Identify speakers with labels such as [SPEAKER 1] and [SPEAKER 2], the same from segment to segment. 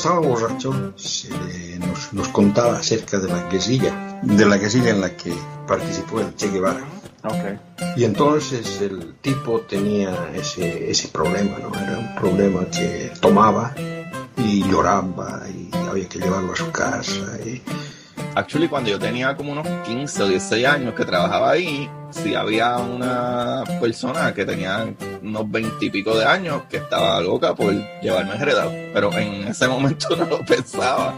[SPEAKER 1] Estaba borracho se nos, nos, contaba acerca de la guerrilla, de la guerrilla en la que participó el Che Guevara.
[SPEAKER 2] Okay.
[SPEAKER 1] Y entonces el tipo tenía ese, ese problema, ¿no? Era un problema que tomaba y lloraba y había que llevarlo a su casa. Y...
[SPEAKER 3] Actually, cuando yo tenía como unos 15 o 16 años que trabajaba ahí, sí había una persona que tenía unos 20 y pico de años que estaba loca por llevarme heredado, pero en ese momento no lo pensaba.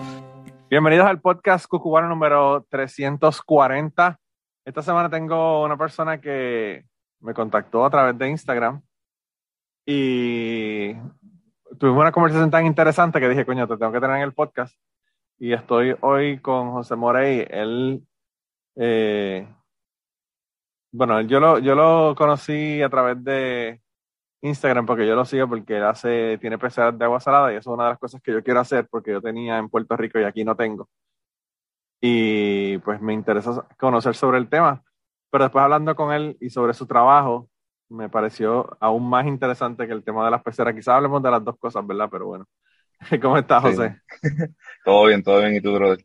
[SPEAKER 2] Bienvenidos al podcast Cucubano número 340. Esta semana tengo una persona que me contactó a través de Instagram y tuvimos una conversación tan interesante que dije, coño, te tengo que tener en el podcast. Y estoy hoy con José Morey. Él, eh, bueno, yo lo, yo lo conocí a través de Instagram porque yo lo sigo porque él hace, tiene peceras de agua salada y eso es una de las cosas que yo quiero hacer porque yo tenía en Puerto Rico y aquí no tengo y pues me interesa conocer sobre el tema. Pero después hablando con él y sobre su trabajo, me pareció aún más interesante que el tema de las peceras. Quizás hablemos de las dos cosas, ¿verdad? Pero bueno. ¿Cómo estás, José?
[SPEAKER 3] Sí. todo bien, todo bien. ¿Y tú, brother?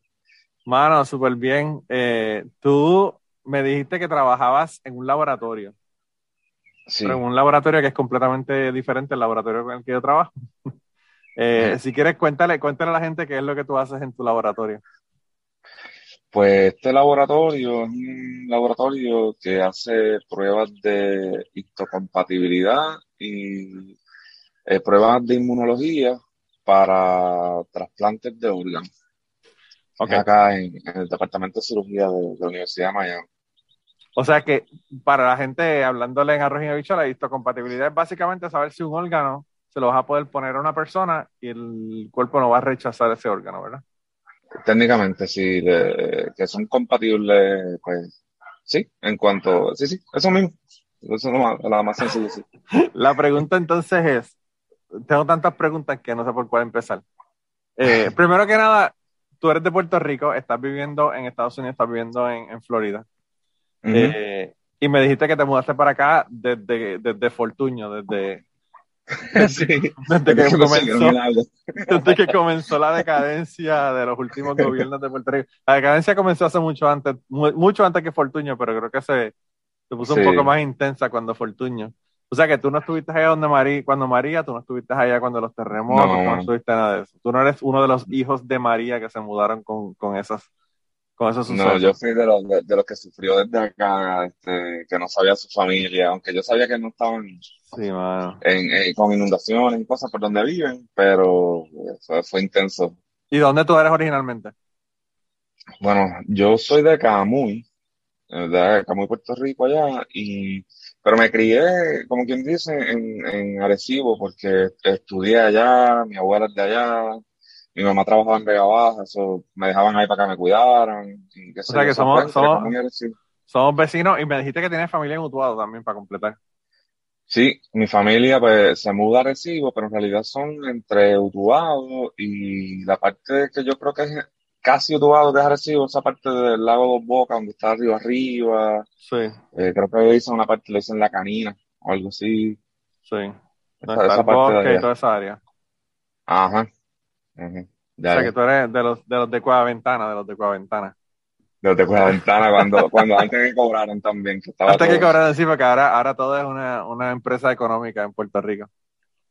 [SPEAKER 2] Mano, súper bien. Eh, tú me dijiste que trabajabas en un laboratorio.
[SPEAKER 3] Sí.
[SPEAKER 2] Pero en un laboratorio que es completamente diferente al laboratorio con el que yo trabajo. eh, si quieres, cuéntale, cuéntale a la gente qué es lo que tú haces en tu laboratorio.
[SPEAKER 3] Pues este laboratorio es un laboratorio que hace pruebas de histocompatibilidad y eh, pruebas de inmunología para trasplantes de órganos.
[SPEAKER 2] Okay.
[SPEAKER 3] Acá en, en, el Departamento de Cirugía de, de, la Universidad de Miami.
[SPEAKER 2] O sea que para la gente, hablándole en arroz y habichuela, la histocompatibilidad es básicamente saber si un órgano se lo vas a poder poner a una persona y el cuerpo no va a rechazar ese órgano, ¿verdad?
[SPEAKER 3] Técnicamente, sí, de, que son compatibles, pues sí, en cuanto, sí, sí, eso mismo. Eso es lo más, lo más sencillo, sí.
[SPEAKER 2] La pregunta entonces es, tengo tantas preguntas que no sé por cuál empezar. Eh, primero que nada, tú eres de Puerto Rico, estás viviendo en Estados Unidos, estás viviendo en, en Florida. Uh -huh. eh, y me dijiste que te mudaste para acá desde, desde Fortuño, desde,
[SPEAKER 3] sí,
[SPEAKER 2] desde, que comenzó, desde que comenzó la decadencia de los últimos gobiernos de Puerto Rico. La decadencia comenzó hace mucho antes, mucho antes que Fortuño, pero creo que se, se puso sí. un poco más intensa cuando Fortuño. O sea que tú no estuviste allá donde María, cuando María, tú no estuviste allá cuando los terremotos, no. tú no estuviste nada de eso. Tú no eres uno de los hijos de María que se mudaron con, con esas con esos sucesos.
[SPEAKER 3] No, yo fui de los, de, de los que sufrió desde acá, este, que no sabía su familia, aunque yo sabía que no estaban
[SPEAKER 2] sí, mano.
[SPEAKER 3] En, en, con inundaciones y cosas por donde viven, pero fue, fue intenso.
[SPEAKER 2] ¿Y dónde tú eres originalmente?
[SPEAKER 3] Bueno, yo soy de Camuy, de Camuy, Puerto Rico allá, y pero me crié, como quien dice, en, en Arecibo, porque estudié allá, mi abuela es de allá, mi mamá trabajaba en Vega Baja, eso me dejaban ahí para que me cuidaran. Y que
[SPEAKER 2] o sea que somos, somos, somos, vecinos y me dijiste que tienes familia en Utuado también para completar.
[SPEAKER 3] Sí, mi familia pues se muda a Arecibo, pero en realidad son entre Utuado y la parte que yo creo que es casi Utuado de Arecibo, esa parte del lago Dos Bocas, donde está arriba arriba.
[SPEAKER 2] Sí.
[SPEAKER 3] Eh, creo que dicen una parte, le dicen La Canina o algo así.
[SPEAKER 2] Sí. Esa, esa parte y toda esa área.
[SPEAKER 3] Ajá. -huh.
[SPEAKER 2] O sea, que tú eres de los de, los de Cueva Ventana, de los de Cueva Ventana.
[SPEAKER 3] De los de Cueva Ventana, cuando, cuando antes que cobraran también. Que estaba
[SPEAKER 2] antes todo... que cobraran, sí, porque ahora, ahora todo es una, una empresa económica en Puerto Rico.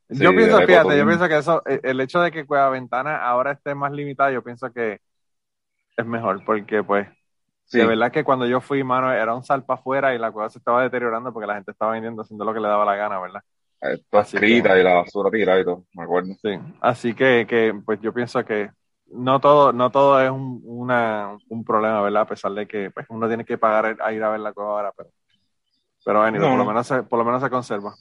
[SPEAKER 2] Sí, yo pienso, fíjate, yo pienso que eso, el hecho de que Cueva Ventana ahora esté más limitada, yo pienso que es mejor, porque pues, sí. de verdad que cuando yo fui, mano, era un salpa afuera y la cueva se estaba deteriorando porque la gente estaba vendiendo haciendo lo que le daba la gana, ¿verdad?
[SPEAKER 3] Toda escrita que, y la basura tirada y todo, me acuerdo.
[SPEAKER 2] Sí, así que, que pues yo pienso que no todo, no todo es un, una, un problema, ¿verdad? A pesar de que pues, uno tiene que pagar a ir a ver la cueva ahora, pero, pero bueno, no. por, lo menos se, por lo menos se conserva.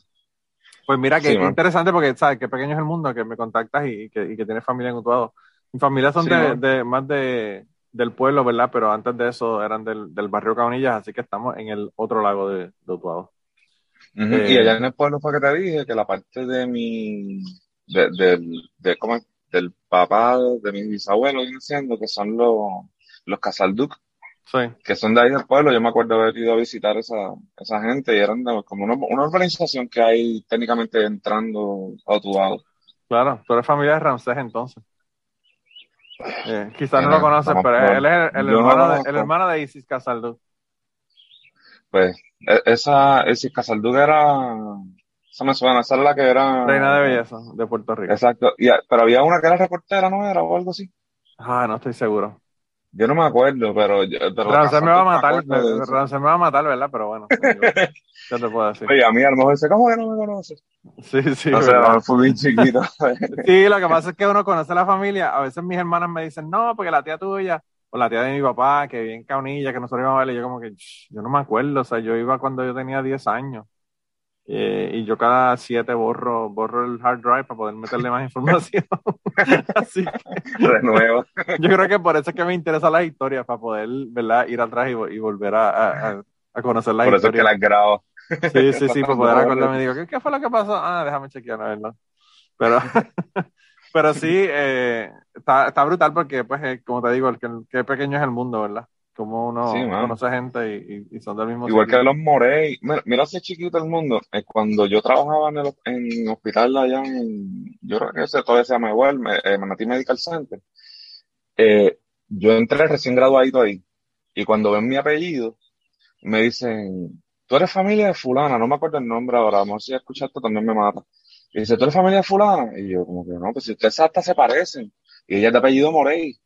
[SPEAKER 2] Pues mira, que, sí, interesante porque sabes qué pequeño es el mundo, que me contactas y, y que, y que tienes familia en Utuado. Mi familia son sí, de, de, más de, del pueblo, ¿verdad? Pero antes de eso eran del, del barrio Cabanillas, así que estamos en el otro lago de, de Utuado.
[SPEAKER 3] Uh -huh. eh, y allá en el pueblo fue que te dije que la parte de mi, de, de, de ¿cómo es? del papá de mis bisabuelos, diciendo que son los, los Casalduc,
[SPEAKER 2] sí.
[SPEAKER 3] que son de ahí del pueblo. Yo me acuerdo haber ido a visitar esa, esa gente y eran de, como una, una organización que hay técnicamente entrando a Utuado.
[SPEAKER 2] Claro, tú eres familia de Ramsés entonces. Eh, quizás no lo conoces, pero él es el, hermano, de, el hermano de Isis Casaldú.
[SPEAKER 3] Pues, e, esa Isis Casaldú era, esa me suena, esa es la que era...
[SPEAKER 2] Reina de belleza de Puerto Rico.
[SPEAKER 3] Exacto, y, pero había una que era reportera, ¿no era? O algo así.
[SPEAKER 2] Ah, no estoy seguro.
[SPEAKER 3] Yo no me acuerdo, pero...
[SPEAKER 2] pero se me va a matar, se me va a matar, ¿verdad? Pero bueno, ¿qué te puedo decir?
[SPEAKER 3] Oye, a mí a lo mejor dice, ¿cómo que no me conoces?
[SPEAKER 2] Sí, sí.
[SPEAKER 3] O sea, fui bien chiquito.
[SPEAKER 2] sí, lo que pasa es que uno conoce a la familia. A veces mis hermanas me dicen, no, porque la tía tuya, o la tía de mi papá, que vive en Caunilla, que nosotros íbamos a verle, yo como que, yo no me acuerdo, o sea, yo iba cuando yo tenía 10 años. Eh, y yo cada siete borro, borro el hard drive para poder meterle más información. Así que,
[SPEAKER 3] Renuevo.
[SPEAKER 2] yo creo que por eso es que me interesa la historia, para poder ¿verdad? ir atrás y, y volver a, a, a, conocer la
[SPEAKER 3] por
[SPEAKER 2] historia.
[SPEAKER 3] Por eso es que las grabo.
[SPEAKER 2] Sí, sí, sí, para poder acordarme. Digo, ¿qué, ¿qué, fue lo que pasó? Ah, déjame chequear, a verlo. Pero, pero sí, eh, está, está brutal porque, pues, eh, como te digo, el, qué pequeño es el mundo, ¿verdad? Como uno sí, conoce gente y, y, son del mismo
[SPEAKER 3] Igual
[SPEAKER 2] sitio.
[SPEAKER 3] que los Morey. Mira, mira ese chiquito el mundo. Eh, cuando yo trabajaba en el en hospital allá en, yo creo que ese todavía se llama igual, eh, Manatí Medical Center. Eh, yo entré recién graduado ahí. Y cuando ven mi apellido, me dicen, tú eres familia de fulana, no me acuerdo el nombre ahora, a lo si escuchaste también me mata. Y dice, tú eres familia de fulana. Y yo como que no, pues si ustedes hasta se parecen. Y ella es de apellido Morey.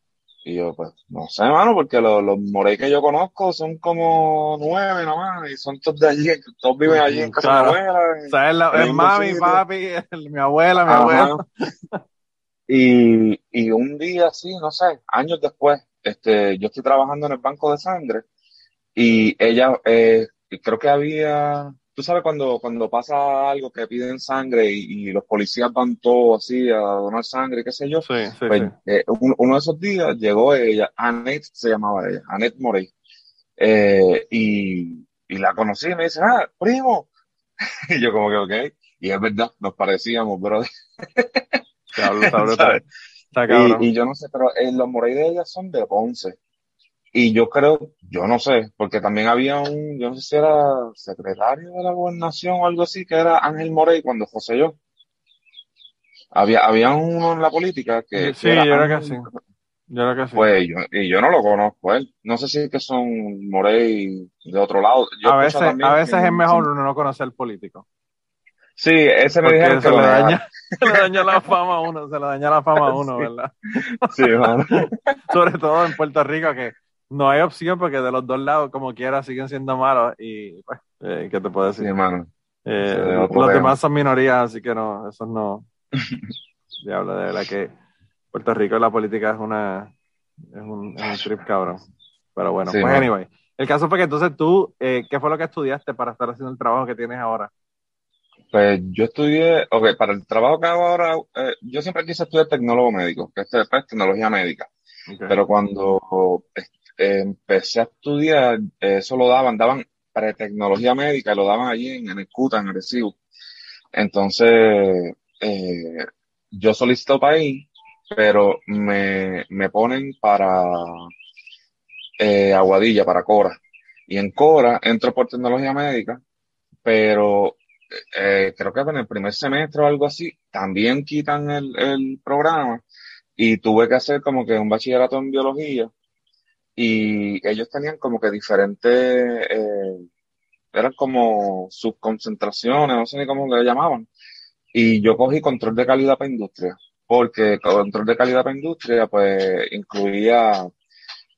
[SPEAKER 3] Y yo, pues, no sé, mano, porque los, los Morey que yo conozco son como nueve nomás, y son todos de allí, todos viven allí en casa
[SPEAKER 2] claro.
[SPEAKER 3] de mi abuela.
[SPEAKER 2] O sea, es, la, es mami, papi, el, mi abuela, mi
[SPEAKER 3] Ajá.
[SPEAKER 2] abuelo.
[SPEAKER 3] Y, y un día así, no sé, años después, este, yo estoy trabajando en el banco de sangre, y ella, eh, creo que había, tú sabes cuando, cuando pasa algo que piden sangre y, y los policías van todos así a donar sangre, qué sé yo.
[SPEAKER 2] Sí, sí,
[SPEAKER 3] Pues,
[SPEAKER 2] sí.
[SPEAKER 3] eh, un- uno de esos días llegó ella, Annette se llamaba ella, Annette Morey, eh, y, y la conocí y me dice, ah, primo. Y yo como que, ok, y es verdad, nos parecíamos, bro.
[SPEAKER 2] Te hablo, te hablo,
[SPEAKER 3] ¿Sabes?
[SPEAKER 2] está cabrón.
[SPEAKER 3] Y, y yo no sé, pero eh, los Morey de ella son de Ponce. Y yo creo, yo no sé, porque también había un, yo no sé si era secretario de la gobernación o algo así, que era Ángel Morey cuando José yo. Había, había uno en la política que,
[SPEAKER 2] Sí,
[SPEAKER 3] que era
[SPEAKER 2] yo creo que sí. Yo creo que sí.
[SPEAKER 3] Pues yo, y yo no lo conozco él. No sé si es que son Morey de otro lado. Yo
[SPEAKER 2] a veces, a veces es mejor uno no conocer el político.
[SPEAKER 3] Sí, ese me dijeron que
[SPEAKER 2] se le daña, se le daña la fama a uno, se le daña la fama a uno,
[SPEAKER 3] Sí.
[SPEAKER 2] ¿verdad?
[SPEAKER 3] Sí.
[SPEAKER 2] Sobre todo en Puerto Rico, que no hay opción porque de los dos lados, como quiera, siguen siendo malos. Y, pues, eh, ¿qué te puedo
[SPEAKER 3] Sí,
[SPEAKER 2] decir?
[SPEAKER 3] hermano.
[SPEAKER 2] Eh,
[SPEAKER 3] Sí,
[SPEAKER 2] los demás son minorías, así que no, esos no. Diablo, de verdad que Puerto Rico la política es una es un, es un trip cabrón. Pero bueno,
[SPEAKER 3] Sí,
[SPEAKER 2] pues anyway. El caso fue que entonces tú, eh, ¿qué fue lo que estudiaste para estar haciendo el trabajo que tienes ahora?
[SPEAKER 3] Pues yo estudié, ok, para el trabajo que hago ahora, eh, yo siempre quise estudiar tecnólogo médico, que es pues, tecnología médica. Pero cuando empecé a estudiar, eso lo daban, daban pre-tecnología médica, lo daban allí en, en el CUTA, en Arecibo. Entonces, eh, yo solicito para ahí, pero me, me ponen para eh, Aguadilla, para Cora. Y en Cora entro por tecnología médica, pero eh, creo que en el primer semestre o algo así, también quitan el, el programa y tuve que hacer como que un bachillerato en biología y ellos tenían como que diferentes, eh, eran como subconcentraciones, no sé ni cómo le llamaban. Y yo cogí control de calidad para industria, porque control de calidad para industria pues incluía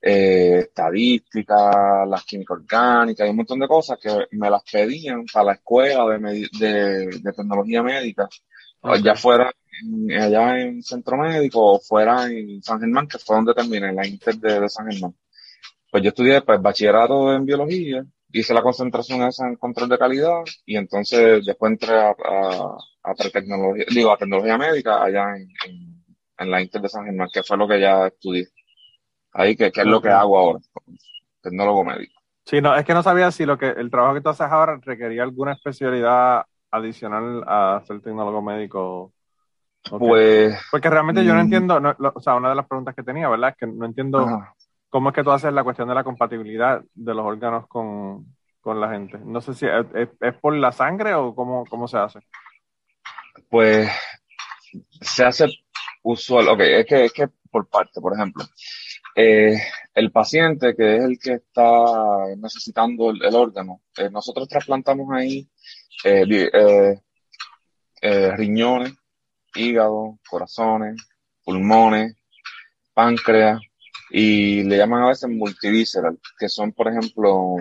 [SPEAKER 3] eh, estadística, las químicas orgánicas y un montón de cosas que me las pedían para la escuela de, medi- de, de tecnología médica,
[SPEAKER 2] Ok.
[SPEAKER 3] ya fuera en- allá en Centro Médico o fuera en San Germán, que fue donde terminé, en la Inter de, de San Germán. Pues yo estudié pues, bachillerato en biología, hice la concentración esa en control de calidad y entonces después entré a, a, a tecnología, digo, a tecnología médica allá en, en, en la Inter de San Germán, que fue lo que ya estudié. Ahí que, que es lo que hago ahora, tecnólogo médico.
[SPEAKER 2] Sí, no, es que no sabía si lo que el trabajo que tú haces ahora requería alguna especialidad adicional a ser tecnólogo médico.
[SPEAKER 3] Pues,
[SPEAKER 2] Porque realmente yo no
[SPEAKER 3] Mm.
[SPEAKER 2] entiendo, no, lo- o sea, una de las preguntas que tenía, ¿verdad? Es que no entiendo
[SPEAKER 3] ajá.
[SPEAKER 2] Cómo es que tú haces la cuestión de la compatibilidad de los órganos con, con la gente. No sé si es, por la sangre o cómo, cómo se hace.
[SPEAKER 3] pues se hace usual, ok, es que, es que por parte. Por ejemplo, eh, el paciente que es el que está necesitando el, órgano, eh, nosotros trasplantamos ahí eh, riñones, hígado, corazones, pulmones, páncreas, y le llaman a veces multivisceral, que son, por ejemplo,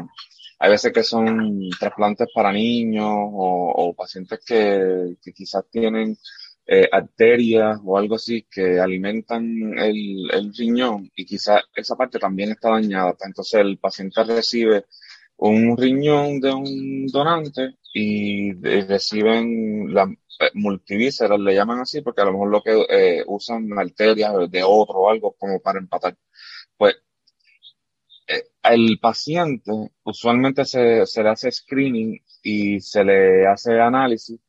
[SPEAKER 3] hay veces que son trasplantes para niños o, pacientes que, quizás tienen eh, arterias o algo así que alimentan el, el riñón y quizás esa parte también está dañada. Entonces el paciente recibe un riñón de un donante y reciben la eh, multivísceras, le llaman así, porque a lo mejor lo que eh, usan arterias de otro o algo como para empatar. Pues eh, el paciente usualmente se, se, le hace screening y se le hace análisis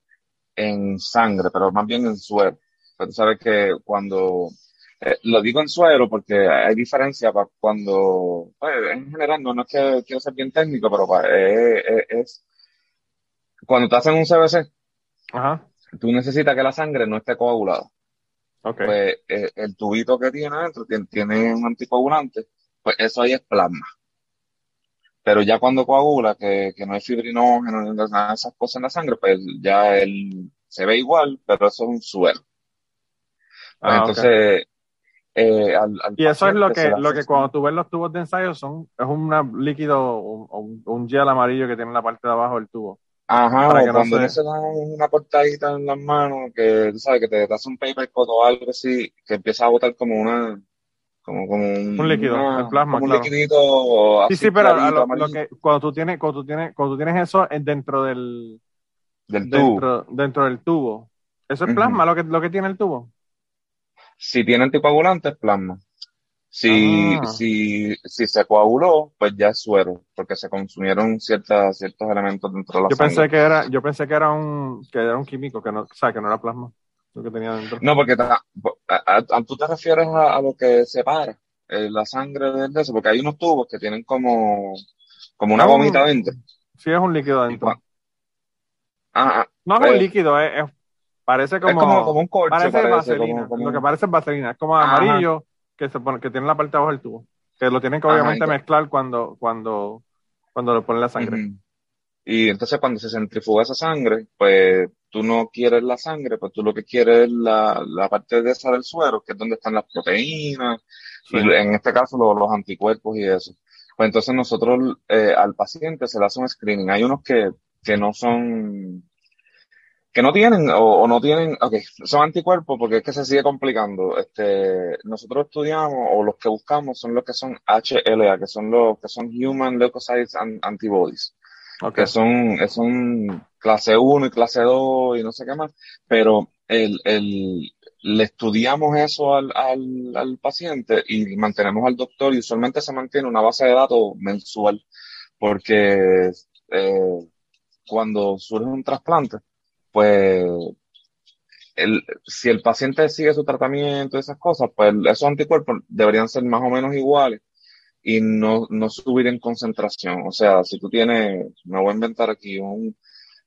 [SPEAKER 3] en sangre, pero más bien en suero. Pero tú sabes que cuando, eh, lo digo en suero porque hay diferencia para cuando, pues, en general, no, no es que quiero ser bien técnico, pero pues, es, cuando te hacen un CBC, tú necesitas que la sangre no esté coagulada.
[SPEAKER 2] Okay.
[SPEAKER 3] Pues eh, el tubito que tiene adentro tiene, un anticoagulante, pues eso ahí es plasma. Pero ya cuando coagula, que, que no hay fibrinógeno, nada de esas cosas en la sangre, pues ya él se ve igual, pero eso es un suero. Pues
[SPEAKER 2] Ah,
[SPEAKER 3] entonces, eh, al, al
[SPEAKER 2] Y eso es lo que, lo que cuando tú ves los tubos de ensayo son, es un líquido, un, un gel amarillo que tiene en la parte de abajo del tubo.
[SPEAKER 3] Ajá,
[SPEAKER 2] para que
[SPEAKER 3] cuando no se da una cortadita en las manos, que tú sabes que te das un paper cut o algo así, que empieza a botar como una, como, como un,
[SPEAKER 2] Un líquido,
[SPEAKER 3] una-
[SPEAKER 2] el plasma,
[SPEAKER 3] como un liquidito
[SPEAKER 2] Sí,
[SPEAKER 3] así
[SPEAKER 2] sí, pero a
[SPEAKER 3] clarito,
[SPEAKER 2] lo, lo
[SPEAKER 3] amarillo,
[SPEAKER 2] que, cuando tú tienes, cuando tú tienes, cuando tú tienes eso es dentro del,
[SPEAKER 3] del tubo.
[SPEAKER 2] dentro, dentro del tubo. Eso es plasma lo que, lo que tiene el tubo.
[SPEAKER 3] Si tiene anticoagulante, es plasma. Si,
[SPEAKER 2] Ah.
[SPEAKER 3] si, si se coaguló, pues ya es suero, porque se consumieron ciertas, ciertos elementos dentro de la
[SPEAKER 2] Yo
[SPEAKER 3] sangre.
[SPEAKER 2] pensé que era, yo pensé que era un, que era un químico, que no, o sea, que no era plasma, lo que tenía dentro.
[SPEAKER 3] No, porque ta- a, a- a- tú te refieres a, a lo que separa eh, la sangre de, eso, porque hay unos tubos que tienen como, como una
[SPEAKER 2] un-
[SPEAKER 3] gomita dentro.
[SPEAKER 2] Sí, es un líquido adentro.
[SPEAKER 3] Ah, ah,
[SPEAKER 2] No es un
[SPEAKER 3] eh,
[SPEAKER 2] líquido, es, es- parece como,
[SPEAKER 3] es como, como un corcho,
[SPEAKER 2] parece
[SPEAKER 3] parece,
[SPEAKER 2] vaselina.
[SPEAKER 3] como, como
[SPEAKER 2] Lo que parece es vaselina, es como
[SPEAKER 3] Ajá.
[SPEAKER 2] amarillo que se pone, que tiene la parte de abajo del tubo. Que lo tienen que obviamente mezclar cuando, cuando, cuando le ponen la sangre.
[SPEAKER 3] Y entonces cuando se centrifuga esa sangre, pues tú no quieres la sangre, pues tú lo que quieres es la, la parte de esa del suero, que es donde están las proteínas,
[SPEAKER 2] Sí.
[SPEAKER 3] y en este caso lo- los anticuerpos y eso. Pues entonces nosotros eh, al paciente se le hace un screening. Hay unos que, que no son, que no tienen o, o no tienen, ok, son anticuerpos porque es que se sigue complicando. Este, nosotros estudiamos o los que buscamos son los que son HLA, que son los que son Human Leukocytes An- Antibodies
[SPEAKER 2] Ok.
[SPEAKER 3] que son, son clase 1 y clase 2 y no sé qué más, pero el, el, le estudiamos eso al, al, al paciente y mantenemos al doctor y usualmente se mantiene una base de datos mensual porque eh, cuando surge un trasplante, pues el, si el paciente sigue su tratamiento esas cosas, pues esos anticuerpos deberían ser más o menos iguales y no, no subir en concentración. O sea, si tú tienes, me voy a inventar aquí un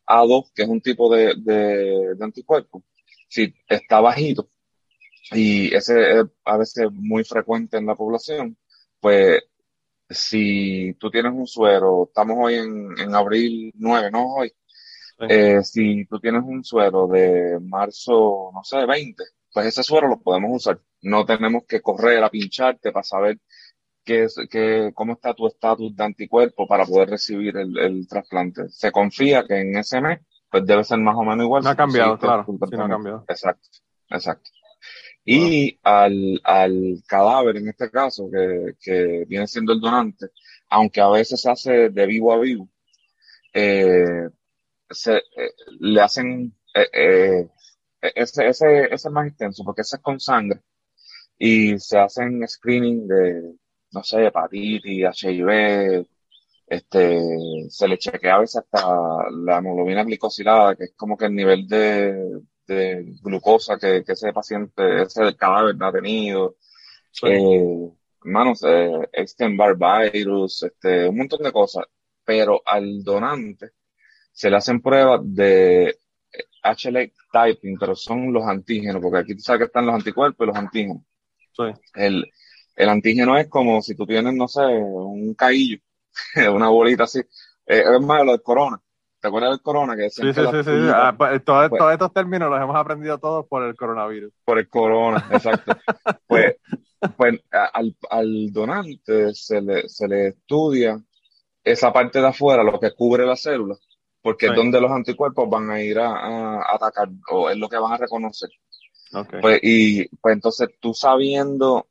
[SPEAKER 3] A2, que es un tipo de, de, de anticuerpo, si está bajito, y ese es a veces muy frecuente en la población, pues si tú tienes un suero, estamos hoy en, en abril 9, ¿no? Hoy.
[SPEAKER 2] Sí.
[SPEAKER 3] Eh, si tú tienes un suero de marzo, no sé, 20, pues ese suero lo podemos usar. No tenemos que correr a pincharte para saber qué es, qué, cómo está tu estatus de anticuerpo para poder recibir el, el trasplante. Se confía que en ese mes, pues debe ser más o menos igual.
[SPEAKER 2] No ha cambiado, claro. Sí, no ha cambiado.
[SPEAKER 3] Exacto, exacto. Y al, al cadáver, en este caso, que, que viene siendo el donante, aunque a veces se hace de vivo a vivo, eh, se, eh, le hacen, eh, eh, ese, ese, ese es más extenso, porque ese es con sangre, y se hacen screening de, no sé, hepatitis, HIV, este, se le chequea a veces hasta la hemoglobina glicosilada, que es como que el nivel de, de glucosa que, que ese paciente, ese cadáver ha tenido.
[SPEAKER 2] Sí.
[SPEAKER 3] Eh, hermanos, eh, Epstein-Barr virus, este, un montón de cosas. Pero al donante se le hacen pruebas de HLA typing, pero son los antígenos, porque aquí tú sabes que están los anticuerpos y los antígenos. El, el antígeno es como si tú tienes, no sé, un caillo, una bolita así. Eh, es más, lo del corona. ¿Te acuerdas del corona? Que
[SPEAKER 2] sí, sí, sí, sí. Ah, pues, todos, pues todos estos términos los hemos aprendido todos por el coronavirus.
[SPEAKER 3] Por el corona, exacto. pues, pues al, al donante se le, se le estudia esa parte de afuera, lo que cubre la célula, porque es donde los anticuerpos van a ir a, atacar, o es lo que van a reconocer. Pues, y pues entonces tú sabiendo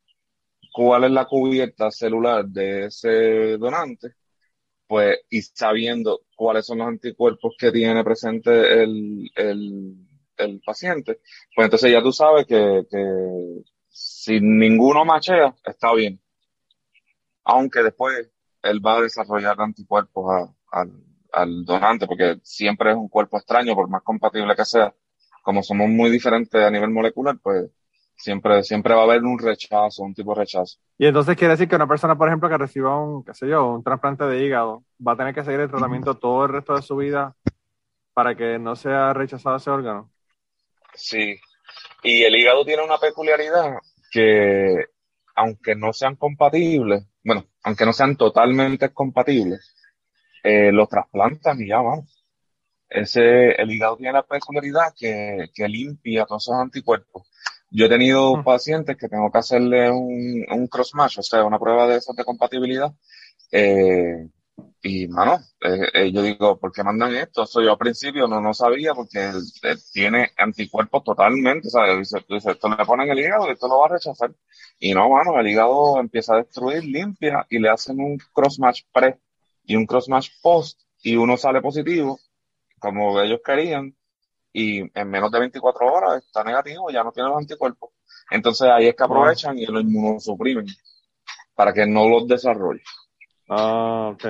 [SPEAKER 3] cuál es la cubierta celular de ese donante, pues, y sabiendo cuáles son los anticuerpos que tiene presente el, el, paciente, pues entonces ya tú sabes que, que si ninguno machea, está bien. Aunque después él va a desarrollar anticuerpos al donante, porque siempre es un cuerpo extraño, por más compatible que sea. Como somos muy diferentes a nivel molecular, pues siempre, siempre va a haber un rechazo, un tipo de rechazo.
[SPEAKER 2] Y entonces quiere decir que una persona, por ejemplo, que reciba un, qué sé yo, un trasplante de hígado, va a tener que seguir el tratamiento todo el resto de su vida para que no sea rechazado ese órgano.
[SPEAKER 3] Sí. Y el hígado tiene una peculiaridad que, aunque no sean compatibles, bueno, aunque no sean totalmente compatibles, eh, los trasplantan y ya vamos. Ese, el hígado tiene la peculiaridad que, que limpia todos esos anticuerpos. Yo he tenido mm. pacientes que tengo que hacerle un, un cross-match, o sea, una prueba de esas de compatibilidad, eh, y, mano, eh, eh, yo digo, ¿por qué mandan esto? Eso yo al principio no, no sabía porque él, tiene anticuerpos totalmente, ¿sabes? Dice, dice, esto le ponen el hígado y esto lo va a rechazar. Y no, mano, el hígado empieza a destruir, limpia y le hacen un cross-match pre y un cross-match post y uno sale positivo, como ellos querían, y en menos de 24 horas está negativo, ya no tiene los anticuerpos. Entonces ahí es que aprovechan y lo inmunosuprimen para que no los desarrolle.
[SPEAKER 2] Ah, ok.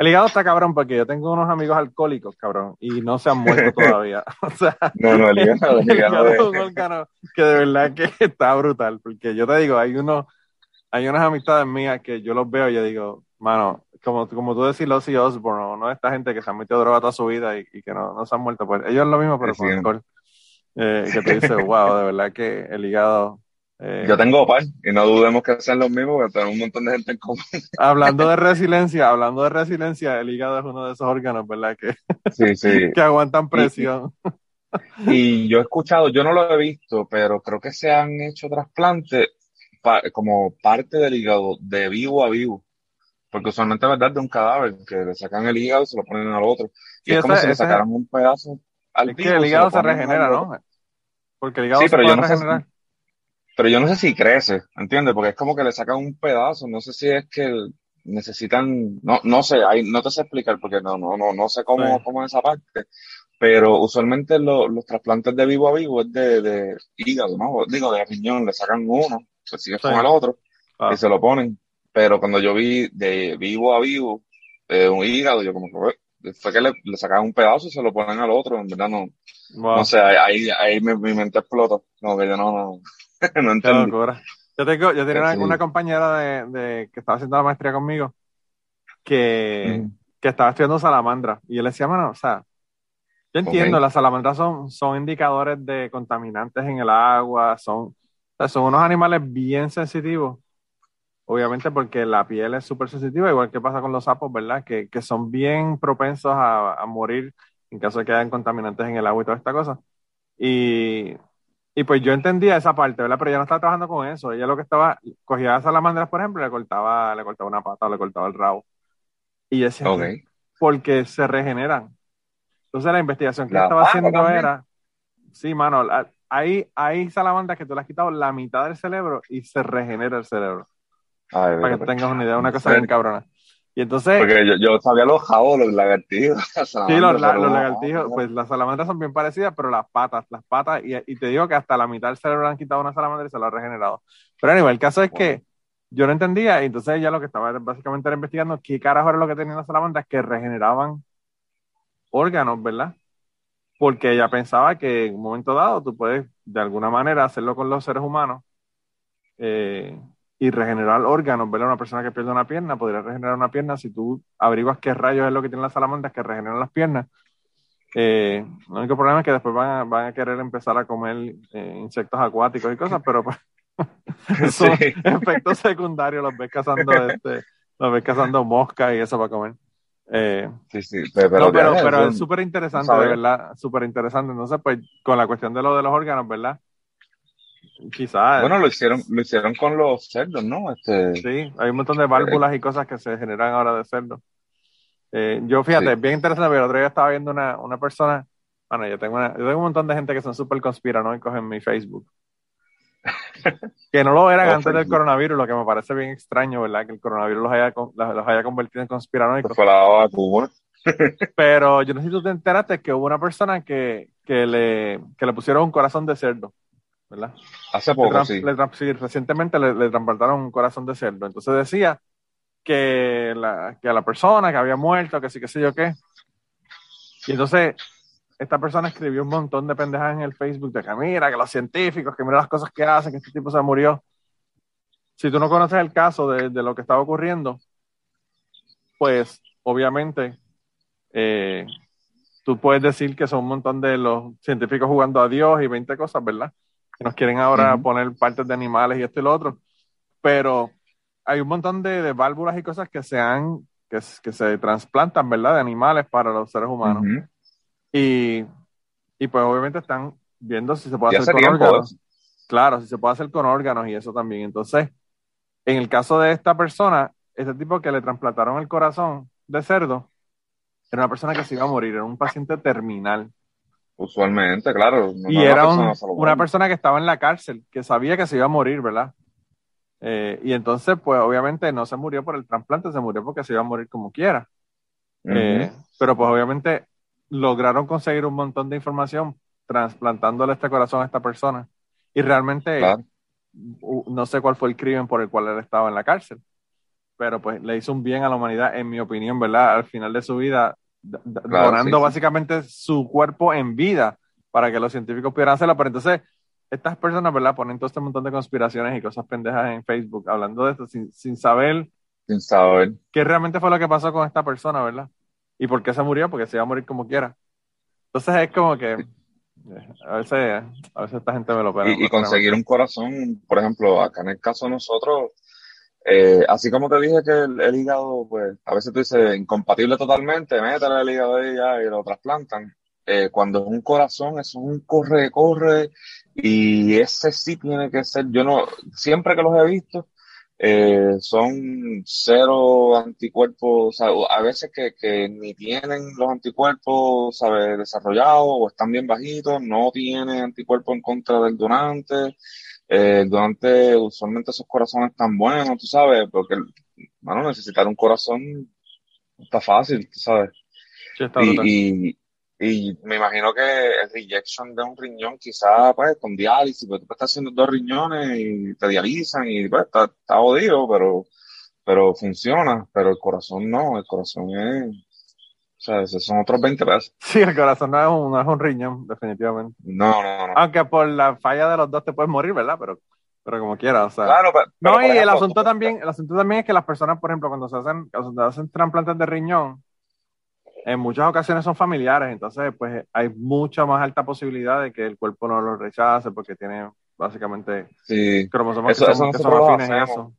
[SPEAKER 2] El hígado está cabrón porque yo tengo unos amigos alcohólicos, cabrón, y no se han muerto todavía. o sea,
[SPEAKER 3] no, no, el hígado, el hígado,
[SPEAKER 2] es un órgano que de verdad que está brutal, porque yo te digo, hay unos, hay unas amistades mías que yo los veo y yo digo, mano, como, como tú decís, Ozzy Osbourne, ¿no? Esta gente que se ha metido droga toda su vida y, que no, no, se han muerto, pues ellos es lo mismo, pero con alcohol. Eh, que te dice, wow, de verdad que el hígado
[SPEAKER 3] eh, Yo tengo par y no dudemos que sean los mismos, porque tenemos un montón de gente en común.
[SPEAKER 2] Hablando de resiliencia, hablando de resiliencia, el hígado es uno de esos órganos, ¿verdad? Que,
[SPEAKER 3] sí, sí.
[SPEAKER 2] que aguantan presión.
[SPEAKER 3] Y, yo he escuchado, yo no lo he visto, pero creo que se han hecho trasplantes como parte del hígado de vivo a vivo. Porque usualmente verdad de un cadáver, que le sacan el hígado y se lo ponen al otro. Y es como si le sacaran un pedazo al
[SPEAKER 2] es que el hígado se, regenera, ¿no? Porque el hígado se puede regenerar
[SPEAKER 3] pero yo no sé si crece, ¿entiendes? Porque es como que le sacan un pedazo, no sé si es que necesitan, no, no sé, ahí no te sé explicar porque no, no, no, no sé cómo, cómo es esa parte, pero usualmente los trasplantes de vivo a vivo es de, de hígado, ¿no? Digo, de riñón, le sacan uno, pues sigue con el otro y se lo ponen. Pero cuando yo vi de vivo a vivo eh, un hígado, yo como que fue que le, le sacan un pedazo y se lo ponen al otro, en verdad no, no sé, ahí, ahí, mi, mente explota, no, que yo no, no, no
[SPEAKER 2] Yo, tengo, yo tenía una, compañera de, que estaba haciendo la maestría conmigo que, que estaba estudiando salamandra. Y yo le decía, mano, o sea, yo entiendo, las salamandras son, son indicadores de contaminantes en el agua, son, son unos animales bien sensitivos. Obviamente porque la piel es súper sensitiva, igual que pasa con los sapos, ¿verdad? Que, que son bien propensos a, a, morir en caso de que hayan contaminantes en el agua y toda esta cosa. Y y pues yo entendía esa parte, ¿verdad? Pero ella no estaba trabajando con eso. Ella lo que estaba, cogía salamandras, por ejemplo, le cortaba, le cortaba una pata, le cortaba el rabo. Y decía, porque se regeneran. Entonces la investigación que estaba haciendo era, sí, mano, hay, hay salamandras que tú le has quitado la mitad del cerebro y se regenera el cerebro. Para que tengas una idea, una cosa bien cabrona. Y entonces.
[SPEAKER 3] Porque yo, yo sabía los jabos, los lagartijos.
[SPEAKER 2] Sí, los, lagartijos, pues las salamandras son bien parecidas, pero las patas, las patas, y, y, te digo que hasta la mitad del cerebro han quitado una salamandra y se lo ha regenerado. Pero anyway, el caso es que yo no entendía, y entonces ella lo que estaba básicamente era investigando qué carajo era lo que tenían las salamandras que regeneraban órganos, ¿verdad? Porque ella pensaba que en un momento dado tú puedes de alguna manera hacerlo con los seres humanos. Eh, y regenerar órganos, ¿verdad? Una persona que pierde una pierna podría regenerar una pierna si tú averiguas qué rayos es lo que tienen las salamandras que regeneran las piernas. Eh, el único problema es que después van a, van a querer empezar a comer eh, insectos acuáticos y cosas, pero pues, son efectos secundarios, los ves cazando este, los ves cazando moscas y eso para comer. Eh,
[SPEAKER 3] sí, sí, pero,
[SPEAKER 2] no, pero, pero es súper interesante, de verdad, súper interesante. Entonces, pues, con la cuestión de lo de los órganos, ¿verdad? Quizás.
[SPEAKER 3] Bueno, lo hicieron, lo hicieron con los cerdos, ¿no? Este...
[SPEAKER 2] Sí, hay un montón de válvulas y cosas que se generan ahora de cerdos. Eh, yo, fíjate, bien interesante, pero el otro día estaba viendo una, una persona, bueno, yo tengo, una, yo tengo un montón de gente que son súper conspiranoicos en mi Facebook. que no lo eran antes del coronavirus, lo que me parece bien extraño, ¿verdad? Que el coronavirus los haya, los haya convertido en conspiranoicos. Pero yo no sé si tú te enteraste que hubo una persona que, que, le, que le pusieron un corazón de cerdo, ¿verdad?
[SPEAKER 3] Hace poco,
[SPEAKER 2] le,
[SPEAKER 3] sí.
[SPEAKER 2] Le, recientemente le, le transportaron un corazón de cerdo. Entonces decía que, la, que a la persona que había muerto, que sí, que sé yo qué. Y entonces esta persona escribió un montón de pendejadas en el Facebook de que mira, que los científicos, que mira las cosas que hacen, que este tipo se murió. Si tú no conoces el caso de, de lo que estaba ocurriendo, pues obviamente eh, tú puedes decir que son un montón de los científicos jugando a Dios y 20 cosas, ¿verdad? Que nos quieren ahora uh -huh. poner partes de animales y esto y lo otro. Pero hay un montón de, de válvulas y cosas que se han, que, que, se trasplantan, ¿verdad? De animales para los seres humanos. Uh -huh. y, y, pues obviamente están viendo si se puede hacer con órganos. Claro, si se puede hacer con órganos y eso también. Entonces, en el caso de esta persona, este tipo que le trasplantaron el corazón de cerdo, era una persona que se iba a morir, era un paciente terminal.
[SPEAKER 3] Usualmente, claro.
[SPEAKER 2] No y era una persona, un, una persona que estaba en la cárcel, que sabía que se iba a morir, ¿verdad? Eh, y entonces, pues obviamente no se murió por el trasplante, se murió porque se iba a morir como quiera. Uh -huh. eh, pero pues obviamente lograron conseguir un montón de información trasplantándole este corazón a esta persona. Y realmente claro. no sé cuál fue el crimen por el cual él estaba en la cárcel. Pero pues le hizo un bien a la humanidad, en mi opinión, ¿verdad? Al final de su vida, claro, donando sí, básicamente sí. su cuerpo en vida para que los científicos pudieran hacerlo. Pero entonces, estas personas, ¿verdad? Ponen todo este montón de conspiraciones y cosas pendejas en Facebook hablando de esto sin, sin saber.
[SPEAKER 3] Sin saber.
[SPEAKER 2] ¿Qué realmente fue lo que pasó con esta persona, ¿verdad? ¿Y por qué se murió? Porque se iba a morir como quiera. Entonces es como que a veces, a veces esta gente me lo pega.
[SPEAKER 3] Y, y conseguir un corazón, por ejemplo, acá en el caso de nosotros, eh, así como te dije que el, el, hígado, pues, a veces tú dices incompatible totalmente, métele el hígado ahí ya y lo trasplantan. Eh, cuando es un corazón, es un corre, corre, y ese sí tiene que ser, yo no, siempre que los he visto, eh, son cero anticuerpos, o sea, a veces que, que ni tienen los anticuerpos, ¿sabes? Desarrollados o están bien bajitos, no tienen anticuerpos en contra del donante. Eh, el donante, usualmente esos corazones están buenos, tú sabes, porque, bueno, necesitar un corazón está fácil, tú sabes.
[SPEAKER 2] Sí, está
[SPEAKER 3] y, y, y me imagino que el rejection de un riñón, quizás, pues, con diálisis, pues tú estás haciendo dos riñones y te dializan y, pues, está, está jodido, pero, pero funciona. Pero el corazón no, el corazón es, o sea, esos son otros 20 pesos.
[SPEAKER 2] Sí, el corazón no es un, no es un riñón, definitivamente.
[SPEAKER 3] No, no, no.
[SPEAKER 2] Aunque por la falla de los dos te puedes morir, ¿verdad? Pero, pero como quieras, o sea.
[SPEAKER 3] Claro, pero,
[SPEAKER 2] no, y
[SPEAKER 3] ejemplo,
[SPEAKER 2] el asunto también, el asunto también es que las personas, por ejemplo, cuando se hacen, cuando se hacen trasplantes de riñón, en muchas ocasiones son familiares, entonces pues hay mucha más alta posibilidad de que el cuerpo no lo rechace porque tiene básicamente
[SPEAKER 3] sí.
[SPEAKER 2] cromosomas eso, que son, que son afines en eso.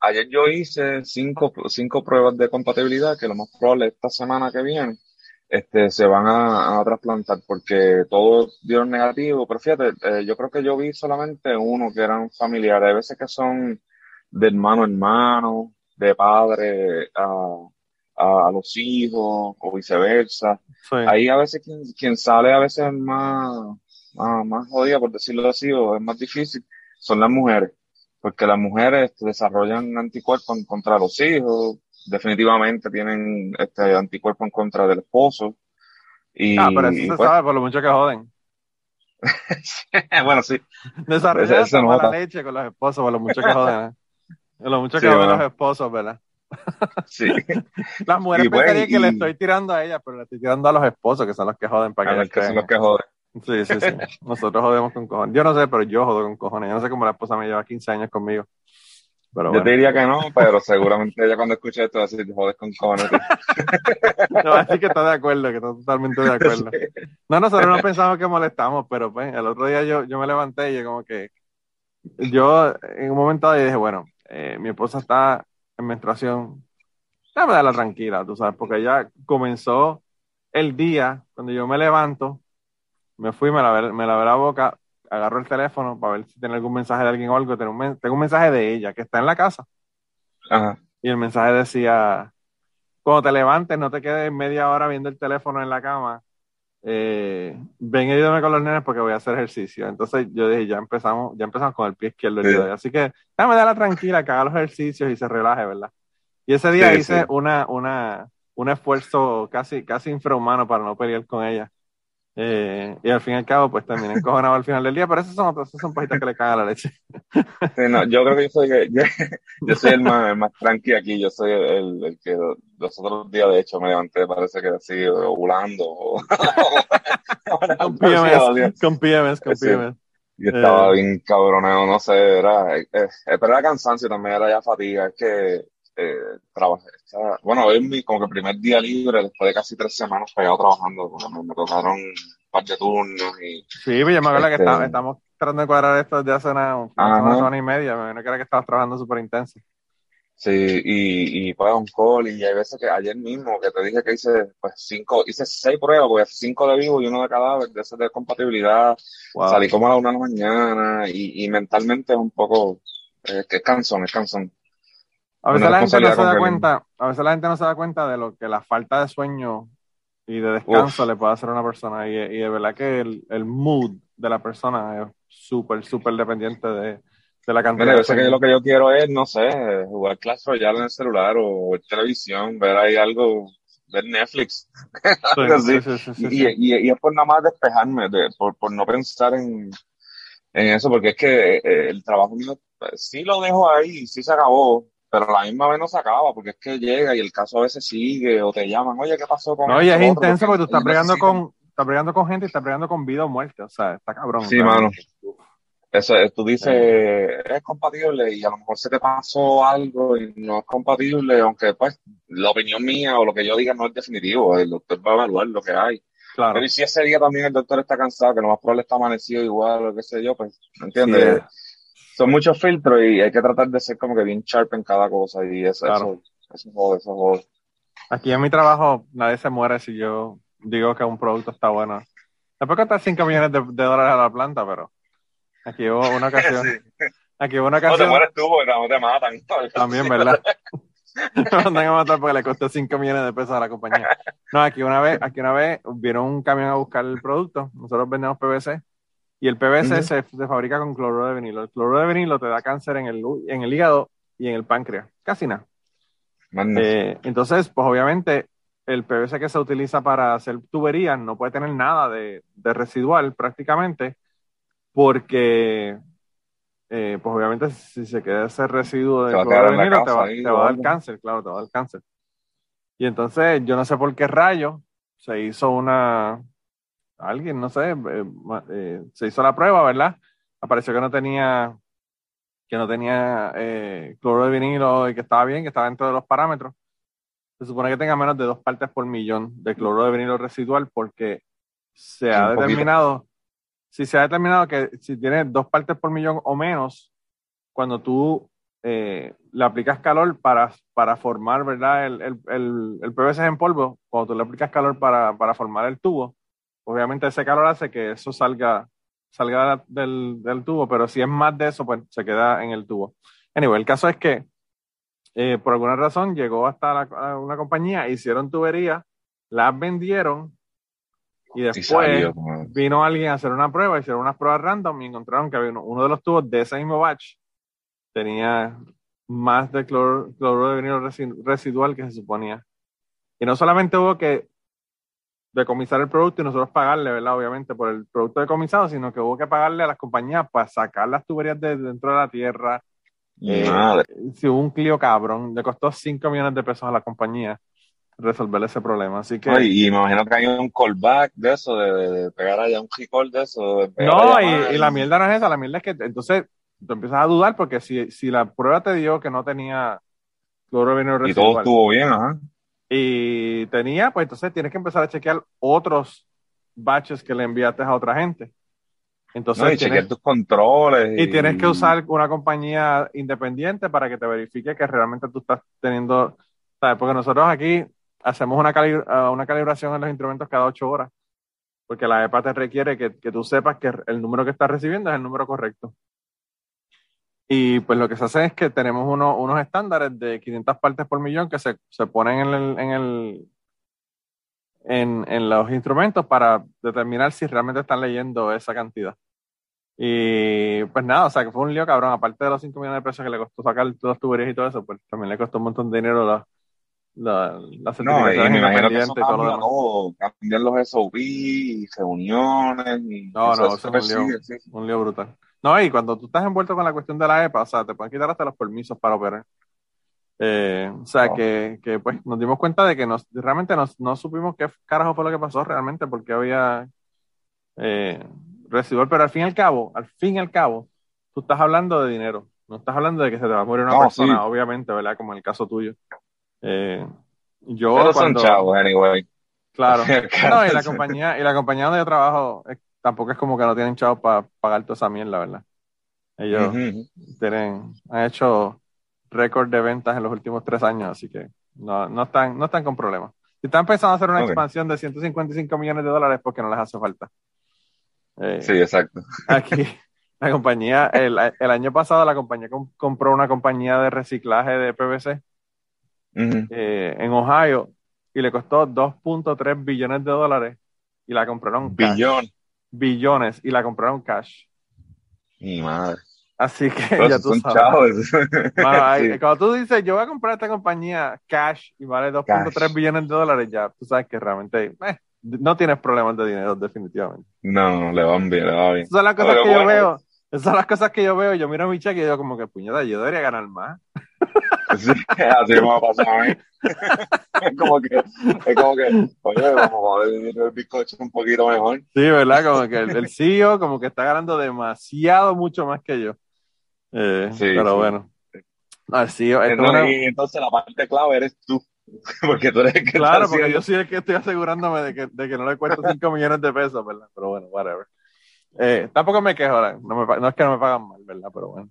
[SPEAKER 3] Ayer yo hice cinco, cinco pruebas de compatibilidad que lo más probable esta semana que viene este, se van a, a trasplantar porque todos dieron negativo, pero fíjate, eh, yo creo que yo vi solamente uno que eran familiares, hay veces que son de hermano a hermano, de padre a a, a los hijos o viceversa. Sí. Ahí a veces quien, quien, sale a veces más, más, más jodida, por decirlo así, o es más difícil, son las mujeres. Porque las mujeres este, desarrollan anticuerpos en contra de los hijos, definitivamente tienen este anticuerpo en contra del esposo. Y,
[SPEAKER 2] ah, pero eso se pues, sabe por lo mucho que joden.
[SPEAKER 3] bueno, sí.
[SPEAKER 2] Desarrollan esa mala leche con los esposos por lo mucho que joden. ¿eh? Lo mucho que sí, joden bueno. los esposos, ¿verdad?
[SPEAKER 3] Sí.
[SPEAKER 2] Las mujeres pues, pensarían y... que le estoy tirando a ella, pero le estoy tirando a los esposos, que son los que joden para que,
[SPEAKER 3] que son los que joden.
[SPEAKER 2] Sí, sí, sí. Nosotros jodemos con cojones. Yo no sé, pero yo jodo con cojones. Yo no sé cómo la esposa me lleva 15 años conmigo.
[SPEAKER 3] Pero bueno. Yo te diría que no, pero seguramente ella cuando escuche esto va a decir, jodes con cojones.
[SPEAKER 2] no, así que está de acuerdo, que está totalmente de acuerdo. No, nosotros no pensamos que molestamos, pero pues el otro día yo, yo me levanté y yo como que yo en un momento dije, bueno, eh, mi esposa está en menstruación, déjame darla tranquila, tú sabes, porque ya comenzó el día, cuando yo me levanto, me fui, me lavé, me lavé la boca, agarro el teléfono para ver si tiene algún mensaje de alguien o algo, tengo un, tengo un mensaje de ella que está en la casa.
[SPEAKER 3] Ajá.
[SPEAKER 2] Y el mensaje decía, cuando te levantes, no te quedes media hora viendo el teléfono en la cama. Eh, ven y ayúdame con los nenes porque voy a hacer ejercicio. Entonces yo dije, ya empezamos, ya empezamos con el pie izquierdo.
[SPEAKER 3] Sí.
[SPEAKER 2] Así que déjame darla tranquila, que haga los ejercicios y se relaje, ¿verdad? Y ese día
[SPEAKER 3] Sí,
[SPEAKER 2] hice
[SPEAKER 3] sí.
[SPEAKER 2] una, una, un esfuerzo casi, casi infrahumano para no pelear con ella. Eh, y al fin y al cabo, pues terminé encojonado al final del día, pero esas son otras, esas son pajitas que le cagan a la leche.
[SPEAKER 3] Sí, no, yo creo que yo soy, yo, yo soy el más, el más tranqui aquí, yo soy el, el que los otros días de hecho me levanté, parece que así, ovulando. o-
[SPEAKER 2] Con PMS, con PMS, con
[SPEAKER 3] Sí.
[SPEAKER 2] PMS.
[SPEAKER 3] Y estaba
[SPEAKER 2] Eh.
[SPEAKER 3] bien cabronado, no sé, era, eh, eh, pero era cansancio también, era ya fatiga, es que eh, trabajé, bueno, hoy es mi como que primer día libre después de casi tres semanas pegado trabajando, porque me, me tocaron un par de turnos y
[SPEAKER 2] Sí, pero yo me acuerdo que está- estamos tratando de cuadrar esto desde hace una, una semana, y media. Me imagino que era que estabas trabajando súper intenso.
[SPEAKER 3] Sí, y, y pues un call, y hay veces que ayer mismo que te dije que hice pues cinco, hice seis pruebas, pues cinco de vivo y uno de cadáver, de ese de compatibilidad,
[SPEAKER 2] Wow.
[SPEAKER 3] salí como a la una de la mañana y, y mentalmente es un poco, eh, que es cansón, es cansón.
[SPEAKER 2] A veces la gente no se da cuenta, a veces la gente no se da cuenta de lo que la falta de sueño y de descanso
[SPEAKER 3] Uf.
[SPEAKER 2] le puede hacer a una persona. Y, y de verdad que el, el mood de la persona es súper, súper dependiente de, de la cantidad
[SPEAKER 3] Mira,
[SPEAKER 2] de
[SPEAKER 3] sé que
[SPEAKER 2] sueño.
[SPEAKER 3] lo que yo quiero es, no sé, jugar Clash Royale en el celular o ver televisión, ver ahí algo, ver Netflix,
[SPEAKER 2] Sí, sí, sí,
[SPEAKER 3] Y, y, y es por nada más despejarme, de, por, por no pensar en, en eso, porque es que eh, el trabajo mío, eh, sí lo dejo ahí, sí se acabó, pero a la misma vez no se acaba, porque es que llega y el caso a veces sigue, o te llaman, oye, ¿qué pasó con
[SPEAKER 2] No, y es
[SPEAKER 3] otro?
[SPEAKER 2] intenso porque tú estás bregando con, estás bregando con gente y estás bregando con vida o muerte. O sea, está cabrón.
[SPEAKER 3] Sí,
[SPEAKER 2] realmente.
[SPEAKER 3] Eso es, tú dices, es compatible y a lo mejor se te pasó algo y no es compatible, aunque pues la opinión mía o lo que yo diga no es definitivo, el doctor va a evaluar lo que hay.
[SPEAKER 2] Claro.
[SPEAKER 3] Pero y si ese día también el doctor está cansado, que lo más probable está amanecido igual o qué sé yo, pues, ¿me entiendes? Son muchos filtros y hay que tratar de ser como que bien sharp en cada cosa y eso,
[SPEAKER 2] Claro.
[SPEAKER 3] eso, eso jode, eso jode.
[SPEAKER 2] Aquí en mi trabajo nadie se muere si yo digo que un producto está bueno. Después costar 5 millones de, de dólares a la planta, pero aquí hubo una ocasión.
[SPEAKER 3] Sí.
[SPEAKER 2] Aquí hubo una
[SPEAKER 3] No te
[SPEAKER 2] ocasión.
[SPEAKER 3] mueres tú porque no te matan.
[SPEAKER 2] También, ¿verdad? Me mandan a matar porque le costó 5 millones de pesos a la compañía. No, aquí una vez, aquí una vez vieron un camión a buscar el producto. Nosotros vendemos PVC y el PVC se, se fabrica con cloruro de vinilo. El cloruro de vinilo te da cáncer en el, en el hígado y en el páncreas. Casi nada. Eh, entonces, pues obviamente el PVC que se utiliza para hacer tuberías no puede tener nada de, de residual prácticamente porque eh, pues obviamente si se queda ese residuo de cloruro de vinilo te va, te a dar cáncer, claro, te va a dar cáncer. Y entonces yo no sé por qué rayo se hizo una, alguien, no sé, eh, eh, se hizo la prueba, ¿verdad? Apareció que no tenía, que no tenía eh, cloruro de vinilo y que estaba bien, que estaba dentro de los parámetros. Se supone que tenga menos de dos partes por millón de cloruro de vinilo residual porque se ha
[SPEAKER 3] Un poquito.
[SPEAKER 2] determinado, si se ha determinado que si tiene dos partes por millón o menos, cuando tú eh, le aplicas calor para, para formar, ¿verdad? El, el, el, el PVC en polvo, cuando tú le aplicas calor para, para formar el tubo, obviamente ese calor hace que eso salga, salga del, del tubo, pero si es más de eso, pues se queda en el tubo. Anyway, el caso es que eh, por alguna razón llegó hasta la- una compañía, hicieron tuberías, las vendieron y
[SPEAKER 3] Y
[SPEAKER 2] después
[SPEAKER 3] salió,
[SPEAKER 2] vino alguien a hacer una prueba, hicieron unas pruebas random y encontraron que había uno, uno de los tubos de ese mismo batch tenía más de cloro, cloruro de vinilo resi- residual que se suponía. Y no solamente hubo que decomisar el producto y nosotros pagarle, ¿verdad? Obviamente por el producto decomisado, sino que hubo que pagarle a las compañías para sacar las tuberías de dentro de la tierra. Eh, si hubo un Clio cabrón, le costó 5 millones de pesos a la compañía resolver ese problema. Así que...
[SPEAKER 3] Ay, y me imagino que hay un callback de eso, de, de- de pegar allá un recall de eso. de
[SPEAKER 2] No, y, la mierda no es esa, la mierda es que entonces tú empiezas a dudar porque si, si la prueba te dio que no tenía vinilo
[SPEAKER 3] Y todo estuvo bien, ajá.
[SPEAKER 2] Y tenía, pues entonces tienes que empezar a chequear otros batches que le enviaste a otra gente. Entonces,
[SPEAKER 3] No, y
[SPEAKER 2] tienes-
[SPEAKER 3] chequear tus controles.
[SPEAKER 2] y tienes que usar una compañía independiente para que te verifique que realmente tú estás teniendo, ¿sabes? Porque nosotros aquí hacemos una, cali- ah, una calibración en los instrumentos cada ocho horas, porque la EPA te requiere que, que tú sepas que el número que estás recibiendo es el número correcto. Y pues lo que se hace es que tenemos uno- unos estándares de 500 partes por millón que se, se ponen en el, en el en, en los instrumentos para determinar si realmente están leyendo esa cantidad. Y pues nada, o sea que fue un lío cabrón, aparte de los 5 millones de pesos que le costó sacar todas las tuberías y todo eso, pues también le costó un montón de dinero la, la, la
[SPEAKER 3] No, y
[SPEAKER 2] certificación
[SPEAKER 3] eso
[SPEAKER 2] independiente y todo lo demás.
[SPEAKER 3] todo. Cambian los SOP, reuniones. Y
[SPEAKER 2] No, no,
[SPEAKER 3] eso
[SPEAKER 2] es un lío.
[SPEAKER 3] sí.
[SPEAKER 2] Un lío brutal. No, y cuando tú estás envuelto con la cuestión de la EPA, o sea, te pueden quitar hasta los permisos para operar. Eh, o sea,
[SPEAKER 3] Oh.
[SPEAKER 2] que, que pues nos dimos cuenta de que nos, realmente nos, no supimos qué carajo fue lo que pasó realmente, porque había eh, pero al fin y al cabo, al fin y al cabo, tú estás hablando de dinero, no estás hablando de que se te va a morir una
[SPEAKER 3] No,
[SPEAKER 2] persona,
[SPEAKER 3] sí.
[SPEAKER 2] obviamente, ¿verdad? Como en el caso tuyo. Eh, yo
[SPEAKER 3] Pero
[SPEAKER 2] cuando,
[SPEAKER 3] son chavos, anyway.
[SPEAKER 2] claro, no, y la compañía, y la compañía donde yo trabajo eh, tampoco es como que no tienen chavos para pagar toda esa mierda, ¿verdad? Ellos tienen, han hecho récord de ventas en los últimos tres años, así que no, no están, no están con problemas. Si están pensando hacer una expansión de 155 millones de dólares, porque no les hace falta. Eh,
[SPEAKER 3] Sí, exacto.
[SPEAKER 2] Aquí, la compañía, el, el año pasado la compañía com- compró una compañía de reciclaje de PVC eh, en Ohio y le costó 2.3 billones de dólares y la compraron.
[SPEAKER 3] Billón.
[SPEAKER 2] Billones y la compraron cash.
[SPEAKER 3] Mi madre.
[SPEAKER 2] Así que
[SPEAKER 3] Pero
[SPEAKER 2] ya tú
[SPEAKER 3] son
[SPEAKER 2] sabes. ahí-
[SPEAKER 3] Sí.
[SPEAKER 2] Cuando tú dices, yo voy a comprar esta compañía cash y vale 2.3
[SPEAKER 3] Cash.
[SPEAKER 2] billones de dólares, ya tú sabes que realmente eh, no tienes problemas de dinero, definitivamente.
[SPEAKER 3] No, le van bien, le va bien.
[SPEAKER 2] Esas son las cosas
[SPEAKER 3] Pero
[SPEAKER 2] que yo
[SPEAKER 3] bueno.
[SPEAKER 2] veo. Esas son las cosas que yo veo. Yo miro a mi cheque y digo, como que puñeta, yo debería ganar más.
[SPEAKER 3] Sí, así me va a pasar a mí. Es como que, es como que, oye, vamos a dividir el bizcocho un poquito mejor.
[SPEAKER 2] Sí, ¿verdad? Como que el, el CEO, como que está ganando demasiado, mucho más que yo. Eh,
[SPEAKER 3] Sí,
[SPEAKER 2] pero
[SPEAKER 3] sí.
[SPEAKER 2] bueno. No, el CEO, esto es
[SPEAKER 3] Entonces, y entonces la parte clave eres tú. Porque tú eres el que
[SPEAKER 2] Claro, porque
[SPEAKER 3] haciendo.
[SPEAKER 2] yo soy el que estoy asegurándome de que, de que no le cuesta 5 millones de pesos, ¿verdad? Pero bueno, whatever. Eh, tampoco me quejo, ahora, no, me no es que no me pagan mal, ¿verdad? Pero bueno.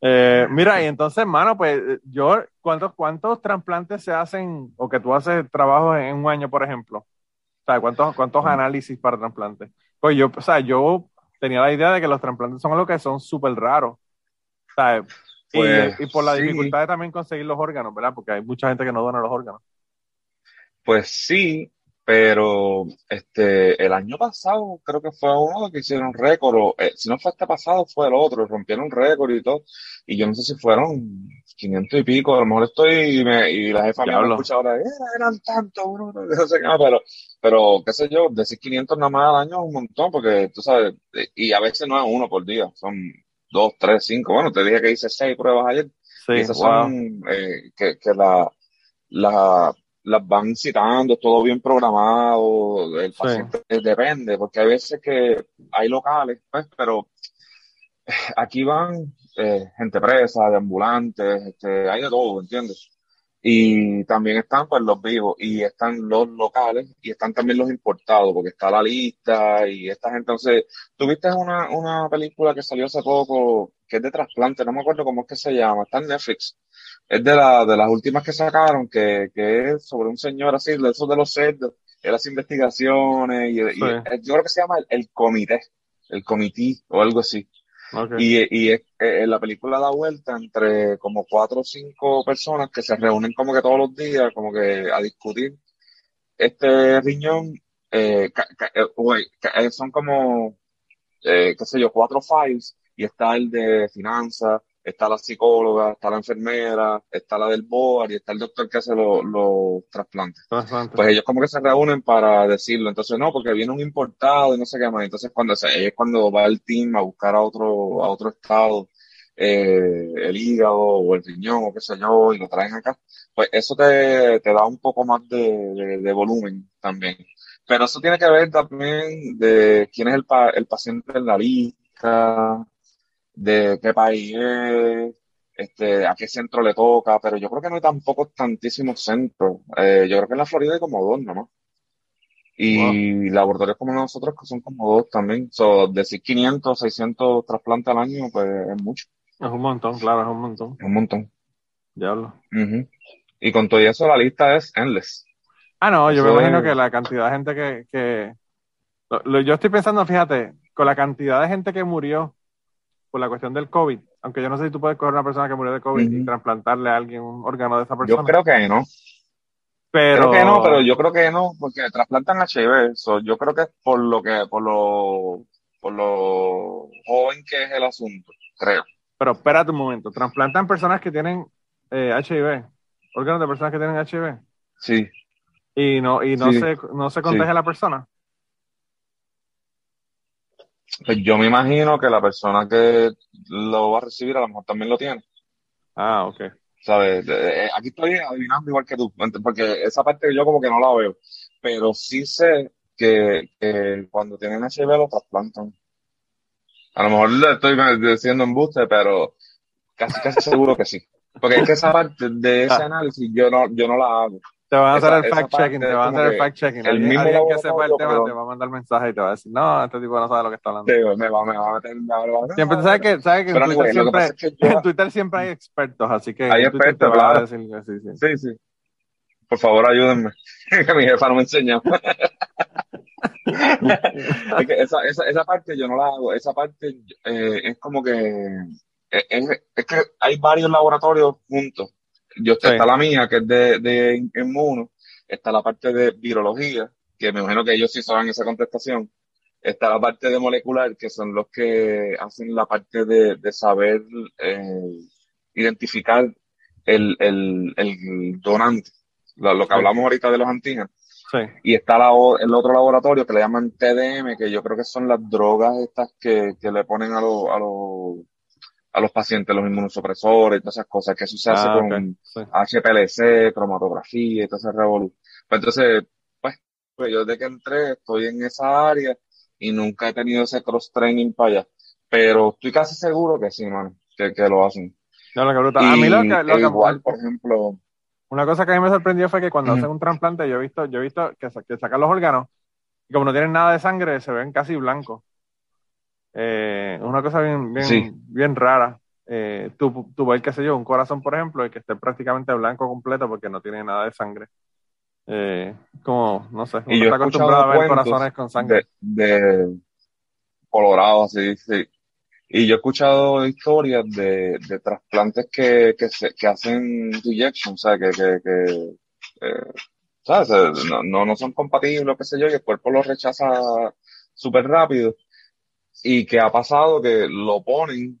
[SPEAKER 2] Eh, mira, y entonces, mano, pues eh, yo, ¿cuántos, ¿cuántos trasplantes se hacen o que tú haces trabajos en un año, por ejemplo? O sea, ¿cuántos, cuántos análisis para trasplantes? Pues yo, o sea, yo tenía la idea de que los trasplantes son algo que son súper raros. O sea, y-
[SPEAKER 3] Pues,
[SPEAKER 2] y, por la
[SPEAKER 3] sí.
[SPEAKER 2] dificultad de también conseguir los órganos, ¿verdad? Porque hay mucha gente que no dona los órganos.
[SPEAKER 3] Pues sí, pero este el año pasado creo que fue uno que hicieron récord, o, eh, si no fue este pasado, fue el otro, rompieron récord y todo, y yo no sé si fueron 500 y pico, a lo mejor estoy, y, me- y la jefa mía me escucha ahora, "Eh, eran tantos, uno, no no sé qué, pero, pero qué sé yo, decir 500 nada más al año es un montón, porque tú sabes, eh, y a veces no es uno por día, son dos, tres, cinco, bueno, te dije que hice seis pruebas ayer,
[SPEAKER 2] Sí,
[SPEAKER 3] y esas
[SPEAKER 2] wow.
[SPEAKER 3] son eh, que, que la, la- las van citando, todo bien programado, el paciente depende, porque hay veces que hay locales, pues, pero eh, aquí van eh, gente presa, de ambulantes, este, hay de todo, ¿entiendes? Y también están pues los vivos y están los locales y están también los importados, porque está la lista y esta gente. Entonces, tuviste una, una película que salió hace poco que es de trasplante, no me acuerdo cómo es que se llama, está en Netflix. Es de, la, de las últimas que sacaron, que, que es sobre un señor así, de esos de los cerdos, él hace investigaciones y, y yo creo que se llama el, el comité, el comití o algo así. Y, y es- eh, la película da vuelta entre como cuatro o cinco personas que se reúnen como que todos los días, como que a discutir este riñón. Eh, ca- ca- eh, eh, son como, eh, qué sé yo, cuatro files y está el de finanzas, está la psicóloga, está la enfermera, está la del board y está el doctor que hace los los trasplantes
[SPEAKER 2] Trasplante.
[SPEAKER 3] pues ellos como que se reúnen para decirlo. Entonces, no, porque viene un importado y no sé qué más. Entonces, cuando se, es cuando va el team a buscar a otro, a otro estado, eh, el hígado o el riñón o qué sé yo, y lo traen acá, pues eso te, te da un poco más de, de, de volumen también. Pero eso tiene que ver también de quién es el, pa- el paciente en la lista, de qué país es, este, a qué centro le toca, pero yo creo que no hay tampoco tantísimos centros. Eh, yo creo que en la Florida hay como dos nomás. Y laboratorios como nosotros, que son como dos también. So, decir 500, 600 trasplantes al año, pues es mucho.
[SPEAKER 2] Es un montón, claro, es un montón.
[SPEAKER 3] Es un montón.
[SPEAKER 2] Diablo.
[SPEAKER 3] Ujú. Y con todo eso, la lista es endless.
[SPEAKER 2] Ah, no, yo me imagino que la cantidad de gente que, que lo- lo- yo estoy pensando, fíjate, con la cantidad de gente que murió por la cuestión del COVID, aunque yo no sé si tú puedes coger una persona que murió de COVID y trasplantarle a alguien un órgano de esa persona.
[SPEAKER 3] Yo creo que no.
[SPEAKER 2] pero
[SPEAKER 3] Creo que no, pero yo creo que no, porque trasplantan HIV. So, yo creo que es por lo que, por lo, por lo joven que es el asunto, creo.
[SPEAKER 2] pero espérate un momento, trasplantan personas que tienen eh, HIV, órganos de personas que tienen HIV
[SPEAKER 3] Sí.
[SPEAKER 2] y no y no
[SPEAKER 3] Sí.
[SPEAKER 2] se no se contagia
[SPEAKER 3] Sí.
[SPEAKER 2] la persona.
[SPEAKER 3] Pues yo me imagino que la persona que lo va a recibir a lo mejor también lo tiene.
[SPEAKER 2] Ah, ok.
[SPEAKER 3] ¿Sabes? De- eh, Aquí estoy adivinando igual que tú, porque esa parte yo como que no la veo. Pero sí sé que, que cuando tienen HIV lo trasplantan. A lo mejor le estoy diciendo embuste, pero casi casi seguro que sí. Porque es que esa parte de ese
[SPEAKER 2] Ah.
[SPEAKER 3] análisis yo no, yo no la hago.
[SPEAKER 2] Te van a hacer el
[SPEAKER 3] esa
[SPEAKER 2] fact checking,
[SPEAKER 3] parte
[SPEAKER 2] te van a hacer el
[SPEAKER 3] que
[SPEAKER 2] fact checking.
[SPEAKER 3] el
[SPEAKER 2] Alguien,
[SPEAKER 3] mismo
[SPEAKER 2] alguien que sepa el tema te va a mandar mensaje y te va a decir, no, este tipo no sabe lo que está hablando.
[SPEAKER 3] Digo, me va, me va a meter,
[SPEAKER 2] Siempre, ¿sabes que, sabes que en, Twitter siempre, en Twitter siempre hay expertos, así que
[SPEAKER 3] Hay expertos,
[SPEAKER 2] te a decir sí, sí.
[SPEAKER 3] Sí, sí. Por favor, ayúdenme. que mi jefa no me enseña. es que esa, esa, esa parte yo no la hago. Esa parte eh, es como que es, es- es que hay varios laboratorios juntos. Yo
[SPEAKER 2] Sí.
[SPEAKER 3] está la mía que es de, de inmuno, está la parte de virología, que me imagino que ellos sí saben esa contestación. Está la parte de molecular, que son los que hacen la parte de, de saber eh, identificar el, el, el donante, lo, lo que
[SPEAKER 2] Sí.
[SPEAKER 3] hablamos ahorita de los antígenos.
[SPEAKER 2] Sí.
[SPEAKER 3] Y está la el otro laboratorio que le llaman TDM, que yo creo que son las drogas estas que, que le ponen a, los a, los a los pacientes, los inmunosupresores y todas esas cosas, que eso se hace
[SPEAKER 2] Ah,
[SPEAKER 3] con.
[SPEAKER 2] Sí.
[SPEAKER 3] HPLC, cromatografía y todo ese revolú. Pues entonces, pues, pues yo desde que entré estoy en esa área y nunca he tenido ese cross-training para allá. Pero estoy casi seguro que sí, mano, que, que lo hacen.
[SPEAKER 2] No, que. A mí lo que, lo
[SPEAKER 3] e
[SPEAKER 2] que-
[SPEAKER 3] igual, por ejemplo,
[SPEAKER 2] una cosa que a mí me sorprendió fue que cuando hacen un trasplante, yo he visto, yo he visto que, que sacan los órganos y como no tienen nada de sangre, se ven casi blancos. Eh, es una cosa bien, bien,
[SPEAKER 3] Sí.
[SPEAKER 2] bien rara. Eh, tú, tú ves, qué sé yo, un corazón, por ejemplo, y que esté prácticamente blanco completo porque no tiene nada de sangre. Eh, como, no sé, uno
[SPEAKER 3] Y yo
[SPEAKER 2] está acostumbrado a ver corazones con sangre.
[SPEAKER 3] de, de Colorado, así, sí. Y yo he escuchado historias de, de trasplantes que, que, se, que hacen rejection, o sea, que, que, que eh, ¿sabes? No, no, no son compatibles, qué sé yo, y el cuerpo los rechaza súper rápido. Y que ha pasado que lo ponen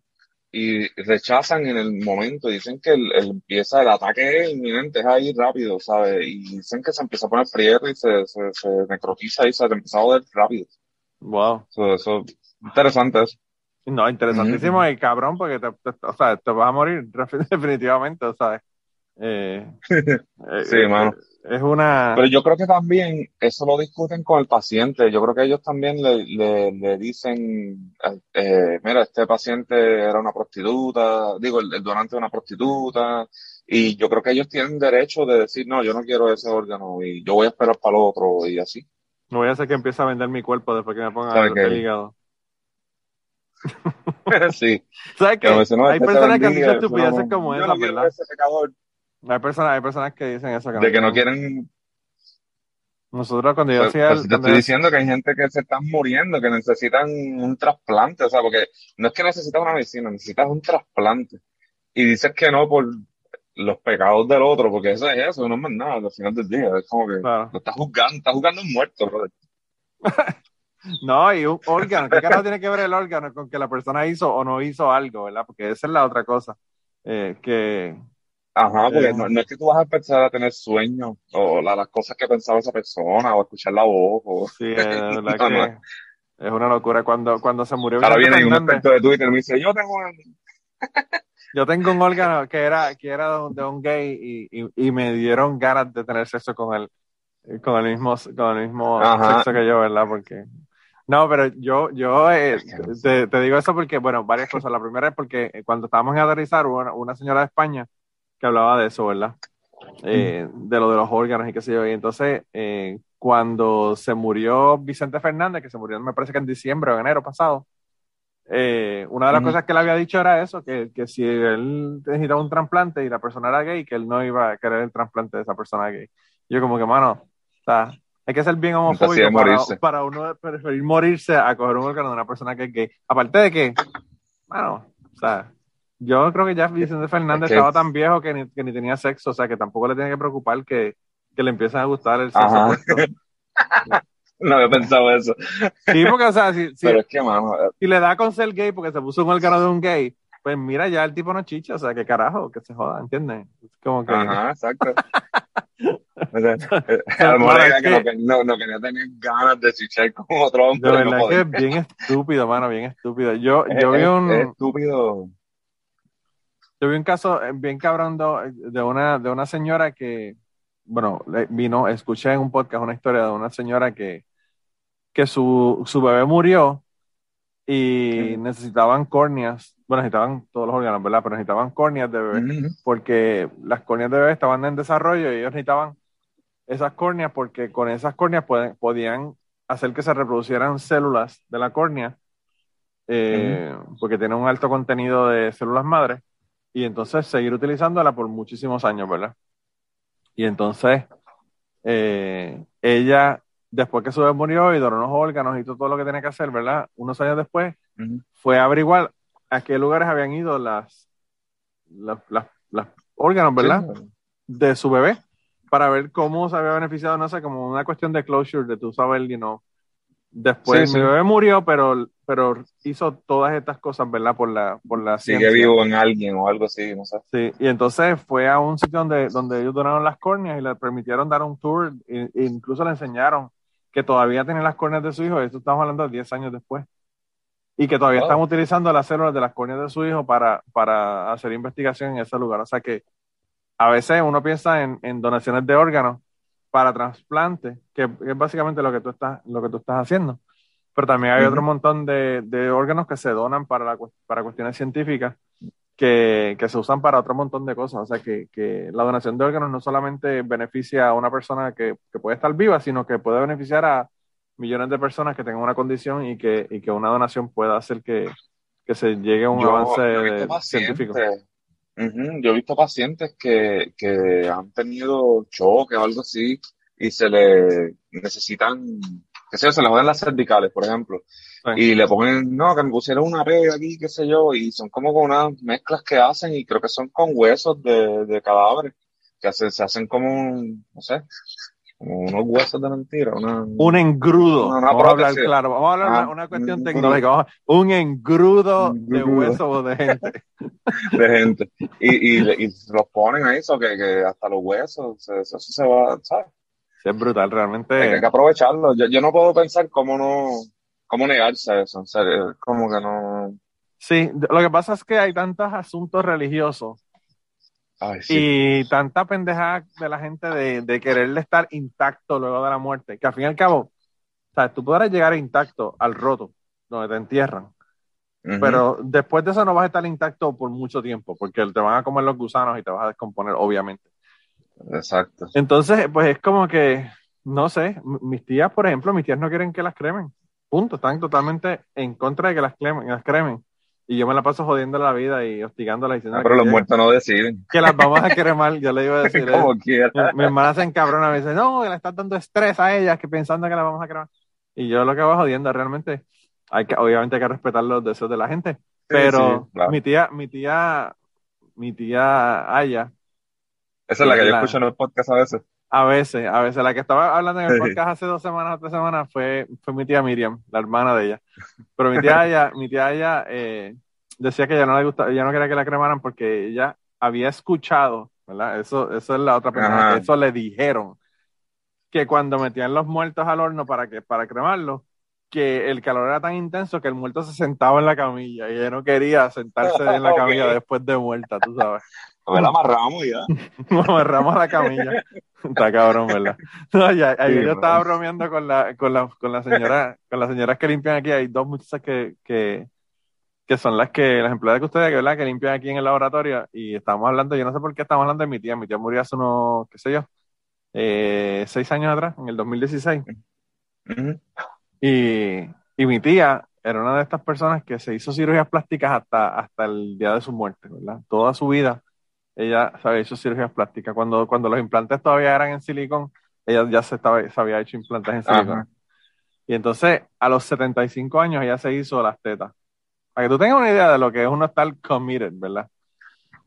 [SPEAKER 3] y rechazan en el momento. Dicen que el, el empieza, el ataque es inminente, es ahí rápido, ¿sabes? Y dicen que se empieza a poner prieto y se, se, se necrotiza y se empieza a joder rápido.
[SPEAKER 2] Wow.
[SPEAKER 3] Eso, eso, interesante eso.
[SPEAKER 2] No, interesantísimo
[SPEAKER 3] Ujú.
[SPEAKER 2] y cabrón, porque te, te- o sea, te vas a morir definitivamente, ¿sabes? Eh, eh,
[SPEAKER 3] Sí,
[SPEAKER 2] eh,
[SPEAKER 3] mano.
[SPEAKER 2] Es una...
[SPEAKER 3] Pero yo creo que también eso lo discuten con el paciente. Yo creo que ellos también le, le, le dicen, eh, mira, este paciente era una prostituta, digo, el, el donante es una prostituta, y yo creo que ellos tienen derecho de decir, no, yo no quiero ese órgano y yo voy a esperar para el otro y así.
[SPEAKER 2] No voy a hacer que empiece a vender mi cuerpo después que me pongan
[SPEAKER 3] ¿Sabe
[SPEAKER 2] el,
[SPEAKER 3] qué?
[SPEAKER 2] el hígado.
[SPEAKER 3] sí.
[SPEAKER 2] ¿Sabes qué?
[SPEAKER 3] Que no,
[SPEAKER 2] Hay
[SPEAKER 3] este
[SPEAKER 2] personas que han dicho estupideces como
[SPEAKER 3] quiero
[SPEAKER 2] ¿verdad?
[SPEAKER 3] ese pecador.
[SPEAKER 2] Hay personas, hay personas que dicen eso.
[SPEAKER 3] De que no
[SPEAKER 2] quieren. Nosotros cuando yo
[SPEAKER 3] Pues,
[SPEAKER 2] hacía
[SPEAKER 3] pues
[SPEAKER 2] el...
[SPEAKER 3] te estoy diciendo que hay gente que se están muriendo, que necesitan un trasplante, o sea, porque no es que necesitas una medicina, necesitas un trasplante. Y dices que no por los pecados del otro, porque eso es eso, no es más nada, al final del día, es como que
[SPEAKER 2] Claro.
[SPEAKER 3] lo estás juzgando, estás juzgando un muerto, brother.
[SPEAKER 2] No, y un órgano. ¿Qué carajo tiene que ver el órgano con que la persona hizo o no hizo algo, verdad? Porque esa es la otra cosa. Eh, que...
[SPEAKER 3] Ajá, porque
[SPEAKER 2] Eh.
[SPEAKER 3] no, no es que tú vas a empezar a tener sueños, o la- las cosas que pensaba esa persona, o escuchar la voz, o...
[SPEAKER 2] Sí, es verdad
[SPEAKER 3] No, no.
[SPEAKER 2] que es una locura. Cuando, cuando se murió
[SPEAKER 3] Ahora viene un experto de Twitter y me dice, yo tengo una...
[SPEAKER 2] yo tengo un órgano que era, que era de un, de un gay y, y, y me dieron ganas de tener sexo con el, con el mismo, con el mismo
[SPEAKER 3] Ajá.
[SPEAKER 2] sexo que yo, ¿verdad? Porque no, pero yo, yo eh, te, te digo eso porque, bueno, varias cosas. La primera es porque eh, cuando estábamos en aterrizar, una, una señora de España que hablaba de eso, ¿verdad? Eh, de lo de los órganos y qué sé yo. Y entonces, eh, cuando se murió Vicente Fernández, que se murió me parece que en diciembre o enero pasado, eh, una de las cosas que él había dicho era eso, que, que, si él necesitaba un trasplante y la persona era gay, que él no iba a querer el trasplante de esa persona gay. Yo como que, mano, o sea, hay que ser bien homofóbico para, para, uno preferir morirse a coger un órgano de una persona que es gay. Aparte de que, bueno, o sea, yo creo que ya Vicente Fernández estaba tan viejo que ni, que ni, tenía sexo, o sea, que tampoco le tiene que preocupar que, que le empiecen a gustar el sexo.
[SPEAKER 3] no había pensado eso.
[SPEAKER 2] Sí, porque, o sea, si,
[SPEAKER 3] Pero es que, mano,
[SPEAKER 2] si le da con ser gay porque se puso un órgano de un gay, pues mira, ya el tipo no chicha, o sea, que carajo, que se joda, ¿entiendes? Es como que...
[SPEAKER 3] Ajá, exacto. o sea, eh, a lo mejor era que, que no, no, quería tener ganas de chichar con otro hombre.
[SPEAKER 2] De verdad no que es bien estúpido, mano, bien estúpido. Yo, yo vi un...
[SPEAKER 3] Es estúpido.
[SPEAKER 2] Yo vi un caso bien cabrón de una, de una señora que, bueno, vino, escuché en un podcast una historia de una señora que, que su, su bebé murió y necesitaban córneas, bueno, necesitaban todos los órganos, ¿verdad? Pero necesitaban córneas de bebé, porque las córneas de bebé estaban en desarrollo y ellos necesitaban esas córneas porque con esas córneas pueden, podían hacer que se reproducieran células de la córnea, eh, porque tiene un alto contenido de células madres, y entonces seguir utilizándola por muchísimos años, ¿verdad? Y entonces, eh, ella, después que su bebé murió y donó unos órganos y todo, lo que tenía que hacer, ¿verdad? Unos años después, fue a averiguar a qué lugares habían ido las, las, las, órganos, ¿verdad? De su bebé, para ver cómo se había beneficiado, no sé, como una cuestión de closure, de tú saber, you know, Después mi bebé murió, pero, pero hizo todas estas cosas, ¿verdad? Por la, por la
[SPEAKER 3] Sigue vivo en alguien o algo así, no sé.
[SPEAKER 2] Sí, y entonces fue a un sitio donde, donde ellos donaron las córneas y le permitieron dar un tour e, incluso le enseñaron que todavía tienen las córneas de su hijo, esto estamos hablando de 10 años después, y que todavía están utilizando las células de las córneas de su hijo para, para hacer investigación en ese lugar. O sea que a veces uno piensa en, en donaciones de órganos para trasplante, que es básicamente lo que tú estás, lo que tú estás haciendo. Pero también hay otro montón de, de, órganos que se donan para, la, para cuestiones científicas que, que, se usan para otro montón de cosas. O sea, que, que, la donación de órganos no solamente beneficia a una persona que, que, puede estar viva, sino que puede beneficiar a millones de personas que tengan una condición y que, y que una donación pueda hacer que, se llegue a un avance científico.
[SPEAKER 3] Yo he visto pacientes que, que han tenido choque o algo así y se le necesitan, qué sé yo, se les joden las cervicales, por ejemplo. Y le ponen, no, que me pusieron una pega aquí, qué sé yo, y son como con unas mezclas que hacen y creo que son con huesos de, de cadáveres, que se, se hacen como, no sé, como unos huesos de mentira. Una,
[SPEAKER 2] un engrudo. vamos a hablar claro, vamos a hablar de una, cuestión tecnológica. un engrudo, de huesos de gente.
[SPEAKER 3] de gente. Y, y, y, los ponen ahí, eso que, que hasta los huesos, eso, se va, ¿sabes?
[SPEAKER 2] Es brutal, realmente.
[SPEAKER 3] Hay que aprovecharlo. Yo, yo no puedo pensar cómo no, cómo negarse eso, en serio. Como que no.
[SPEAKER 2] Sí, lo que pasa es que hay tantos asuntos religiosos y tanta pendejada de la gente de, de quererle estar intacto luego de la muerte, que al fin y al cabo, sea, tú podrás llegar intacto al roto, donde te entierran, pero después de eso no vas a estar intacto por mucho tiempo, porque te van a comer los gusanos y te vas a descomponer, obviamente.
[SPEAKER 3] Exacto.
[SPEAKER 2] Entonces, pues es como que, no sé, mis tías, por ejemplo, mis tías no quieren que las cremen. Punto. Están totalmente en contra de que las cremen. Las cremen. Y yo me la paso jodiendo la vida y hostigándola diciendo
[SPEAKER 3] ah, pero los muertos no deciden.
[SPEAKER 2] Que las vamos a cremar, yo le iba a decir.
[SPEAKER 3] Como quiera.
[SPEAKER 2] Mi, hermana se encabrona, me dice, no, que le están dando estrés a ellas, que pensando que las vamos a cremar. Y yo lo que voy jodiendo realmente, hay que, obviamente hay que respetar los deseos de la gente. Pero mi tía, mi tía, mi tía Aya.
[SPEAKER 3] Esa es la que yo escucho en los podcasts a veces.
[SPEAKER 2] A veces, a veces. La que estaba hablando en el podcast hace dos semanas o tres semanas fue, fue mi tía Miriam, la hermana de ella. Pero mi tía ella, mi tía ella eh, decía que ella no le gustaba, ella no quería que la cremaran porque ella había escuchado, ¿verdad? Eso, eso es la otra persona. Eso le dijeron que cuando metían los muertos al horno para que, para cremarlos, que el calor era tan intenso que el muerto se sentaba en la camilla y ella no quería sentarse en la camilla después de muerta, tú sabes.
[SPEAKER 3] Pues la amarramos ya.
[SPEAKER 2] Nos amarramos a la camilla. Está cabrón, ¿verdad? No, ya, ayer yo estaba bromeando con la, con la, con la señora, con las señoras que limpian aquí. Hay dos muchachas que, que, que son las que, las empleadas que ustedes, ¿verdad? Que limpian aquí en el laboratorio. Y estamos hablando, yo no sé por qué estamos hablando de mi tía. Mi tía murió hace unos, qué sé yo, eh, seis años atrás, en el 2016.
[SPEAKER 3] Ujú.
[SPEAKER 2] Y, y mi tía era una de estas personas que se hizo cirugías plásticas hasta, hasta el día de su muerte, ¿verdad? Toda su vida ella se había hecho cirugías plásticas. Cuando, cuando los implantes todavía eran en silicón, ella ya se, estaba, se había hecho implantes en silicón.
[SPEAKER 3] Ajá.
[SPEAKER 2] Y entonces, a los 75 años, ella se hizo las tetas. Para que tú tengas una idea de lo que es uno estar committed, ¿verdad?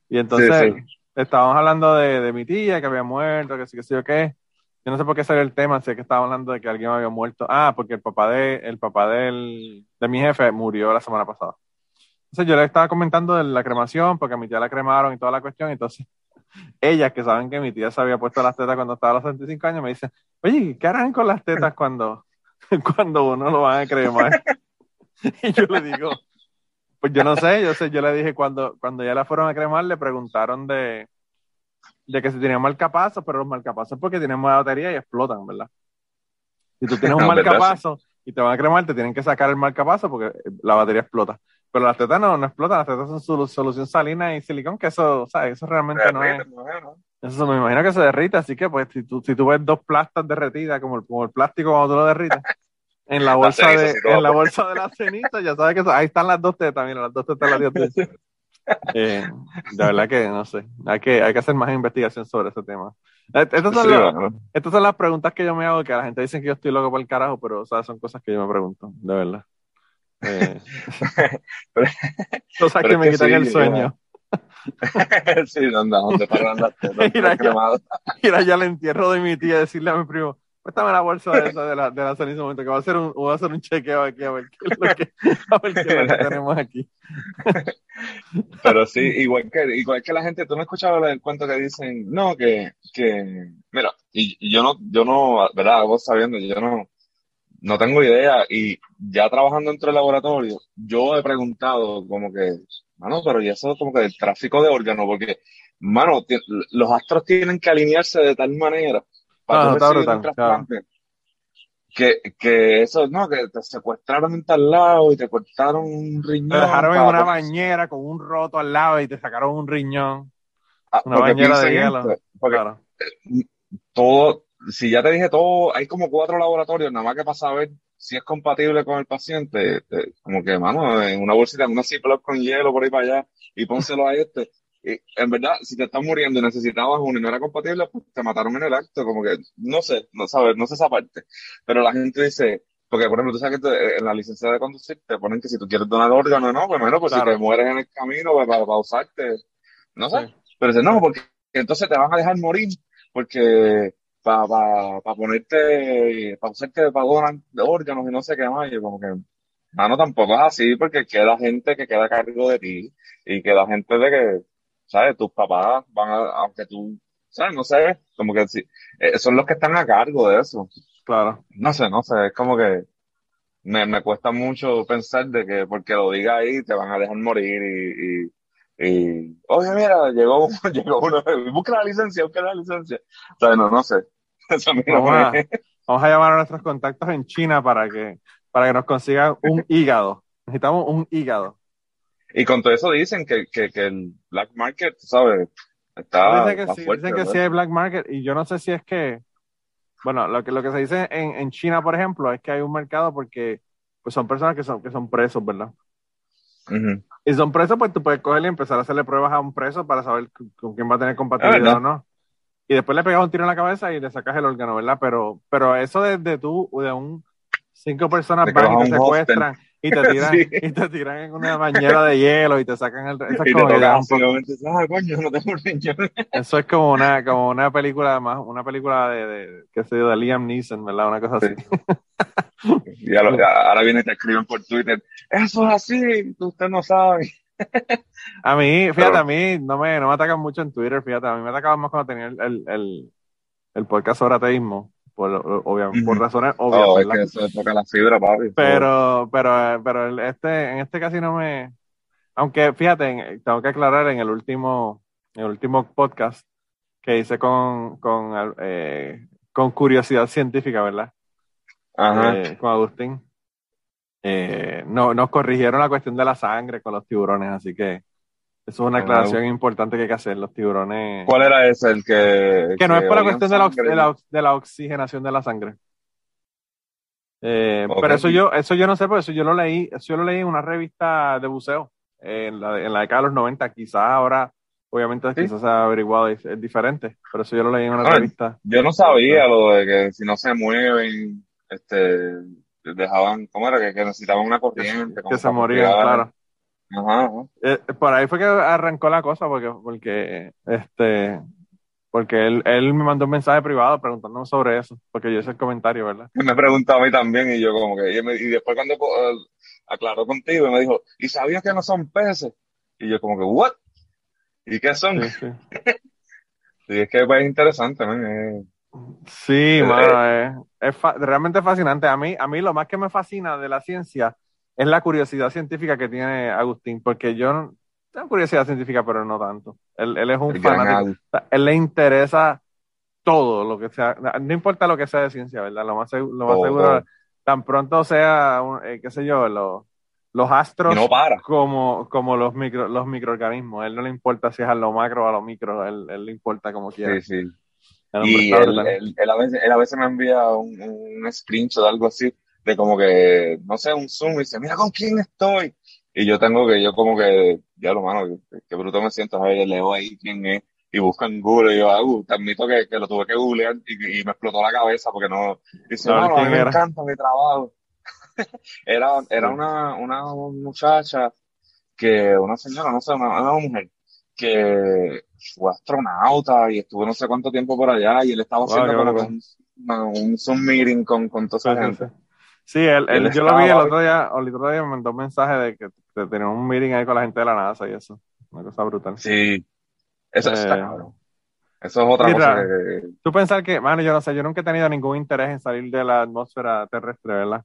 [SPEAKER 2] Y entonces,
[SPEAKER 3] Sí,
[SPEAKER 2] estábamos hablando de, de mi tía que había muerto, que sí, que sí o qué. Yo no sé por qué salió el tema, sé que estábamos hablando de que alguien había muerto. Ah, porque el papá de, el papá del, de mi jefe murió la semana pasada. Entonces yo le estaba comentando de la cremación, porque a mi tía la cremaron y toda la cuestión. Entonces, ellas que saben que mi tía se había puesto las tetas cuando estaba a los 75 años, me dicen, oye, ¿qué harán con las tetas cuando, cuando uno lo van a cremar? Y yo le digo, pues yo no sé, yo sé, yo le dije cuando, cuando ya la fueron a cremar, le preguntaron de, de que si tenían marcapasos, pero los marcapasos es porque tienen mala batería y explotan, ¿verdad? Si tú tienes un
[SPEAKER 3] ¿Verdad?
[SPEAKER 2] marcapaso y te van a cremar, te tienen que sacar el marcapaso porque la batería explota. Pero las tetas no, no explotan, las tetas son solu- solución salina y silicón, que eso, ¿sabes? Eso realmente no es.
[SPEAKER 3] Bueno,
[SPEAKER 2] Eso me imagino que se derrite, así que pues si tú, si tú ves dos plastas derretidas, como el, como el plástico cuando tú lo derrites, en la bolsa
[SPEAKER 3] ceniza,
[SPEAKER 2] de, en la bolsa de la ceniza, ya sabes que eso- ahí están las dos tetas, mira, las dos tetas las dio Dios. Eh, de verdad que no sé, hay que, hay que hacer más investigación sobre ese tema. Eh, Estas son,
[SPEAKER 3] sí,
[SPEAKER 2] las- estas son las preguntas que yo me hago, que la gente dice que yo estoy loco por el carajo, pero o sea, son cosas que yo me pregunto, de verdad. Eh,
[SPEAKER 3] Pero- pero
[SPEAKER 2] que me quitan
[SPEAKER 3] sí,
[SPEAKER 2] el sueño.
[SPEAKER 3] sí, ¿dónde, dónde paran las tetas?
[SPEAKER 2] Ir allá al entierro de mi tía y decirle a mi primo, préstame la bolsa de, esa de la, de la ceniza momento, que voy a hacer un, voy a hacer un chequeo aquí a ver qué es lo que, a ver qué es lo que tenemos aquí.
[SPEAKER 3] Pero sí, igual que, igual que la gente, tú no has escuchado el cuento que dicen, no, que, que, mira, y, y yo no, yo no, ¿verdad? Vos sabiendo, yo no, no tengo idea, y ya trabajando dentro del laboratorio, yo he preguntado como que, mano, pero y eso como que el tráfico de órganos, porque, mano, los astros tienen que alinearse de tal manera para
[SPEAKER 2] Ah, brutal,
[SPEAKER 3] un trasplante. Que, que eso, no, que te secuestraron en tal lado y te cortaron un riñón.
[SPEAKER 2] Te dejaron en una bañera con un roto al lado y te sacaron un riñón.
[SPEAKER 3] Ah,
[SPEAKER 2] Una bañera de hielo.
[SPEAKER 3] esto, porque
[SPEAKER 2] Claro.
[SPEAKER 3] todo, si ya te dije todo, hay como cuatro laboratorios, nada más que para saber si es compatible con el paciente, te- como que, mano, en una bolsita, en una Ziploc con hielo por ahí para allá, y pónselo a este. Y en verdad, si te estás muriendo y necesitabas uno y no era compatible, pues te mataron en el acto, como que, no sé, no sabes, no sé esa parte. Pero la gente dice, porque por ejemplo, tú sabes que te- en la licencia de conducir te ponen que si tú quieres donar órganos, no, pues bueno, pues
[SPEAKER 2] Claro.
[SPEAKER 3] si te mueres en el camino, pues para, para usarte, no sé.
[SPEAKER 2] Sí.
[SPEAKER 3] Pero dice, no, porque entonces te van a dejar morir, porque para pa, pa ponerte, para usarte, para donar órganos y no sé qué más, y yo como que, mano, tampoco es así, porque queda gente que queda a cargo de ti, y queda gente de que, ¿sabes? Tus papás van a, aunque tú, ¿sabes? No sé, como que sí, eh, son los que están a cargo de eso.
[SPEAKER 2] Claro.
[SPEAKER 3] No sé, no sé, es como que me, me cuesta mucho pensar de que porque lo diga ahí te van a dejar morir y, y, y oye, mira, llegó, llegó uno, busca la licencia, busca la licencia. O sea, no, no sé. Eso no
[SPEAKER 2] Vamos a,
[SPEAKER 3] me-
[SPEAKER 2] vamos a llamar a nuestros contactos en China para que, para que nos consigan un hígado. Necesitamos un hígado.
[SPEAKER 3] Y con todo eso dicen que, que, que el black market, ¿sabes? Está,
[SPEAKER 2] Dicen que sí,
[SPEAKER 3] fuerte,
[SPEAKER 2] dicen que sí hay black market y yo no sé si es que, bueno, lo que, lo que se dice en, en China, por ejemplo, es que hay un mercado porque pues son personas que son, que son presos, ¿verdad? Y son presos, pues tú puedes coger y empezar a hacerle pruebas a un preso para saber con, quién va a tener compatibilidad
[SPEAKER 3] verdad.
[SPEAKER 2] o no. Y después le pegas un tiro en la cabeza y le sacas el órgano, ¿verdad? Pero, pero eso de, de tú, de un cinco personas van y te
[SPEAKER 3] a hostel.
[SPEAKER 2] secuestran y te tiran,
[SPEAKER 3] Sí.
[SPEAKER 2] y te tiran en una bañera de hielo y te sacan el eso es
[SPEAKER 3] Y te
[SPEAKER 2] como
[SPEAKER 3] ah, coño, no tengo
[SPEAKER 2] eso es una, como una película más, una película de, de qué sé yo, de Liam Neeson, ¿verdad? Una cosa así.
[SPEAKER 3] Y ahora, ahora viene y te escriben por Twitter, eso es así, usted no sabe.
[SPEAKER 2] A mí, fíjate,
[SPEAKER 3] Pero-
[SPEAKER 2] a mí no me, no me atacan mucho en Twitter, fíjate, a mí me atacaban más cuando tenía el, el, el, el podcast sobre ateísmo, por, obvia- por razones obvias,
[SPEAKER 3] Oh, es
[SPEAKER 2] ¿verdad?
[SPEAKER 3] que se toca la fibra, papi.
[SPEAKER 2] Pero, pero, pero este, en este casi no me, aunque fíjate, en- tengo que aclarar en el último, en el último podcast que hice con, con, eh, con curiosidad científica, ¿verdad?
[SPEAKER 3] Ajá.
[SPEAKER 2] Eh, con Agustín. Eh, no, nos corrigieron la cuestión de la sangre con los tiburones, así que Eso es una aclaración importante que hay que hacer, los tiburones.
[SPEAKER 3] ¿Cuál era ese? El que.
[SPEAKER 2] Que no es por la cuestión de la, de, la, de la, oxigenación de la sangre. Eh, Pero eso yo, eso yo no sé, porque eso yo lo leí, eso yo lo leí en una revista de buceo, en la, en la década de los 90, quizás ahora, obviamente, quizás se ha averiguado, es, diferente, pero eso yo lo leí en una revista.
[SPEAKER 3] Yo no sabía lo de que si no se mueven, este, dejaban, ¿cómo era? Que, necesitaban una corriente.
[SPEAKER 2] Que, se morían, claro. Ajá, eh, por ahí fue que arrancó la cosa, porque, porque este, porque él, él me mandó un mensaje privado preguntándome sobre eso, porque yo hice el comentario, ¿verdad?
[SPEAKER 3] Me preguntó a mí también y yo como que, y, después cuando eh, aclaró contigo me dijo, ¿y sabías que no son peces? Y yo como que, ¿what? ¿Y qué son? Sí, sí. es que es interesante, man.
[SPEAKER 2] Sí, mano, es, realmente fascinante. A mí, a mí lo más que me fascina de la ciencia es la curiosidad científica que tiene Agustín, porque yo tengo curiosidad científica, pero no tanto. Él, él es un fanático. él le interesa todo lo que sea, no importa lo que sea de ciencia, ¿verdad? Lo más, lo más seguro, tan pronto sea, eh, qué sé yo, los astros como, como los, micro, los microorganismos. él no le importa si es a lo macro o a lo micro, él, él le importa como quiera.
[SPEAKER 3] Sí, sí. Y él, él, a veces, él a veces me envía un, un screenshot de algo así, de como que, no sé, un zoom y dice, mira con quién estoy. Y yo tengo que, yo como que, ya lo mano, que, bruto me siento, ver, leo ahí quién es, y buscan en Google, y yo, ah, uh, te admito que, que, lo tuve que googlear y, y, me explotó la cabeza porque no, dice, no, no, a mí me encanta mi trabajo. era, era una, una muchacha que, una señora, no sé, una, una mujer, que fue astronauta y estuvo no sé cuánto tiempo por allá y él estaba haciendo como un, un, Zoom meeting con, con toda esa gente.
[SPEAKER 2] Sí, él, él, yo lo vi el otro día, el otro día me mandó un mensaje de que tenía un meeting ahí con la gente de la NASA y eso. Una cosa brutal.
[SPEAKER 3] Sí, eso está eh, cabrón. Eso es otra cosa que...
[SPEAKER 2] Tú pensar que, mano, yo no sé, yo nunca he tenido ningún interés en salir de la atmósfera terrestre, ¿verdad?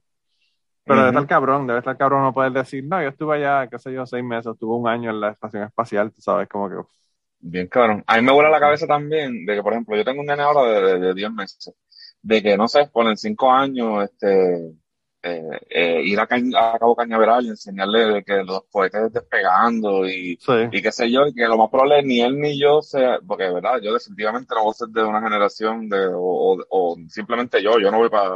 [SPEAKER 2] Pero debe estar cabrón, debe estar cabrón no poder decir, no, yo estuve allá, qué sé yo, seis meses, estuve un año en la estación espacial, tú sabes, como que...
[SPEAKER 3] Bien cabrón. A mí me vuela la cabeza también de que, por ejemplo, yo tengo un nene ahora de, de, 10 meses, de que, no sé, ponen cinco años, este eh, eh, ir a, a, Cabo Cañaveral y enseñarle que los cohetes despegando y, y qué sé yo, y que lo más probable ni él ni yo sea, porque verdad, yo definitivamente no voy a ser de una generación de, o, o, simplemente yo, yo no voy para,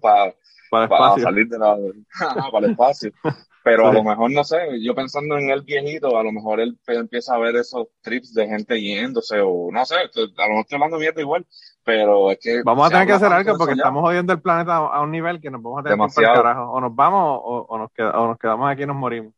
[SPEAKER 3] para, para, salir de la, para el espacio. Pero a lo mejor, no sé, yo pensando en el viejito, a lo mejor él empieza a ver esos trips de gente yéndose, o no sé, a lo mejor estoy hablando mierda igual, pero es que...
[SPEAKER 2] Vamos a tener que hacer algo porque estamos jodiendo el planeta a un nivel que nos vamos a tener que carajo. O nos vamos o, nos o nos quedamos aquí y nos morimos.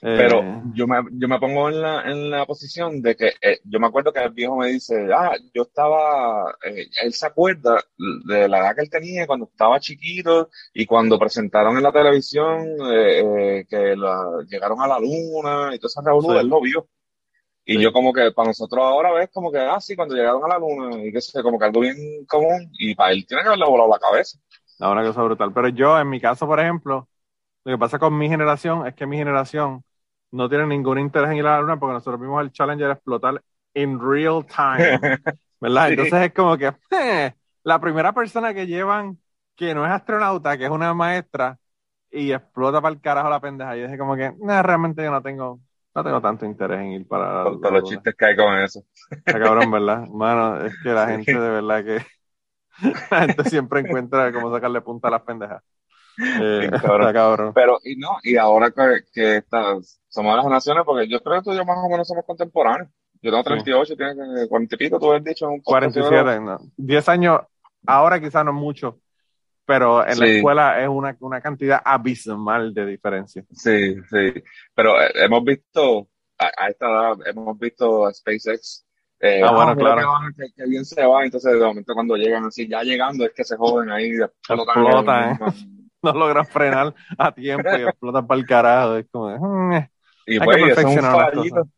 [SPEAKER 3] Pero eh, yo, me, yo me pongo en la, en la posición de que eh, yo me acuerdo que el viejo me dice, ah, yo estaba, eh, él se acuerda de la edad que él tenía cuando estaba chiquito y cuando presentaron en la televisión que la, llegaron a la luna y todo esa revolución, él lo vio. Y yo como que para nosotros ahora ves como que, ah, sí, cuando llegaron a la luna y que sé, como que algo bien común y para él tiene que haberle volado la cabeza.
[SPEAKER 2] La una cosa brutal. Pero yo, en mi caso, por ejemplo, lo que pasa con mi generación es que mi generación no tienen ningún interés en ir a la luna porque nosotros vimos el Challenger explotar in real time, ¿verdad? Entonces es como que eh, la primera persona que llevan que no es astronauta, que es una maestra, y explota para el carajo la pendeja. Y dije como que, realmente yo no tengo, no tengo tanto interés en ir para...
[SPEAKER 3] Todos los chistes que hay con eso.
[SPEAKER 2] Está cabrón, ¿verdad? Mano, es que la gente de verdad que... La gente siempre encuentra cómo sacarle punta a las pendejas.
[SPEAKER 3] Eh, cabrón. Pero, y no, y ahora que, que estás, somos de las naciones, porque yo creo que tú y yo más o menos somos contemporáneos. Yo tengo 38, sí. tienes 40 y pico, tú has dicho. Un
[SPEAKER 2] 47, no. 10 años, ahora quizás no mucho, pero en la escuela es una, una cantidad abismal de diferencia.
[SPEAKER 3] Sí, sí. Pero eh, hemos visto, a, esta edad, hemos visto a SpaceX. Eh, ah, bueno, claro. Que, bien se va, entonces de momento cuando llegan así, ya llegando es que se joden ahí.
[SPEAKER 2] Explotan, ¿eh? no logran frenar a tiempo y explotan para el carajo. Es como, mm,
[SPEAKER 3] y pues, es un fallito.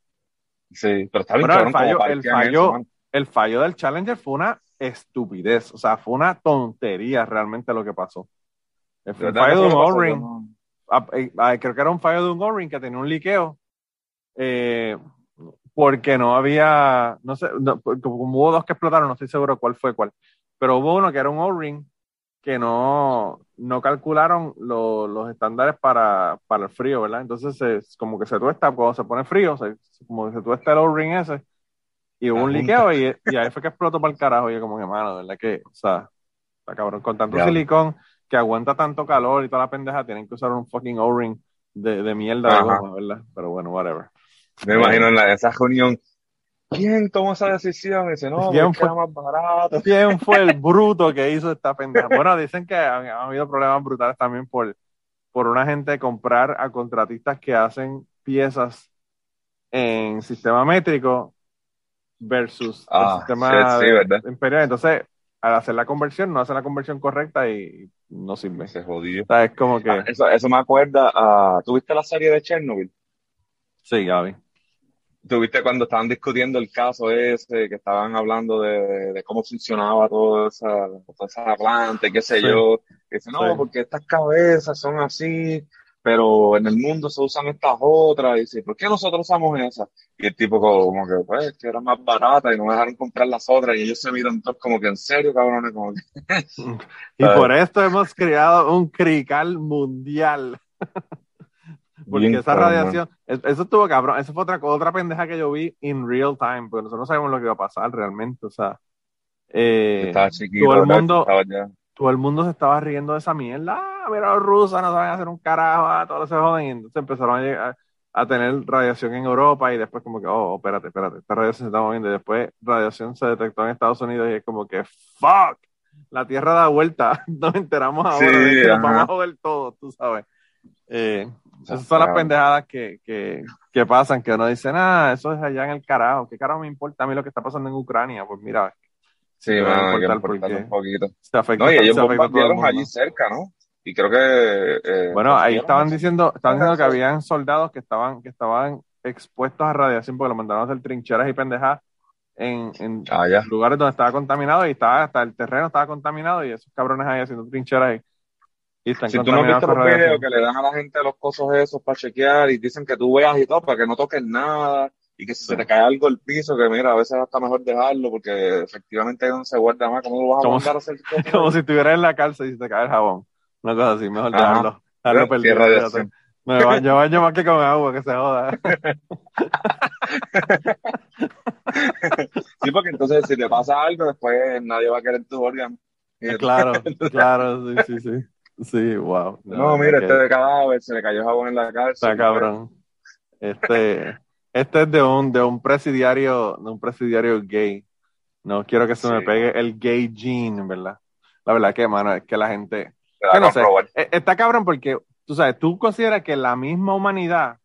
[SPEAKER 3] Sí, pero está bien
[SPEAKER 2] el fallo, el, fallo, el fallo del Challenger fue una estupidez. O sea, fue una tontería realmente lo que pasó. El fallo de un O-ring. Ah, eh, creo que era un fallo de un O-ring que tenía un liqueo. Eh, porque no había, no sé, como hubo dos que explotaron, no estoy seguro cuál fue cuál, pero hubo uno que era un O-ring que no, no calcularon lo- los estándares para, para el frío, ¿verdad? Entonces, se- como que se tuesta, cuando se pone frío, se- como que se tuesta el O-ring ese, y hubo un liqueo, y, y ahí fue que explotó para el carajo, y yo como que, mano, ¿verdad? Que, o sea, está cabrón, con tanto silicón que aguanta tanto calor y toda la pendeja, tienen que usar un fucking O-ring de, de mierda de goma, ¿verdad? Pero bueno, whatever.
[SPEAKER 3] Me imagino en la, esa reunión. ¿Quién tomó esa decisión? Y dice, no,
[SPEAKER 2] ¿Quién fue?
[SPEAKER 3] era más barato.
[SPEAKER 2] ¿Quién fue el bruto que hizo esta pendeja? Bueno, dicen que han, han habido problemas brutales también por, por una gente comprar a contratistas que hacen piezas en sistema métrico versus
[SPEAKER 3] Ah,
[SPEAKER 2] el sistema imperial. Entonces, al hacer la conversión, no hacen la conversión correcta y no sirve.
[SPEAKER 3] Se jodió.
[SPEAKER 2] O sea, es como que,
[SPEAKER 3] Ah, eso, eso me acuerda a... ¿Tuviste la serie de Chernobyl?
[SPEAKER 2] sí, Gaby.
[SPEAKER 3] ¿Tuviste cuando estaban discutiendo el caso ese, que estaban hablando de, de cómo funcionaba toda esa, toda esa planta y qué sé
[SPEAKER 2] Sí.
[SPEAKER 3] yo? Y dice, no,
[SPEAKER 2] Sí.
[SPEAKER 3] porque estas cabezas son así, pero en el mundo se usan estas otras. Y dice, ¿por qué nosotros usamos esas? Y el tipo como que, pues, que eran más baratas y no me dejaron comprar las otras. Y ellos se miran todos como que, ¿en serio, cabrones? Como que,
[SPEAKER 2] Y por esto hemos creado un crical mundial. Porque
[SPEAKER 3] bien
[SPEAKER 2] esa
[SPEAKER 3] cabrón.
[SPEAKER 2] radiación, es- eso estuvo cabrón, eso fue otra, otra pendeja que yo vi in real time, porque nosotros no sabemos lo que iba a pasar realmente, o sea, eh,
[SPEAKER 3] Estaba chiquito,
[SPEAKER 2] todo el mundo- todo el mundo se estaba riendo de esa mierda, ah, mira los rusos no saben hacer un carajo, ah, todos se joden, y entonces empezaron a, llegar- a tener radiación en Europa y después como que, oh, espérate, espérate, esta radiación se está moviendo y después radiación se detectó en Estados Unidos y es como que, fuck, la Tierra da vuelta, nos enteramos ahora
[SPEAKER 3] Sí,
[SPEAKER 2] de que nos vamos a joder todo, tú sabes. Eh, esas son las pendejadas que, que, que pasan, que uno dice, ah, eso es allá en el carajo, ¿qué carajo me importa a mí lo que está pasando en Ucrania? Pues mira,
[SPEAKER 3] Sí, mano, hay que un poquito.
[SPEAKER 2] se afecta,
[SPEAKER 3] No, y ellos
[SPEAKER 2] se
[SPEAKER 3] bombardearon allí cerca, ¿no? Y creo que... eh,
[SPEAKER 2] Bueno, ahí estaban diciendo, estaban diciendo que habían soldados que estaban, que estaban expuestos a radiación porque lo mandaron a hacer trincheras y pendejas en, en
[SPEAKER 3] Ah,
[SPEAKER 2] lugares donde estaba contaminado y estaba, hasta el terreno estaba contaminado y esos cabrones ahí haciendo trincheras y,
[SPEAKER 3] Si tú no has
[SPEAKER 2] contaminados
[SPEAKER 3] visto
[SPEAKER 2] con
[SPEAKER 3] los videos que le dan a la gente los cosos esos para chequear y dicen que tú veas y todo para que no toques nada y que si se te cae algo al piso, que mira, a veces hasta mejor dejarlo porque efectivamente donde se guarda más, ¿cómo lo vas a mandar a hacer cosas?
[SPEAKER 2] Como si estuvieras en la cárcel y se te cae el jabón. Una cosa así, mejor
[SPEAKER 3] Ajá.
[SPEAKER 2] dejarlo, dejarlo perdido. Me baño, baño más que con agua, que se joda.
[SPEAKER 3] Sí, porque entonces si te pasa algo, después nadie va a querer tu órgano. Y-
[SPEAKER 2] claro, claro, sí, sí, sí. Sí, wow.
[SPEAKER 3] No, mira, este de cadáver, se le cayó jabón en la cárcel.
[SPEAKER 2] Está cabrón. Este, este es de un, de un presidiario, de un presidiario gay. No quiero que se me pegue el gay gene, ¿verdad? La verdad que, mano, es que la gente, que no sé, eh, está cabrón porque, tú sabes, tú consideras que la misma humanidad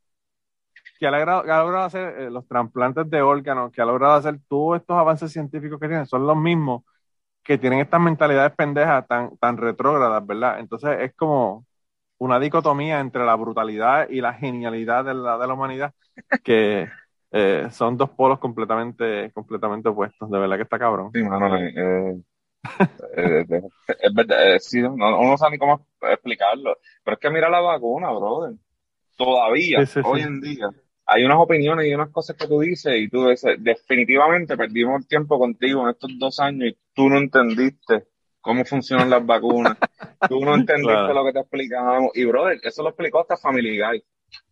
[SPEAKER 2] que ha logrado, que ha logrado hacer eh, los trasplantes de órganos, que ha logrado hacer todos estos avances científicos que tienen, son los mismos que tienen estas mentalidades pendejas tan, tan retrógradas, ¿verdad? Entonces es como una dicotomía entre la brutalidad y la genialidad de la, de la humanidad, que eh, son dos polos completamente, completamente opuestos. De verdad que está cabrón.
[SPEAKER 3] Sí, mano, eh, eh, es verdad, sí, no, uno no sabe ni cómo explicarlo. Pero es que mira la vacuna, brother. Todavía,
[SPEAKER 2] Sí, sí, sí.
[SPEAKER 3] hoy en día, hay unas opiniones y unas cosas que tú dices y tú dices, definitivamente perdimos el tiempo contigo en estos dos años y tú no entendiste cómo funcionan las vacunas. Tú no entendiste
[SPEAKER 2] Claro.
[SPEAKER 3] lo que te explicábamos. Y, brother, eso lo explicó hasta Family Guy.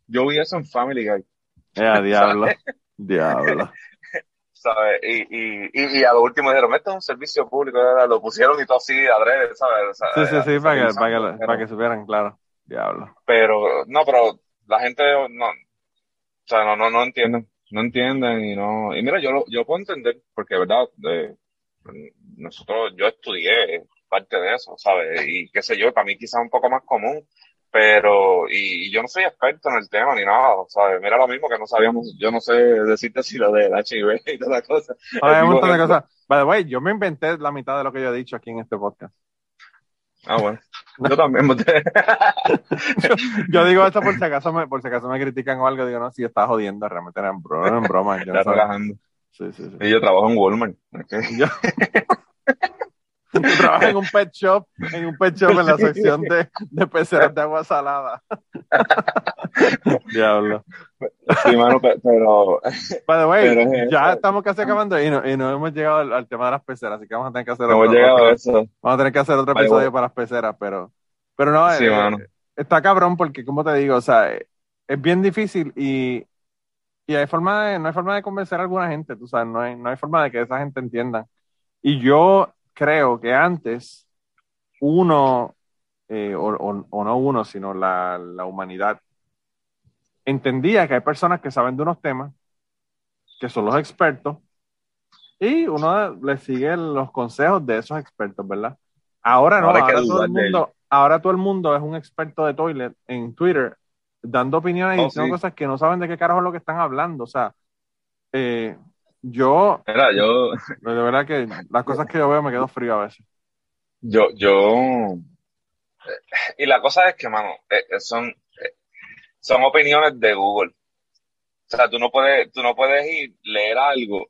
[SPEAKER 3] Yo vi eso en Family Guy.
[SPEAKER 2] Eh, diablo, diablo.
[SPEAKER 3] ¿sabes? Y, y, y, y a lo último dijeron, esto es un servicio público, lo pusieron y todo así, adrede, ¿sabes? O sea,
[SPEAKER 2] Sí, sí, sí, para que, para que,
[SPEAKER 3] pero,
[SPEAKER 2] para que supieran, claro. Diablo.
[SPEAKER 3] pero, no, pero la gente no, o sea, no, no, no entienden, no entienden y no, y mira, yo lo, yo puedo entender, porque, ¿verdad? Eh, nosotros, yo estudié parte de eso, ¿sabes? Y qué sé yo, para mí quizás un poco más común, pero, y, y yo no soy experto en el tema ni nada, ¿sabes? Mira lo mismo que no sabíamos, yo no sé decirte si lo del HIV y toda la cosa.
[SPEAKER 2] Ahora, hay un montón de cosas. By the way, yo me inventé la mitad de lo que yo he dicho aquí en este podcast.
[SPEAKER 3] Ah, bueno. Yo también. boté.
[SPEAKER 2] Yo digo esto por si acaso me, por si acaso me critican o algo, digo, no, si está jodiendo, realmente era en broma, en broma. Yo no. Sí, sí, sí.
[SPEAKER 3] Y yo trabajo en Walmart. ¿ok?
[SPEAKER 2] Yo trabajo en un pet shop, en un pet shop en la sección de, de peceras de agua salada. Diablo.
[SPEAKER 3] Sí, mano, pe- pero.
[SPEAKER 2] By the way,
[SPEAKER 3] Pero es
[SPEAKER 2] ya
[SPEAKER 3] eso.
[SPEAKER 2] estamos casi acabando y no, y no hemos llegado al, al tema de las peceras, así que vamos a tener que hacer
[SPEAKER 3] No hemos
[SPEAKER 2] otro,
[SPEAKER 3] llegado
[SPEAKER 2] otro-
[SPEAKER 3] a eso.
[SPEAKER 2] vamos a tener que hacer otro episodio
[SPEAKER 3] bueno.
[SPEAKER 2] para las peceras, pero, pero no,
[SPEAKER 3] Sí,
[SPEAKER 2] eh,
[SPEAKER 3] mano.
[SPEAKER 2] está cabrón porque, como te digo, o sea, eh, es bien difícil y, y hay forma de, no hay forma de convencer a alguna gente, tú sabes, no hay, no hay forma de que esa gente entienda. Y yo creo que antes uno, eh, o, o- o no uno, sino la, la humanidad, entendía que hay personas que saben de unos temas, que son los expertos, y uno le sigue los consejos de esos expertos, ¿verdad? Ahora no,
[SPEAKER 3] Ahora
[SPEAKER 2] ahora todo el mundo, ahora todo el mundo es un experto de toilet en Twitter, dando opiniones y
[SPEAKER 3] Oh,
[SPEAKER 2] diciendo
[SPEAKER 3] sí.
[SPEAKER 2] cosas que no saben de qué carajo es lo que están hablando. O sea, eh, yo,
[SPEAKER 3] Mira, yo,
[SPEAKER 2] de verdad que las cosas que yo veo me quedo frío a veces.
[SPEAKER 3] yo, yo. Y la cosa es que, mano, eh, eh, son, eh, son opiniones de Google. O sea, tú no puedes, tú no puedes ir, leer algo.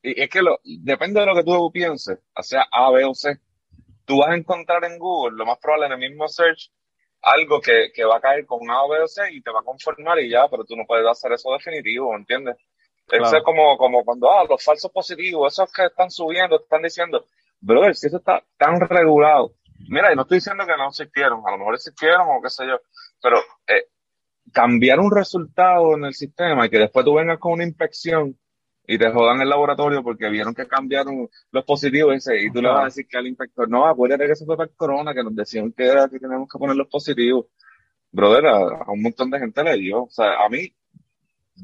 [SPEAKER 3] Y es que lo, depende de lo que tú pienses, o sea A, B o C. Tú vas a encontrar en Google, lo más probable en el mismo search, algo que, que va a caer con A, B o C y te va a conformar y ya, pero tú no puedes hacer eso definitivo, ¿entiendes? Eso es como, como cuando, ah, los falsos positivos, esos que están subiendo, están diciendo, brother, si eso está tan regulado. Mira, y no estoy diciendo que no existieron, a lo mejor existieron o qué sé yo, pero eh, cambiar un resultado en el sistema y que después tú vengas con una inspección y te jodan el laboratorio porque vieron que cambiaron los positivos ese, y tú le vas a decir que al inspector, no, acuérdate que eso fue para el corona, que nos decían que era que tenemos que poner los positivos. Brother, a, a un montón de gente le dio. O sea, a mí,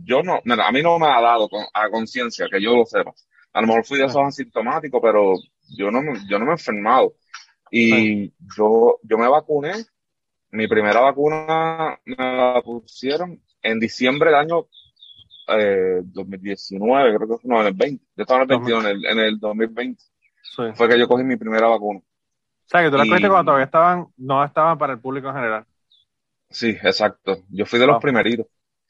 [SPEAKER 3] yo no, mira, a mí no me ha dado con- a conciencia que yo lo sepa. A lo mejor fui de esos asintomáticos, pero yo no me, yo no me he enfermado. Y yo, yo me vacuné. Mi primera vacuna me la pusieron en diciembre del año eh, 2019, creo que fue, no, en el 20. Yo estaba en el 21, en el, en el 2020
[SPEAKER 2] Sí.
[SPEAKER 3] fue que yo cogí mi primera vacuna.
[SPEAKER 2] O sea, que tú las
[SPEAKER 3] Y-
[SPEAKER 2] cogiste cuando todavía estaban, no estaban para el público en general.
[SPEAKER 3] Sí, exacto. Yo fui de los primeritos.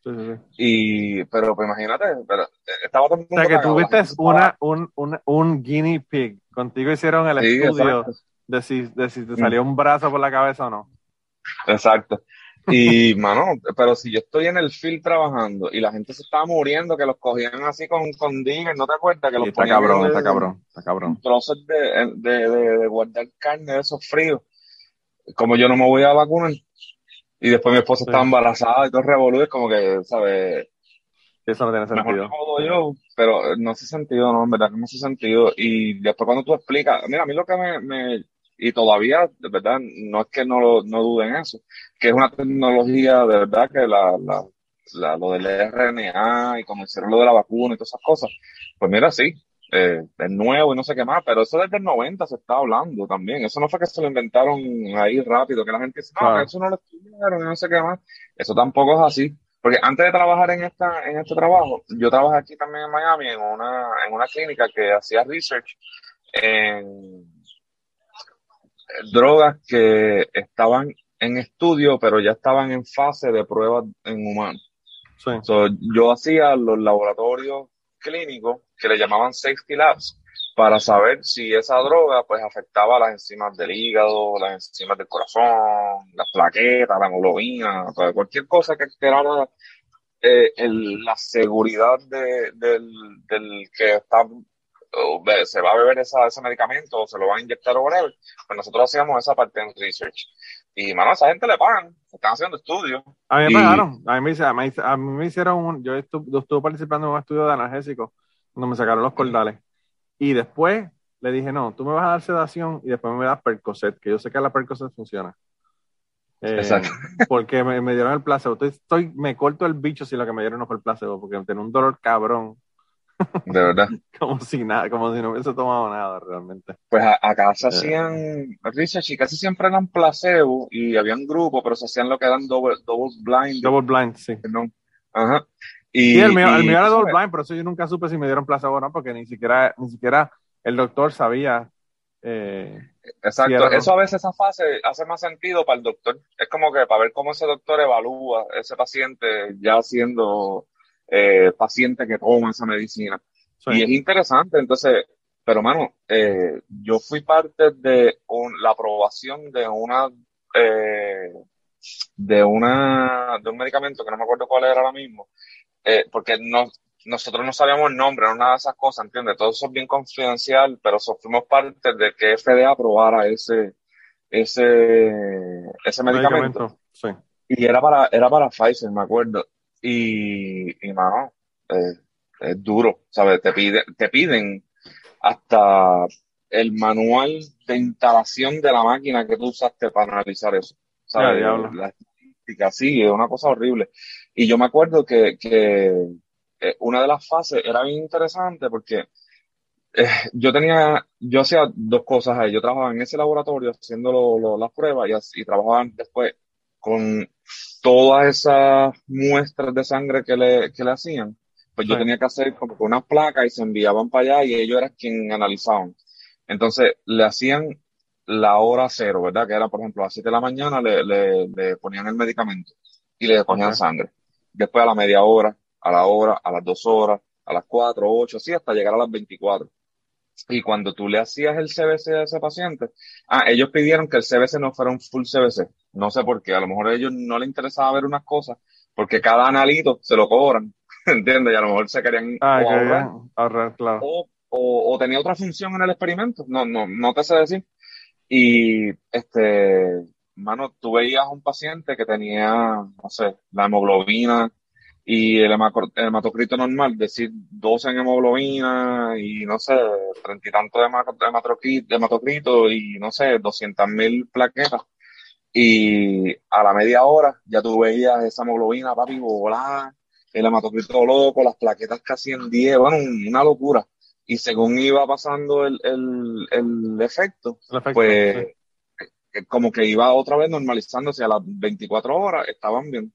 [SPEAKER 2] Sí, sí, sí.
[SPEAKER 3] Y, pero pues imagínate, pero, eh, estaba
[SPEAKER 2] O sea, que tuviste una, un, un, un guinea pig. Contigo hicieron el estudio
[SPEAKER 3] exacto.
[SPEAKER 2] de si, de si te salió un brazo por la cabeza o no.
[SPEAKER 3] Exacto. Y, mano, pero si yo estoy en el field trabajando y la gente se estaba muriendo, que los cogían así con, con diggers, ¿no te acuerdas? Que los
[SPEAKER 2] está
[SPEAKER 3] ponían
[SPEAKER 2] cabrón, está cabrón, está cabrón.
[SPEAKER 3] trozos de, de, de, de guardar carne de esos fríos. Como yo no me voy a vacunar. Y después mi esposa
[SPEAKER 2] Sí.
[SPEAKER 3] estaba embarazada y todo revolú, es como que, ¿sabes?
[SPEAKER 2] Eso no tiene
[SPEAKER 3] Mejor
[SPEAKER 2] sentido.
[SPEAKER 3] me yo, pero no hace sentido, no, en verdad que no hace sentido. Y después cuando tú explicas, mira, a mí lo que me, me y todavía, de verdad, no es que no, lo- no duden eso, que es una tecnología, de verdad, que la, la, la, lo del RNA y como hicieron lo de la vacuna y todas esas cosas, pues mira, sí, eh, es nuevo y no sé qué más, pero eso desde el 90 se está hablando también. Eso no fue que se lo inventaron ahí rápido, que la gente dice, no,
[SPEAKER 2] Claro.
[SPEAKER 3] eso no lo estudiaron y no sé qué más. Eso tampoco es así. Porque antes de trabajar en esta, en este trabajo, yo trabajé aquí también en Miami en una, en una clínica que hacía research en drogas que estaban en estudio, pero ya estaban en fase de pruebas en humanos.
[SPEAKER 2] Sí.
[SPEAKER 3] So, yo hacía los laboratorios clínicos que le llamaban safety labs para saber si esa droga pues afectaba las enzimas del hígado, las enzimas del corazón, las plaquetas, la hemoglobina, pues, cualquier cosa que alterara eh, el- la seguridad de- del, del que está se va a beber esa, ese medicamento o se lo va a inyectar o whatever, pues nosotros hacíamos esa parte en research. Y, mano, a esa gente le pagan, están haciendo estudios.
[SPEAKER 2] A mí me
[SPEAKER 3] Y-
[SPEAKER 2] pagaron, a mí me, a mí, a mí me hicieron un, yo estuve, yo estuve participando en un estudio de analgésico donde me sacaron los cordales y después le dije, no, tú me vas a dar sedación y después me das Percocet, que yo sé que la Percocet funciona. Eh,
[SPEAKER 3] Exacto.
[SPEAKER 2] Porque me, me dieron el placebo. Estoy, estoy- me corto el bicho si lo que me dieron no fue el placebo, porque tenía un dolor cabrón,
[SPEAKER 3] De verdad.
[SPEAKER 2] como si nada, como si no hubiese tomado nada realmente.
[SPEAKER 3] Pues acá se
[SPEAKER 2] Eh.
[SPEAKER 3] hacían research y casi siempre eran placebo y habían grupos, pero se hacían lo que eran double, double blind.
[SPEAKER 2] Double blind, sí.
[SPEAKER 3] ¿no? Ajá. Y,
[SPEAKER 2] Sí, el mío, el
[SPEAKER 3] y-
[SPEAKER 2] mío era double blind, por eso yo nunca supe si me dieron placebo o no, porque ni siquiera, ni siquiera el doctor sabía. eh,
[SPEAKER 3] Exacto.
[SPEAKER 2] Era, ¿no?
[SPEAKER 3] Eso a veces esa fase hace más sentido para el doctor. Es como que para ver cómo ese doctor evalúa ese paciente ya siendo eh, paciente que toma esa medicina.
[SPEAKER 2] sí.
[SPEAKER 3] Y es interesante, entonces, pero mano, eh, yo fui parte de un- la aprobación de una, eh, de una, de un medicamento que no me acuerdo cuál era ahora mismo, eh, porque no, nosotros no sabíamos el nombre, no nada de esas cosas, ¿entiendes? Todo eso es bien confidencial, pero fuimos parte de que FDA aprobara ese, ese, ese medicamento.
[SPEAKER 2] Sí.
[SPEAKER 3] Y era para, era para Pfizer, me acuerdo. Y, y mano, eh, es duro, ¿sabes? Te, pide, te piden hasta el manual de instalación de la máquina que tú usaste para analizar eso. ¿Sabes? la estadística, sí, es una cosa horrible. Y yo me acuerdo que, que eh, una de las fases era bien interesante porque eh, yo tenía, yo hacía dos cosas ahí. Yo trabajaba en ese laboratorio haciendo las pruebas y, y trabajaba después con todas esas muestras de sangre que le, que le hacían. Pues yo tenía que hacer como unas placas y se enviaban para allá y ellos eran quienes analizaban. Entonces le hacían la hora cero, ¿verdad? Que era, por ejemplo, a las 7 de la mañana le, le, le ponían el medicamento y le ponían sangre. Después a la media hora, a la hora, a las dos horas, a las cuatro, ocho, así hasta llegar a las 24. Y cuando tú le hacías el CBC a ese paciente, ah, ellos pidieron que el CBC no fuera un full CBC. No sé por qué. A lo mejor a ellos no les interesaba ver unas cosas, porque cada analito se lo cobran. ¿Entiendes? Y a lo mejor se querían
[SPEAKER 2] ah, ahorrar, claro.
[SPEAKER 3] O, o, tenía otra función en el experimento. No, no, no te sé decir. Y este, mano, tú veías un paciente que tenía, no sé, la hemoglobina y el hematocrito normal, decir 12 en hemoglobina y no sé, treinta y tanto de hematocrito y no sé, 200 mil plaquetas. Y a la media hora ya tú veías esa hemoglobina, papi, volar, el hematocrito loco, las plaquetas casi en 10, bueno, una locura. Y según iba pasando el, el, el efecto, pues eh, como que iba otra vez normalizándose a las 24 horas, estaban bien.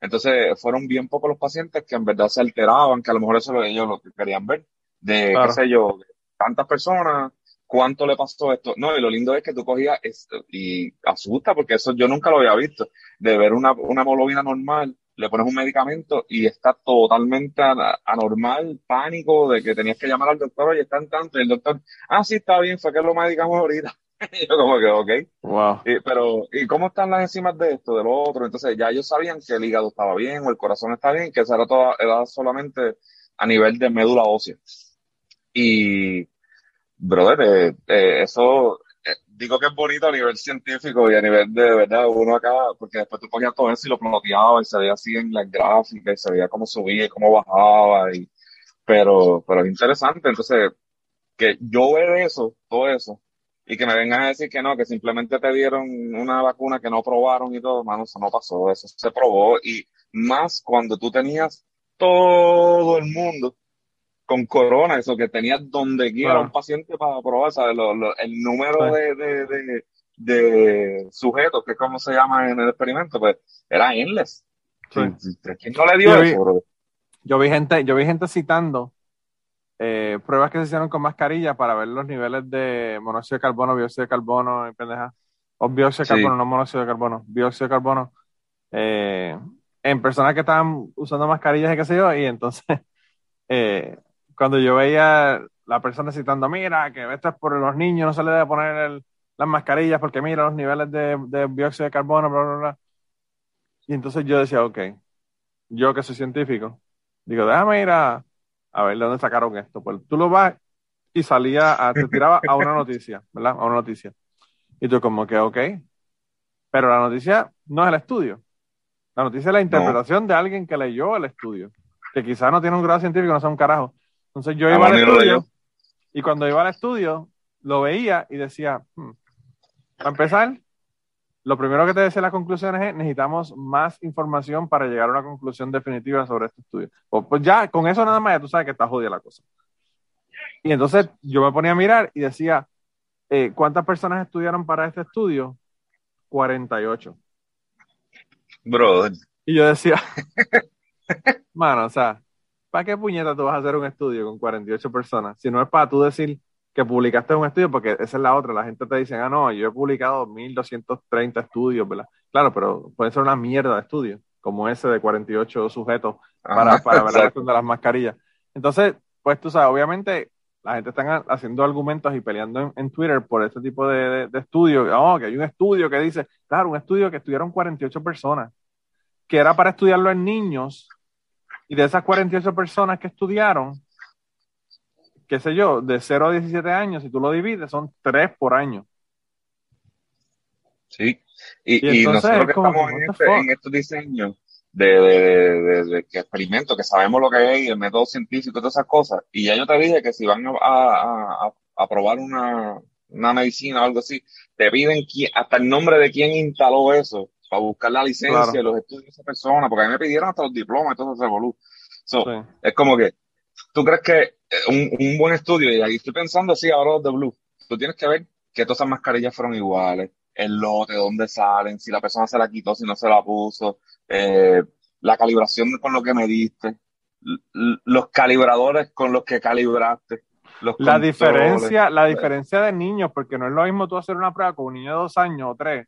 [SPEAKER 3] Entonces fueron bien pocos los pacientes que en verdad se alteraban, que a lo mejor eso es ellos lo que querían ver, de qué sé yo, tantas personas, cuánto le pasó esto. No, y lo lindo es que tú cogías esto y asusta, porque eso yo nunca lo había visto, de ver una, una hemoglobina normal, le pones un medicamento y está totalmente anormal, pánico de que tenías que llamar al doctor y está en tanto, y el doctor, ah, sí, está bien, fue que lo medicamos ahorita. yo como que, ok.
[SPEAKER 2] Wow.
[SPEAKER 3] pero, ¿y cómo están las enzimas de esto, de lo otro? Entonces ya ellos sabían que el hígado estaba bien o el corazón estaba bien, que eso era, todo, era solamente a nivel de médula ósea. Y, brother, eh, eh, eso, eh, digo que es bonito a nivel científico y a nivel de, verdad, uno acá, porque después tú ponías todo eso y lo ploteabas y se veía así en las gráficas y se veía cómo subía y cómo bajaba y, pero, pero es interesante. Entonces, que yo ver eso, todo eso, y que me vengan a decir que no, que simplemente te dieron una vacuna que no probaron y todo, mano, eso no pasó, eso se probó y más cuando tú tenías todo el mundo con corona, eso que tenías donde quiera un paciente para probar, ¿sabes? el número de, de, de, de, sujetos, que es como se llama en el experimento, pues era endless. ¿Quién no le dio
[SPEAKER 2] yo
[SPEAKER 3] eso,
[SPEAKER 2] Yo vi gente, yo vi gente citando eh, pruebas que se hicieron con mascarilla para ver los niveles de monóxido de carbono, dióxido de carbono, pendeja, o dióxido de carbono, no monóxido de carbono, dióxido de carbono, eh, en personas que estaban usando mascarillas y qué sé yo, y entonces, eh, cuando yo veía la persona citando, mira, que esto es por los niños, no se le debe poner las mascarillas porque mira los niveles de, de dióxido de carbono, bla, bla, bla. Y entonces yo decía, ok, yo que soy científico, digo, déjame ir a a ver de dónde sacaron esto. Pues tú lo vas y salía, a, te tiraba a una noticia, ¿verdad? A una noticia. Y tú como que, ok, pero la noticia no es el estudio. La noticia es la interpretación de alguien que leyó el estudio, que quizás no tiene un grado científico, no sé un carajo. Entonces yo iba al estudio y cuando iba al estudio lo veía y decía, hmm, para empezar, lo primero que te decía las conclusiones es necesitamos más información para llegar a una conclusión definitiva sobre este estudio. Pues, pues ya, con eso nada más ya tú sabes que está jodida la cosa. Y entonces yo me ponía a mirar y decía, eh, ¿cuántas personas estudiaron para este estudio? 48.
[SPEAKER 3] Bro.
[SPEAKER 2] Y yo decía, mano, o sea, ¿para qué puñeta tú vas a hacer un estudio con 48 personas? Si no es para tú decir, que publicaste un estudio, porque esa es la otra, la gente te dice, ah, no, yo he publicado 1230 estudios, ¿verdad? Claro, pero puede ser una mierda de estudio, como ese de 48 sujetos para, para ver la cuestión de las mascarillas. Entonces, pues tú sabes, obviamente la gente está haciendo argumentos y peleando en, Twitter por este tipo de, de, estudios. Oh, que hay un estudio que dice, claro, un estudio que estudiaron 48 personas, que era para estudiarlo en niños Y de esas 48 personas que estudiaron, qué sé yo, de 0 a 17 años, si tú lo divides, son 3 por año.
[SPEAKER 3] Sí. Y, y, nosotros que estamos en, este, en, estos diseños de, de, de, de, que experimentos, que sabemos lo que es, el método científico y todas esas cosas, y ya yo te dije que si van a, a, a probar una, una medicina o algo así, te piden hasta el nombre de quién instaló eso para buscar la licencia, los estudios de esa persona, porque a mí me pidieron hasta los diplomas y todo ese volumen. Es como que, ¿tú crees que eh, un, un buen estudio, y ahí estoy pensando así ahora de Blue, tú tienes que ver que todas esas mascarillas fueron iguales, el lote, dónde salen, si la persona se la quitó, si no se la puso, eh, la calibración con lo que mediste, los calibradores con los que calibraste. Los
[SPEAKER 2] la diferencia, la diferencia de niños, porque no es lo mismo tú hacer una prueba con un niño de dos años o tres,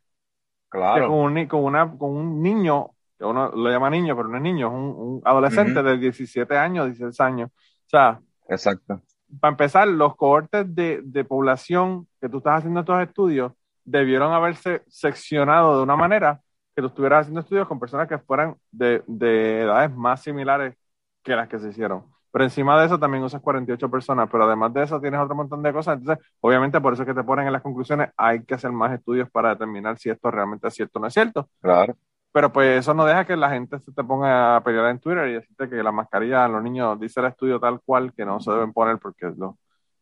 [SPEAKER 3] claro.
[SPEAKER 2] con un, con, una, con un niño, que uno lo llama niño, pero no es niño, es un, un adolescente de 17 años, 16 años. O sea,
[SPEAKER 3] Exacto.
[SPEAKER 2] para empezar, los cohortes de, de población que tú estás haciendo estos estudios debieron haberse seccionado de una manera que tú estuvieras haciendo estudios con personas que fueran de, de edades más similares que las que se hicieron. Pero encima de eso también usas 48 personas, pero además de eso tienes otro montón de cosas. Entonces, obviamente, por eso es que te ponen en las conclusiones, hay que hacer más estudios para determinar si esto realmente es cierto o no es cierto.
[SPEAKER 3] Claro.
[SPEAKER 2] Pero pues eso no deja que la gente se te ponga a pelear en Twitter y decirte que la mascarilla los niños dice el estudio tal cual que no se deben poner porque los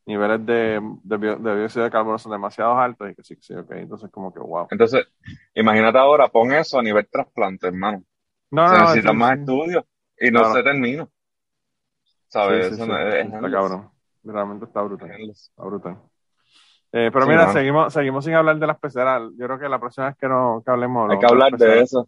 [SPEAKER 2] niveles de, de, de dióxido de carbono son demasiado altos y que sí, que sí, ok. Entonces, como que wow.
[SPEAKER 3] Entonces, imagínate ahora, pon eso a nivel trasplante, hermano.
[SPEAKER 2] No,
[SPEAKER 3] se
[SPEAKER 2] no,
[SPEAKER 3] necesitan
[SPEAKER 2] sí,
[SPEAKER 3] más
[SPEAKER 2] sí.
[SPEAKER 3] estudios y no se termina. ¿Sabes? Eso no es- es
[SPEAKER 2] Está cabrón. Realmente está brutal. Está brutal. Eh, pero mira, seguimos, seguimos sin hablar de las peceras. Yo creo que la próxima vez que, no, que hablemos.
[SPEAKER 3] Hay que hablar de eso.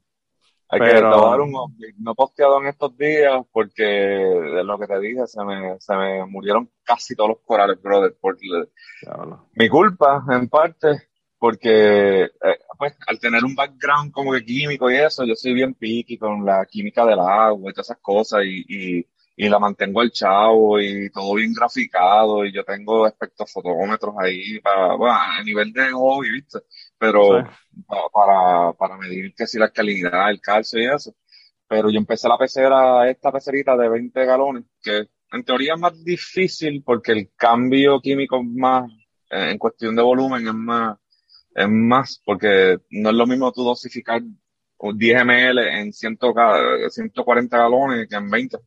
[SPEAKER 3] Hay que
[SPEAKER 2] Pero-
[SPEAKER 3] dar un update. No he posteado en estos días porque de lo que te dije, se me, se me murieron casi todos los corales, brother. Por
[SPEAKER 2] Diablo.
[SPEAKER 3] mi culpa, en parte, porque eh, pues, al tener un background como que químico y eso, yo soy bien picky con la química del agua y todas esas cosas y, y, y la mantengo al chavo y todo bien graficado y yo tengo espectrofotómetros ahí para, bueno, a nivel de hobby, ¿viste? Pero
[SPEAKER 2] Sí.
[SPEAKER 3] para, para medir que si la calidad, el calcio y eso. Pero yo empecé la pecera, esta pecerita de 20 galones, que en teoría es más difícil porque el cambio químico es más, eh, en cuestión de volumen es más, es más, porque no es lo mismo tú dosificar un 10 ml en 100 ga- 140 galones que en 20.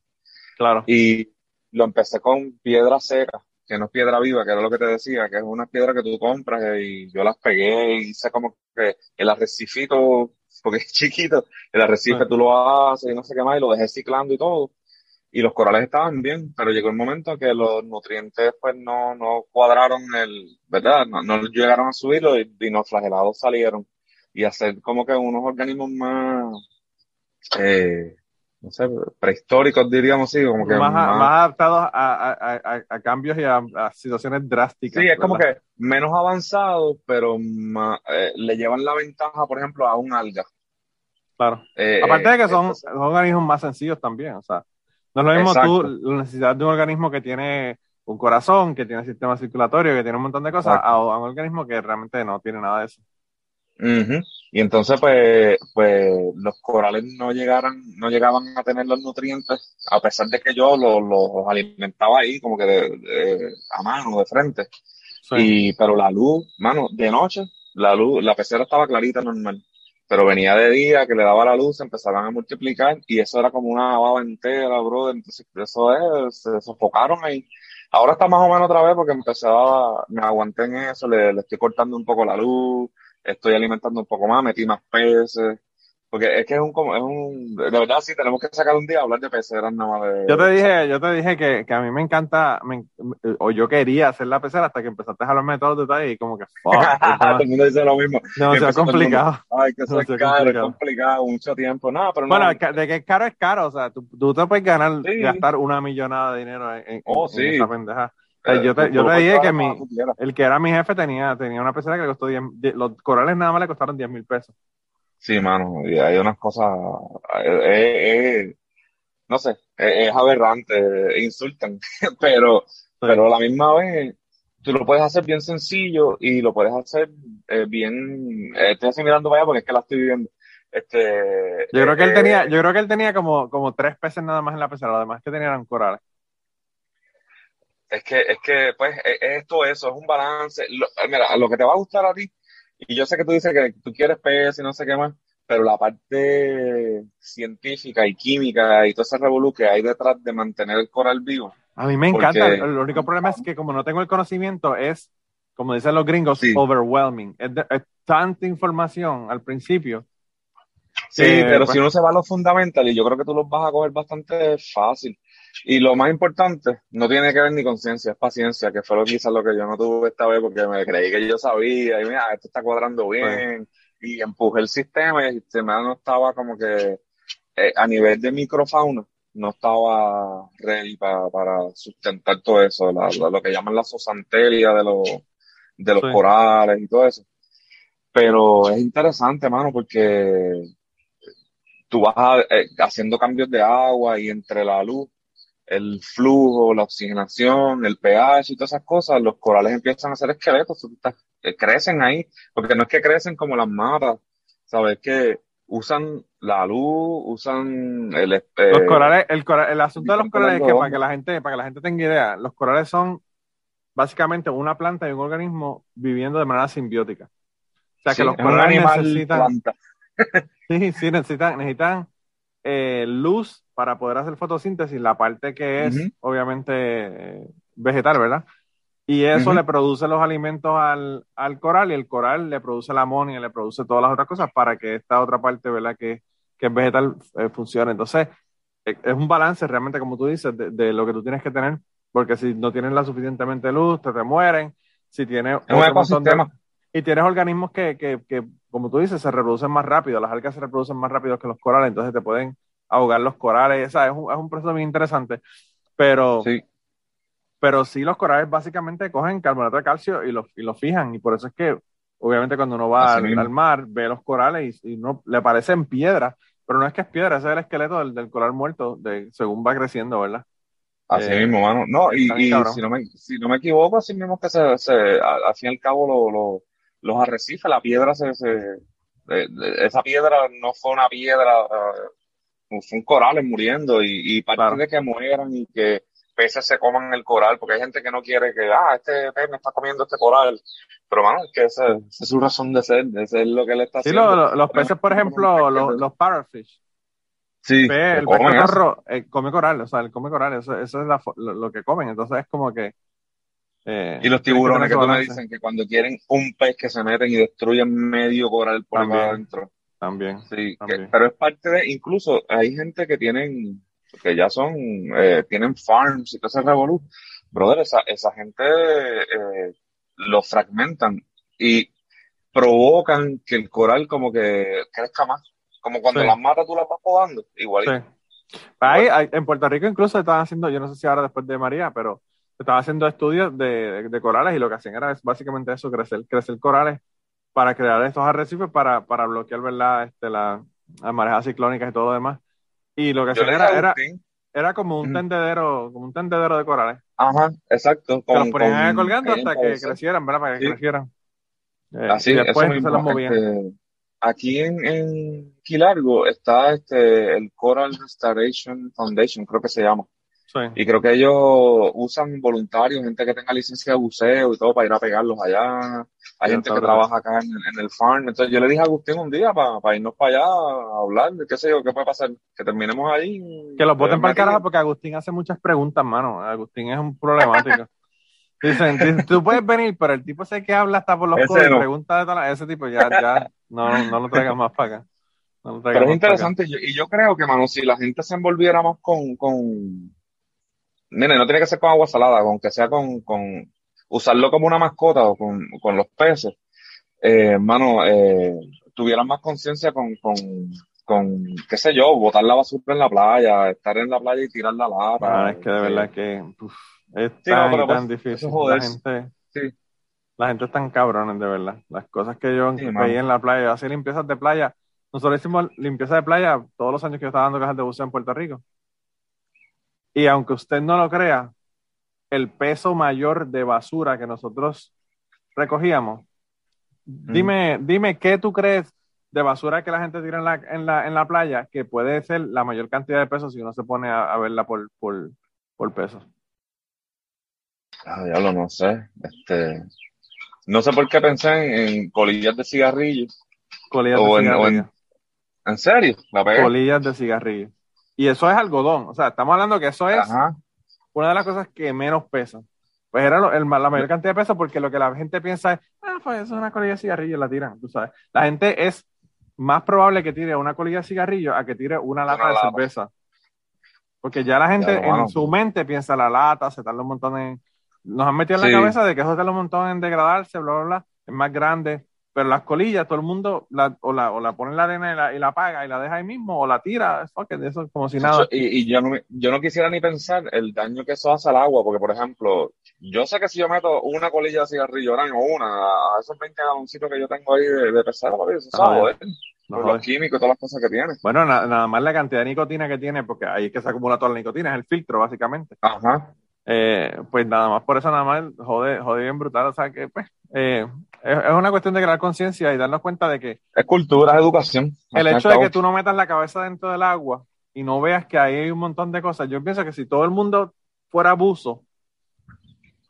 [SPEAKER 2] Claro.
[SPEAKER 3] Y lo empecé con piedra seca, que no es piedra viva, que era lo que te decía, que es una piedra que tú compras y yo las pegué y hice como que el arrecifito, porque es chiquito, el arrecife tú lo haces y no sé qué más, y lo dejé ciclando y todo. Y los corales estaban bien, pero llegó el momento que los nutrientes pues no, no cuadraron el, ¿verdad? No, no llegaron a subirlo y, y los flagelados salieron. Y hacer como que unos organismos más, eh, no sé, prehistóricos diríamos así, como que
[SPEAKER 2] más, a-
[SPEAKER 3] más-
[SPEAKER 2] más adaptados a, a- a- cambios y a, situaciones drásticas.
[SPEAKER 3] Sí, es como que menos avanzado, pero más, eh, le llevan la ventaja, por ejemplo, a un alga.
[SPEAKER 2] Claro.
[SPEAKER 3] Eh,
[SPEAKER 2] Aparte de que son, son organismos más sencillos también. O sea, no es lo mismo tú,
[SPEAKER 3] Exacto.
[SPEAKER 2] la necesidad de un organismo que tiene un corazón, que tiene sistema circulatorio, que tiene un montón de cosas,
[SPEAKER 3] Exacto.
[SPEAKER 2] a un organismo que realmente no tiene nada de eso.
[SPEAKER 3] Ujú. Y entonces, pues, pues, los corales no llegaran, no llegaban a tener los nutrientes, a pesar de que yo los, los alimentaba ahí, como que de- de- a mano, de frente.
[SPEAKER 2] Sí.
[SPEAKER 3] Y, pero la luz, mano, de noche, la luz, la pecera estaba clarita normal. Pero venía de día, que le daba la luz, se empezaban a multiplicar y eso era como una baba entera, brother. Entonces, eso es, se sofocaron ahí. Ahora está más o menos otra vez porque empezaba, me aguanté en eso, le, le estoy cortando un poco la luz, estoy alimentando un poco más, metí más peces. Porque es que es un, es un, de verdad sí, tenemos que sacar un día a hablar de peceras nada más de,
[SPEAKER 2] Yo te dije, yo te dije que, que a mí me encanta, me- o yo quería hacer la pecera hasta que empezaste a hablarme de todos los detalles y como que, fuck, es
[SPEAKER 3] Todo el mundo dice lo mismo. empezó todo el mundo,
[SPEAKER 2] complicado.
[SPEAKER 3] Ay, que eso es
[SPEAKER 2] Demasiado
[SPEAKER 3] caro, es
[SPEAKER 2] complicado.
[SPEAKER 3] complicado, mucho tiempo. Nada, pero no.
[SPEAKER 2] Bueno, ca- de que es caro es caro, o sea, tú, tú te puedes ganar,
[SPEAKER 3] Sí.
[SPEAKER 2] gastar una millonada de dinero en, en-
[SPEAKER 3] Oh,
[SPEAKER 2] en
[SPEAKER 3] sí.
[SPEAKER 2] esa pendeja.
[SPEAKER 3] Eh,
[SPEAKER 2] yo te, yo te dije que mi, el que era mi jefe tenía, tenía una pecera que le costó 10, die- los corales nada más le costaron 10 mil pesos.
[SPEAKER 3] Sí, mano, y hay unas cosas, eh, eh, eh, no sé, es, es aberrante, eh, insultan, pero, pero a la misma vez, tú lo puedes hacer bien sencillo y lo puedes hacer eh, bien, eh, estoy así mirando para allá porque es que la estoy viviendo, Este,
[SPEAKER 2] Yo creo que él
[SPEAKER 3] eh,
[SPEAKER 2] tenía, yo creo que él tenía como, como tres peces nada más en la pecera, lo demás que tenía eran corales.
[SPEAKER 3] Es que, es que, pues, es, es esto, eso, es un balance. Lo- mira, lo que te va a gustar a ti, y yo sé que tú dices que tú quieres peces y no sé qué más, pero la parte científica y química y todo ese revolú que hay detrás de mantener el coral vivo,
[SPEAKER 2] A mí me encanta. El, el único problema es que como no tengo el conocimiento es, como dicen los gringos,
[SPEAKER 3] Sí.
[SPEAKER 2] overwhelming. Es, de- es tanta información al principio.
[SPEAKER 3] Sí,
[SPEAKER 2] que,
[SPEAKER 3] pero
[SPEAKER 2] pues,
[SPEAKER 3] si uno se va a los fundamentales, yo creo que tú los vas a coger bastante fácil. Y lo más importante, no tiene que ver ni con ciencia, es paciencia, que fue lo quizás lo que yo no tuve esta vez porque me creí que yo sabía y mira, esto está cuadrando bien. Y empujé el sistema y el sistema no estaba como que eh, a nivel de microfauna, no estaba ready pa- para sustentar todo eso, la- la- lo que llaman la zosantelia de los, de los
[SPEAKER 2] Sí.
[SPEAKER 3] corales y todo eso. Pero es interesante, mano, porque tú vas eh, haciendo cambios de agua y entre la luz, el flujo, la oxigenación, el pH y todas esas cosas, los corales empiezan a hacer esqueletos, eh, crecen ahí, porque no es que crecen como las matas, sabes que usan la luz, usan el eh,
[SPEAKER 2] Los corales, el, coral- el asunto de los corales es que para que la gente, para que la gente tenga idea, los corales son básicamente una planta y un organismo viviendo de manera simbiótica. O sea que los corales necesitan, sí, sí, necesitan, necesitan eh, luz para poder hacer fotosíntesis, la parte que es obviamente eh, vegetal, ¿verdad? Y eso le produce los alimentos al, al coral y el coral le produce la amonia, le produce todas las otras cosas para que esta otra parte, ¿verdad? Que, que es vegetal eh, funcione. Entonces, eh, es un balance realmente, como tú dices, de, de lo que tú tienes que tener, porque si no tienes la suficientemente luz, te, te mueren. Si tienes
[SPEAKER 3] Es un
[SPEAKER 2] de-. Y tienes organismos que, que, que, como tú dices, se reproducen más rápido. Las algas se reproducen más rápido que los corales, entonces te pueden ahogar los corales. O sea, es un, es un proceso bien interesante. Pero,
[SPEAKER 3] Sí.
[SPEAKER 2] pero sí, los corales básicamente cogen carbonato de calcio y los, y los fijan. Y por eso es que, obviamente, cuando uno va al, mar, ve los corales y, y no, le parecen piedras. Pero no es que es piedra, ese es el esqueleto del, del coral muerto, de, según va creciendo, ¿verdad?
[SPEAKER 3] Así
[SPEAKER 2] Eh,
[SPEAKER 3] mismo, mano. No, y, si no me, si no me equivoco, así mismo que se, se al fin y al cabo lo, lo- los arrecifes, la piedra se, se de- de- esa piedra no fue una piedra, eh, son corales muriendo y, y parte
[SPEAKER 2] Claro.
[SPEAKER 3] de que mueran y que peces se coman el coral, porque hay gente que no quiere que, ah, este pez me está comiendo este coral. Pero, mano, es que esa, esa es su razón de ser, ese es lo que le está
[SPEAKER 2] Sí,
[SPEAKER 3] haciendo.
[SPEAKER 2] lo- lo- los peces, por ejemplo, los, los parrotfish,
[SPEAKER 3] Sí,
[SPEAKER 2] el cotorro eh, come coral, o sea, él come coral, eso, eso es la lo, lo que comen, entonces es como que... eh,
[SPEAKER 3] Y los tiburones que tú me dicen que cuando quieren un pez que se meten y destruyen medio coral por
[SPEAKER 2] También.
[SPEAKER 3] adentro.
[SPEAKER 2] También.
[SPEAKER 3] Sí, que- pero es parte de, incluso hay gente que tienen, que ya son, eh, tienen farms y todo ese revolú. Brother, esa, esa gente eh, lo fragmentan y provocan que el coral como que crezca más. Como cuando
[SPEAKER 2] Sí.
[SPEAKER 3] las matas tú las vas podando, igual.
[SPEAKER 2] Sí. Ahí, en Puerto Rico incluso estaban haciendo, yo no sé si ahora después de María, pero estaban haciendo estudios de, de corales y lo que hacían era básicamente eso, crecer, crecer corales para crear estos arrecifes para, para bloquear, ¿verdad? Este, la, las marejadas ciclónicas y todo lo demás. Y lo que hacían era, era, era como un tendedero, como un tendedero de corales.
[SPEAKER 3] ajá, exacto,
[SPEAKER 2] Que los
[SPEAKER 3] con,
[SPEAKER 2] ponían ahí
[SPEAKER 3] con
[SPEAKER 2] colgando hasta que
[SPEAKER 3] eso.
[SPEAKER 2] crecieran, ¿verdad? Para que
[SPEAKER 3] Sí.
[SPEAKER 2] crecieran. Eh,
[SPEAKER 3] Así,
[SPEAKER 2] y después
[SPEAKER 3] eso
[SPEAKER 2] se los movían.
[SPEAKER 3] este, aquí en, en Quilargo está este, el Coral Restoration Foundation, creo que se llama.
[SPEAKER 2] Sí.
[SPEAKER 3] Y creo que ellos usan voluntarios, gente que tenga licencia de buceo y todo para ir a pegarlos allá. Hay gente que trabaja acá en, en el farm. Entonces yo le dije a Agustín un día para irnos para allá a hablar qué sé yo, qué puede pasar. Que terminemos ahí.
[SPEAKER 2] Que los voten para el carajo porque Agustín hace muchas preguntas, mano. Agustín es un problemático. Dicen, dicen, tú puedes venir, pero el tipo ese que habla hasta por los codos
[SPEAKER 3] no.
[SPEAKER 2] pregunta de todas las- ese tipo ya, ya, no, no lo traigas más para acá. No lo traigas
[SPEAKER 3] Pero es interesante. yo- y yo creo que, mano, si la gente se envolviera más con, con... Nene, no tiene que ser con agua salada, con que sea con, con usarlo como una mascota o con, con los peces. Eh, mano, eh, tuvieran más conciencia con, con, con, qué sé yo, botar la basura en la playa, estar en la playa y tirar la lata.
[SPEAKER 2] Ah, es que de verdad que uf, es
[SPEAKER 3] Sí, no,
[SPEAKER 2] tan,
[SPEAKER 3] pero
[SPEAKER 2] tan
[SPEAKER 3] pues,
[SPEAKER 2] difícil. La gente,
[SPEAKER 3] Sí.
[SPEAKER 2] la gente es tan cabrones, de verdad. Las cosas que yo veía en la playa, yo hacía limpiezas de playa. Nosotros hicimos limpieza de playa todos los años que yo estaba dando clases de buceo en Puerto Rico. Y aunque usted no lo crea, el peso mayor de basura que nosotros recogíamos, dime, dime qué tú crees de basura que la gente tira en la, en la, en la playa, que puede ser la mayor cantidad de pesos si uno se pone a, a verla por, por, por pesos.
[SPEAKER 3] Ah, diablo, no sé. Este, no sé por qué pensé en, en colillas de cigarrillos.
[SPEAKER 2] Colillas
[SPEAKER 3] O
[SPEAKER 2] de
[SPEAKER 3] en- o en-
[SPEAKER 2] cigarrillo.
[SPEAKER 3] ¿En serio? La pegué.
[SPEAKER 2] Colillas de cigarrillo. Y eso es algodón. O sea, estamos hablando que eso es
[SPEAKER 3] Ajá.
[SPEAKER 2] una de las cosas que menos pesan. Pues era lo- el la mayor cantidad de peso porque lo que la gente piensa es, ah, pues eso es una colilla de cigarrillo y la tiran, tú sabes. La gente es más probable que tire una colilla de cigarrillo a que tire una lata de
[SPEAKER 3] lata.
[SPEAKER 2] cerveza. Porque ya la gente
[SPEAKER 3] Ya,
[SPEAKER 2] en su mente piensa la lata, se tarda un montón en... Nos han metido en
[SPEAKER 3] Sí.
[SPEAKER 2] la cabeza de que eso tarda un montón en degradarse, bla, bla, bla, es más grande. Pero las colillas, todo el mundo la, o, la, o la pone en la arena y la, y la apaga y la deja ahí mismo, o la tira, fuck it, eso es como si nada.
[SPEAKER 3] Y, y yo, no, yo no quisiera ni pensar el daño que eso hace al agua, porque, por ejemplo, yo sé que si yo meto una colilla de cigarrillo o una a esos 20 galoncitos que yo tengo ahí de, papi, eso joder,
[SPEAKER 2] No joder.
[SPEAKER 3] los químicos y todas las cosas que tiene.
[SPEAKER 2] Bueno, na- nada más la cantidad de nicotina que tiene, porque ahí es que se acumula toda la nicotina, es el filtro, básicamente.
[SPEAKER 3] Ajá.
[SPEAKER 2] Eh, pues nada más, por eso nada más jode, jode bien brutal. O sea que, pues, eh, es, una cuestión de crear conciencia y darnos cuenta de que
[SPEAKER 3] Es cultura, es educación.
[SPEAKER 2] el hecho de que tú no metas la cabeza dentro del agua y no veas que ahí hay un montón de cosas, yo pienso que si todo el mundo fuera buzo,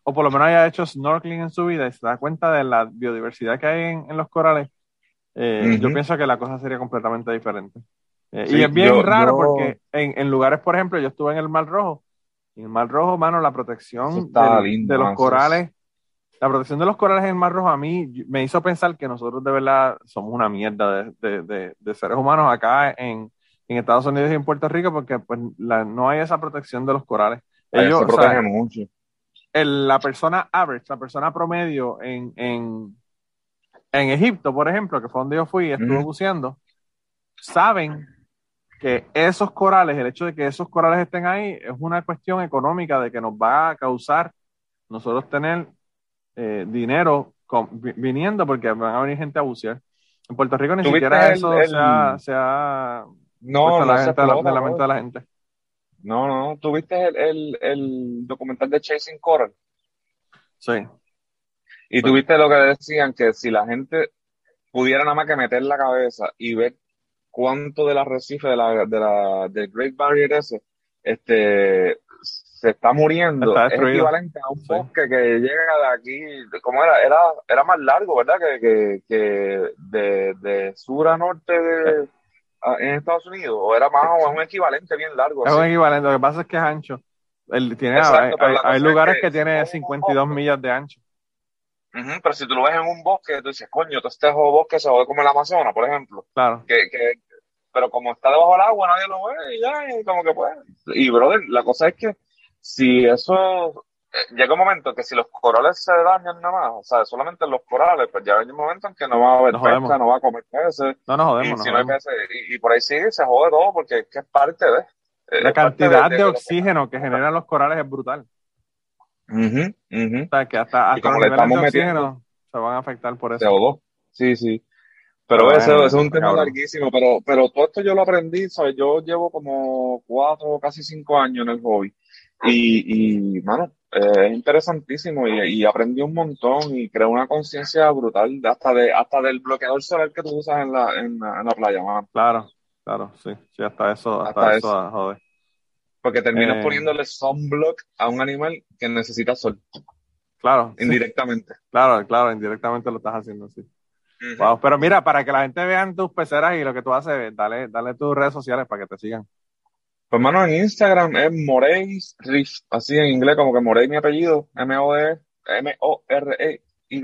[SPEAKER 2] o por lo menos haya hecho snorkeling en su vida y se da cuenta de la biodiversidad que hay en, en los corales, eh, yo pienso que la cosa sería completamente diferente. Eh,
[SPEAKER 3] Sí,
[SPEAKER 2] y es bien
[SPEAKER 3] yo-
[SPEAKER 2] raro
[SPEAKER 3] yo-
[SPEAKER 2] porque en, en lugares, por ejemplo, yo estuve en el Mar Rojo, y en el Mar Rojo, mano, la protección del-
[SPEAKER 3] lindo,
[SPEAKER 2] de los corales, la protección de los corales en el Mar Rojo a mí me hizo pensar que nosotros de verdad somos una mierda de, de- de- de seres humanos acá en, en Estados Unidos y en Puerto Rico porque pues la- no hay esa protección de los corales. Ellos,
[SPEAKER 3] se
[SPEAKER 2] o sea,
[SPEAKER 3] protege mucho.
[SPEAKER 2] el- la persona average, la persona promedio en, en, en Egipto, por ejemplo, que fue donde yo fui y estuve
[SPEAKER 3] Ujú.
[SPEAKER 2] buceando, saben que esos corales, el hecho de que esos corales estén ahí, es una cuestión económica de que nos va a causar nosotros tener eh, dinero con- viniendo porque van a venir gente a bucear. En Puerto Rico ni
[SPEAKER 3] ¿Tú viste
[SPEAKER 2] siquiera
[SPEAKER 3] el-
[SPEAKER 2] eso
[SPEAKER 3] el-
[SPEAKER 2] se ha, se ha
[SPEAKER 3] No, no
[SPEAKER 2] la
[SPEAKER 3] se
[SPEAKER 2] gente la, la mente de la gente.
[SPEAKER 3] No, no, ¿tú viste el, el, el documental de Chasing Coral?
[SPEAKER 2] Sí.
[SPEAKER 3] Y
[SPEAKER 2] Pues-
[SPEAKER 3] tuviste lo que decían, que si la gente pudiera nada más que meter la cabeza y ver cuánto del arrecife de la, de la, del Great Barrier ese, este, se está muriendo,
[SPEAKER 2] Está
[SPEAKER 3] es equivalente a un
[SPEAKER 2] Sí.
[SPEAKER 3] bosque que llega de aquí, ¿cómo era? Era, era más largo, ¿verdad? Que, que, que de, de sur a norte de, a- en Estados Unidos, o era más o un equivalente bien largo.
[SPEAKER 2] Es
[SPEAKER 3] así.
[SPEAKER 2] un equivalente, lo que pasa es que es ancho. El, tiene,
[SPEAKER 3] Exacto,
[SPEAKER 2] hay, hay
[SPEAKER 3] es
[SPEAKER 2] lugares
[SPEAKER 3] que
[SPEAKER 2] que, tiene
[SPEAKER 3] si
[SPEAKER 2] 52
[SPEAKER 3] un-
[SPEAKER 2] millas de ancho.
[SPEAKER 3] Ujú, pero si tú lo ves en un bosque, tú dices, coño, todo este bosque se jode como el Amazonas, por ejemplo.
[SPEAKER 2] Claro.
[SPEAKER 3] que, que, pero como está debajo del agua, nadie lo ve y ya, y como que pues. Y brother, la cosa es que si eso, eh, llega un momento que si los corales se dañan nada más, o sea, solamente los corales, pues ya hay un momento en que no va a haber
[SPEAKER 2] Nos
[SPEAKER 3] pesca,
[SPEAKER 2] jodemos.
[SPEAKER 3] no va a comer peces,
[SPEAKER 2] No nos
[SPEAKER 3] y
[SPEAKER 2] jodemos,
[SPEAKER 3] si no hay
[SPEAKER 2] jodemos.
[SPEAKER 3] peces, y, y por ahí sí se jode todo porque es que es parte de. eh,
[SPEAKER 2] La cantidad
[SPEAKER 3] de-
[SPEAKER 2] de
[SPEAKER 3] de-
[SPEAKER 2] oxígeno que generan los corales es brutal.
[SPEAKER 3] Ujú, ujú.
[SPEAKER 2] O sea, que hasta, hasta los
[SPEAKER 3] le
[SPEAKER 2] niveles de oxígeno se van a afectar por eso.
[SPEAKER 3] CO2. Sí, sí. Pero eso,
[SPEAKER 2] bueno,
[SPEAKER 3] eso es un tema
[SPEAKER 2] cabrón.
[SPEAKER 3] larguísimo, pero, pero todo esto yo lo aprendí, ¿sabes? Yo llevo como cuatro, casi cinco años en el hobby. Y, y mano, eh, es interesantísimo y, y aprendí un montón y creé una conciencia brutal hasta de hasta del bloqueador solar que tú usas en la, en en la playa, mano.
[SPEAKER 2] Claro, claro, sí. Sí, hasta eso, hasta,
[SPEAKER 3] Hasta
[SPEAKER 2] eso, joder.
[SPEAKER 3] Porque terminas
[SPEAKER 2] Eh.
[SPEAKER 3] poniéndole sunblock a un animal que necesita sol,
[SPEAKER 2] Claro, sí,
[SPEAKER 3] indirectamente.
[SPEAKER 2] claro, claro, indirectamente lo estás haciendo, Wow, pero mira, para que la gente vean tus peceras y lo que tú haces, dale, dale tus redes sociales para que te sigan.
[SPEAKER 3] Pues, mano, en Instagram es Moreis Riff, así en inglés, como que Morey mi apellido, M-O-E, M-O-R-E-Y,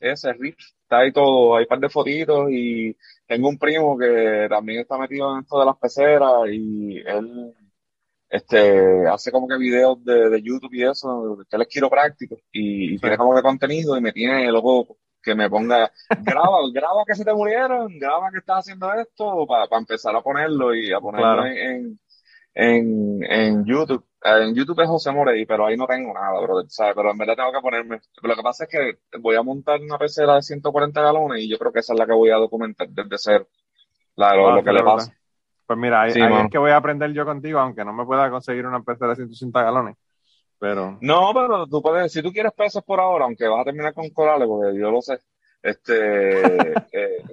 [SPEAKER 3] ese Riff, está ahí todo, hay un par de fotitos y tengo un primo que también está metido en esto de las peceras y él, este, hace como que videos de, de YouTube y eso, que él es quiropráctico y, y tiene como que contenido y me tiene loco que me ponga, graba, graba que se te murieron, graba que estás haciendo esto, para empezar a ponerlo y a ponerlo
[SPEAKER 2] Claro.
[SPEAKER 3] en, en, en, YouTube. Eh, En YouTube es José Morey, pero ahí no tengo nada, brother, ¿sabes? Pero en verdad tengo que ponerme. Lo que pasa es que voy a montar una pecera de 140 galones y yo creo que esa es la que voy a documentar desde cero. La, lo,
[SPEAKER 2] Ah,
[SPEAKER 3] lo que le pasa.
[SPEAKER 2] Pues mira, ahí,
[SPEAKER 3] Sí,
[SPEAKER 2] ahí es que voy a aprender yo contigo, aunque no me pueda conseguir una pecera de 160 galones. Pero,
[SPEAKER 3] No, pero tú puedes, si tú quieres peces por ahora, aunque vas a terminar con corales, porque yo lo sé, este, eh,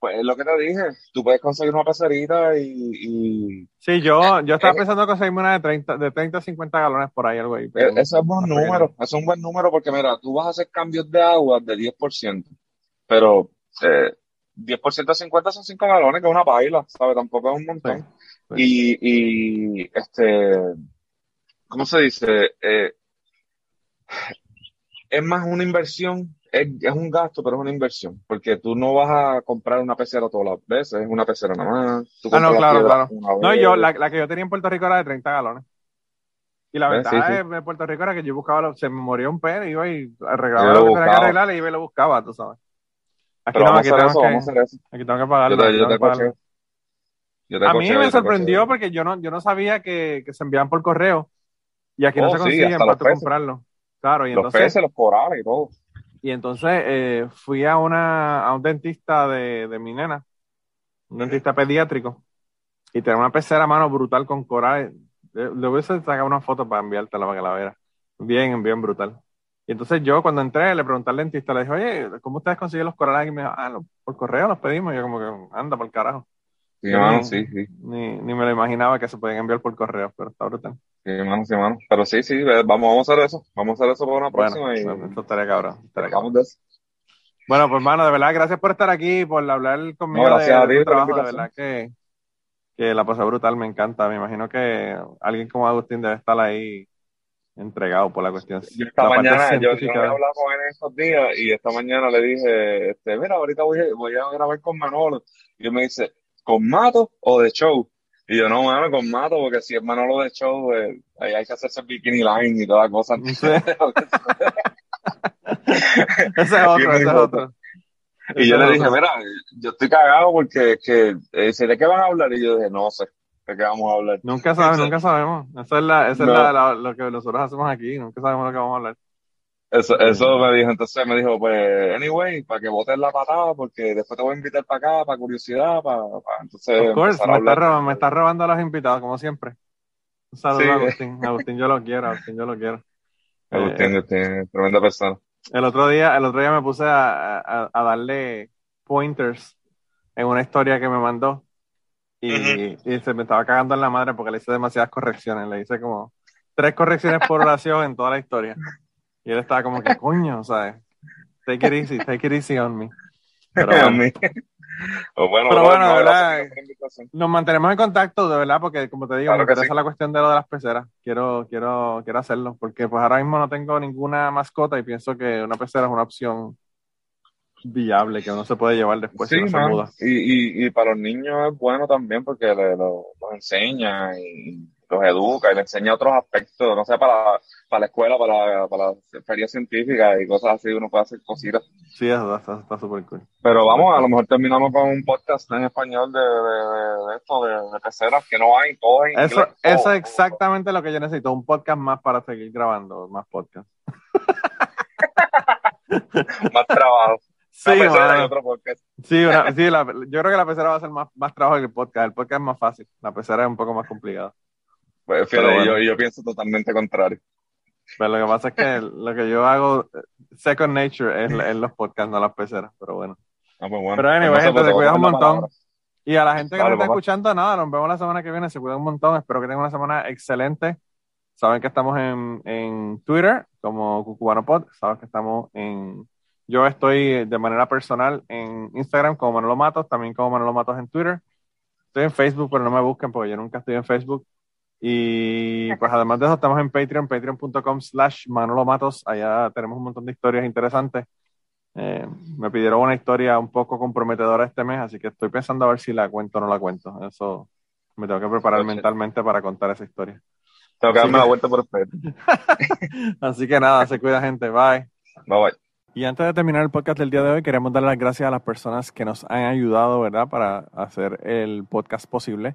[SPEAKER 3] Pues es lo que te dije, tú puedes conseguir una pecerita y... y
[SPEAKER 2] Sí, yo, yo estaba
[SPEAKER 3] eh,
[SPEAKER 2] pensando en conseguirme una de 30, de 30 a 50 galones por ahí, algo ahí. pero-
[SPEAKER 3] ese es buen número, ese es un buen número porque mira, tú vas a hacer cambios de agua de 10%, pero eh, 10% de 50 son 5 galones, que es una paila, ¿sabes? Tampoco es un montón.
[SPEAKER 2] Sí,
[SPEAKER 3] Y, y, este, ¿cómo se dice? Eh, es más una inversión, es, es un gasto, pero es una inversión, porque tú no vas a comprar una pecera todas las veces, es una pecera nada más. Tú
[SPEAKER 2] Ah, no, claro, claro. No, yo, la, la que yo tenía en Puerto Rico era de 30 galones. Y la
[SPEAKER 3] Eh,
[SPEAKER 2] ventaja
[SPEAKER 3] sí, sí.
[SPEAKER 2] de Puerto Rico era que yo buscaba, lo- se me moría un pez, iba y arreglaba
[SPEAKER 3] Yo
[SPEAKER 2] lo
[SPEAKER 3] lo
[SPEAKER 2] que tenía que arreglar y iba y lo buscaba, tú sabes. Aquí no, aquí tengo
[SPEAKER 3] eso,
[SPEAKER 2] que, aquí tengo que pagarlo.
[SPEAKER 3] Yo te, yo
[SPEAKER 2] tengo
[SPEAKER 3] te
[SPEAKER 2] que pagarlo.
[SPEAKER 3] cocheo. Yo te
[SPEAKER 2] A mí me sorprendió porque yo no, yo no sabía que, que se enviaban por correo y aquí no
[SPEAKER 3] Oh,
[SPEAKER 2] se
[SPEAKER 3] sí,
[SPEAKER 2] consiguen
[SPEAKER 3] hasta
[SPEAKER 2] para tú
[SPEAKER 3] peces.
[SPEAKER 2] comprarlo. Claro, y
[SPEAKER 3] Los
[SPEAKER 2] entonces,
[SPEAKER 3] peces, los corales y todo.
[SPEAKER 2] y entonces eh, fui a una a un dentista de, de mi nena, un dentista pediátrico, y tenía una pecera a mano brutal con corales. Le, hubiese sacado una foto para enviártela para que la viera. Bien, bien brutal. Y entonces yo cuando entré le pregunté al dentista, le dije, oye, ¿cómo ustedes consiguen los corales? Y me dijo, ah, por correo los pedimos. Y yo como que, anda, por carajo.
[SPEAKER 3] Sí,
[SPEAKER 2] Yo
[SPEAKER 3] mano,
[SPEAKER 2] ni,
[SPEAKER 3] sí, sí.
[SPEAKER 2] ni, ni me lo imaginaba que se podían enviar por correo, pero está brutal.
[SPEAKER 3] Sí, mano, sí, mano. Pero sí, sí, vamos, vamos a hacer eso. Vamos a hacer eso para una
[SPEAKER 2] Bueno,
[SPEAKER 3] próxima y
[SPEAKER 2] bueno, esto estaría cabrón. estaría cabrón.
[SPEAKER 3] hablamos de eso.
[SPEAKER 2] Bueno, pues hermano, de verdad, gracias por estar aquí, por hablar conmigo
[SPEAKER 3] No,
[SPEAKER 2] de,
[SPEAKER 3] gracias a
[SPEAKER 2] de
[SPEAKER 3] ti la
[SPEAKER 2] trabajo. De verdad que, que la pasé brutal, me encanta. Me imagino que alguien como Agustín debe estar ahí entregado por la cuestión.
[SPEAKER 3] Yo esta
[SPEAKER 2] la
[SPEAKER 3] mañana, yo, yo había hablado con él en estos días y esta mañana le dije, este, mira, ahorita voy, a- voy a grabar con Manolo. Y él me dice, ¿con Mato o de show? Y yo, no, mano, con Mato, porque si es Manolo de show, eh, ahí hay que hacerse bikini line y toda la cosa.
[SPEAKER 2] Ese es otro, ese es otro.
[SPEAKER 3] Y
[SPEAKER 2] Ese
[SPEAKER 3] yo
[SPEAKER 2] es
[SPEAKER 3] le dije,
[SPEAKER 2] otro.
[SPEAKER 3] mira, yo estoy cagado porque que, eh, ¿de qué van a hablar? Y yo dije, no sé, ¿de qué vamos a hablar?
[SPEAKER 2] Nunca sabemos, nunca sabemos. Esa es, la, esa es la, la- lo que nosotros hacemos aquí. Nunca sabemos lo que vamos a hablar.
[SPEAKER 3] Eso, eso me dijo, entonces me dijo, pues, anyway, para que botes la patada, porque después te voy a invitar para acá, para curiosidad, para, para entonces
[SPEAKER 2] Of course, me está,
[SPEAKER 3] hablar.
[SPEAKER 2] robando, me está robando a los invitados, como siempre. Un saludo
[SPEAKER 3] Sí.
[SPEAKER 2] a Agustín. Agustín, yo lo quiero, Agustín, yo lo quiero.
[SPEAKER 3] Agustín, Agustín, tremenda persona.
[SPEAKER 2] El otro día, el otro día me puse a, a- a darle pointers en una historia que me mandó y, y se me estaba cagando en la madre porque le hice demasiadas correcciones. Le hice como tres correcciones por oración en toda la historia. Y él estaba como que, coño, ¿sabes? Take it easy, take it easy on me. Pero bueno, Pero bueno,
[SPEAKER 3] no,
[SPEAKER 2] verdad, nos mantenemos en contacto, de verdad, porque como te digo,
[SPEAKER 3] Claro
[SPEAKER 2] me interesa
[SPEAKER 3] sí.
[SPEAKER 2] la cuestión de lo de las peceras. Quiero, quiero, quiero hacerlo, porque pues ahora mismo no tengo ninguna mascota y pienso que una pecera es una opción viable que uno se puede llevar después
[SPEAKER 3] Sí,
[SPEAKER 2] si no se
[SPEAKER 3] man.
[SPEAKER 2] muda.
[SPEAKER 3] Y, y, y para los niños es bueno también porque le, lo- los enseña y los educa y le enseña otros aspectos, no sé, para, para la escuela, para, para la feria científica y cosas así, uno puede hacer cositas.
[SPEAKER 2] Sí, eso está súper cool.
[SPEAKER 3] Pero vamos, a lo mejor terminamos con un podcast en español de, de, de, de esto, de, de peceras, que no hay, todo en
[SPEAKER 2] Eso,
[SPEAKER 3] inglés. todo,
[SPEAKER 2] eso es exactamente lo que yo necesito, un podcast más para seguir grabando, más podcast.
[SPEAKER 3] Más trabajo.
[SPEAKER 2] Sí,
[SPEAKER 3] otro podcast.
[SPEAKER 2] Sí, una- sí, la- yo creo que la pecera va a ser más, más trabajo que el podcast. El podcast es más fácil, la pecera es un poco más complicado.
[SPEAKER 3] Pues fíjate,
[SPEAKER 2] bueno.
[SPEAKER 3] yo, yo pienso totalmente contrario.
[SPEAKER 2] Pero lo que pasa es que lo que yo hago, second nature, es, es los podcasts, no las peceras, pero bueno.
[SPEAKER 3] Ah, pues bueno.
[SPEAKER 2] Pero anyway,
[SPEAKER 3] Pues
[SPEAKER 2] gente,
[SPEAKER 3] pues
[SPEAKER 2] te
[SPEAKER 3] te voy
[SPEAKER 2] cuidas
[SPEAKER 3] a
[SPEAKER 2] un montón.
[SPEAKER 3] palabra.
[SPEAKER 2] Y a la gente que nos está
[SPEAKER 3] papá.
[SPEAKER 2] escuchando, nada, nos vemos la semana que viene, se cuidan un montón. Espero que tengan una semana excelente. Saben que estamos en, en Twitter como Cucubano Pod, saben que estamos en... Yo estoy de manera personal en Instagram como Manolo Matos, también como Manolo Matos en Twitter. Estoy en Facebook, pero no me busquen porque yo nunca estoy en Facebook. Y pues además de eso estamos en Patreon, patreon.com slash Manolo Matos. Allá tenemos un montón de historias interesantes. Eh, me pidieron una historia un poco comprometedora este mes, así que estoy pensando a ver si la cuento o no la cuento. Eso me tengo que preparar
[SPEAKER 3] Oye.
[SPEAKER 2] mentalmente para contar esa historia.
[SPEAKER 3] Tengo que darme la vuelta por el.
[SPEAKER 2] Así que nada, se cuida gente, bye.
[SPEAKER 3] Bye bye.
[SPEAKER 2] Y antes de terminar el podcast del día de hoy, queremos darle las gracias a las personas que nos han ayudado, ¿verdad?, para hacer el podcast posible.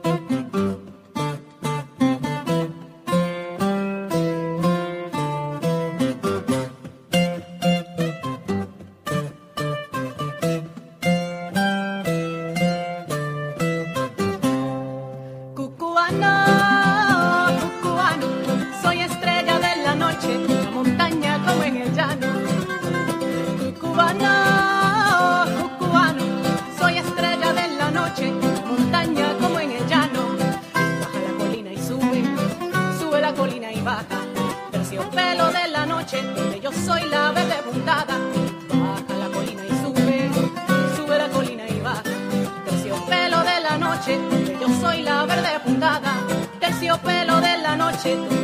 [SPEAKER 4] Gracias.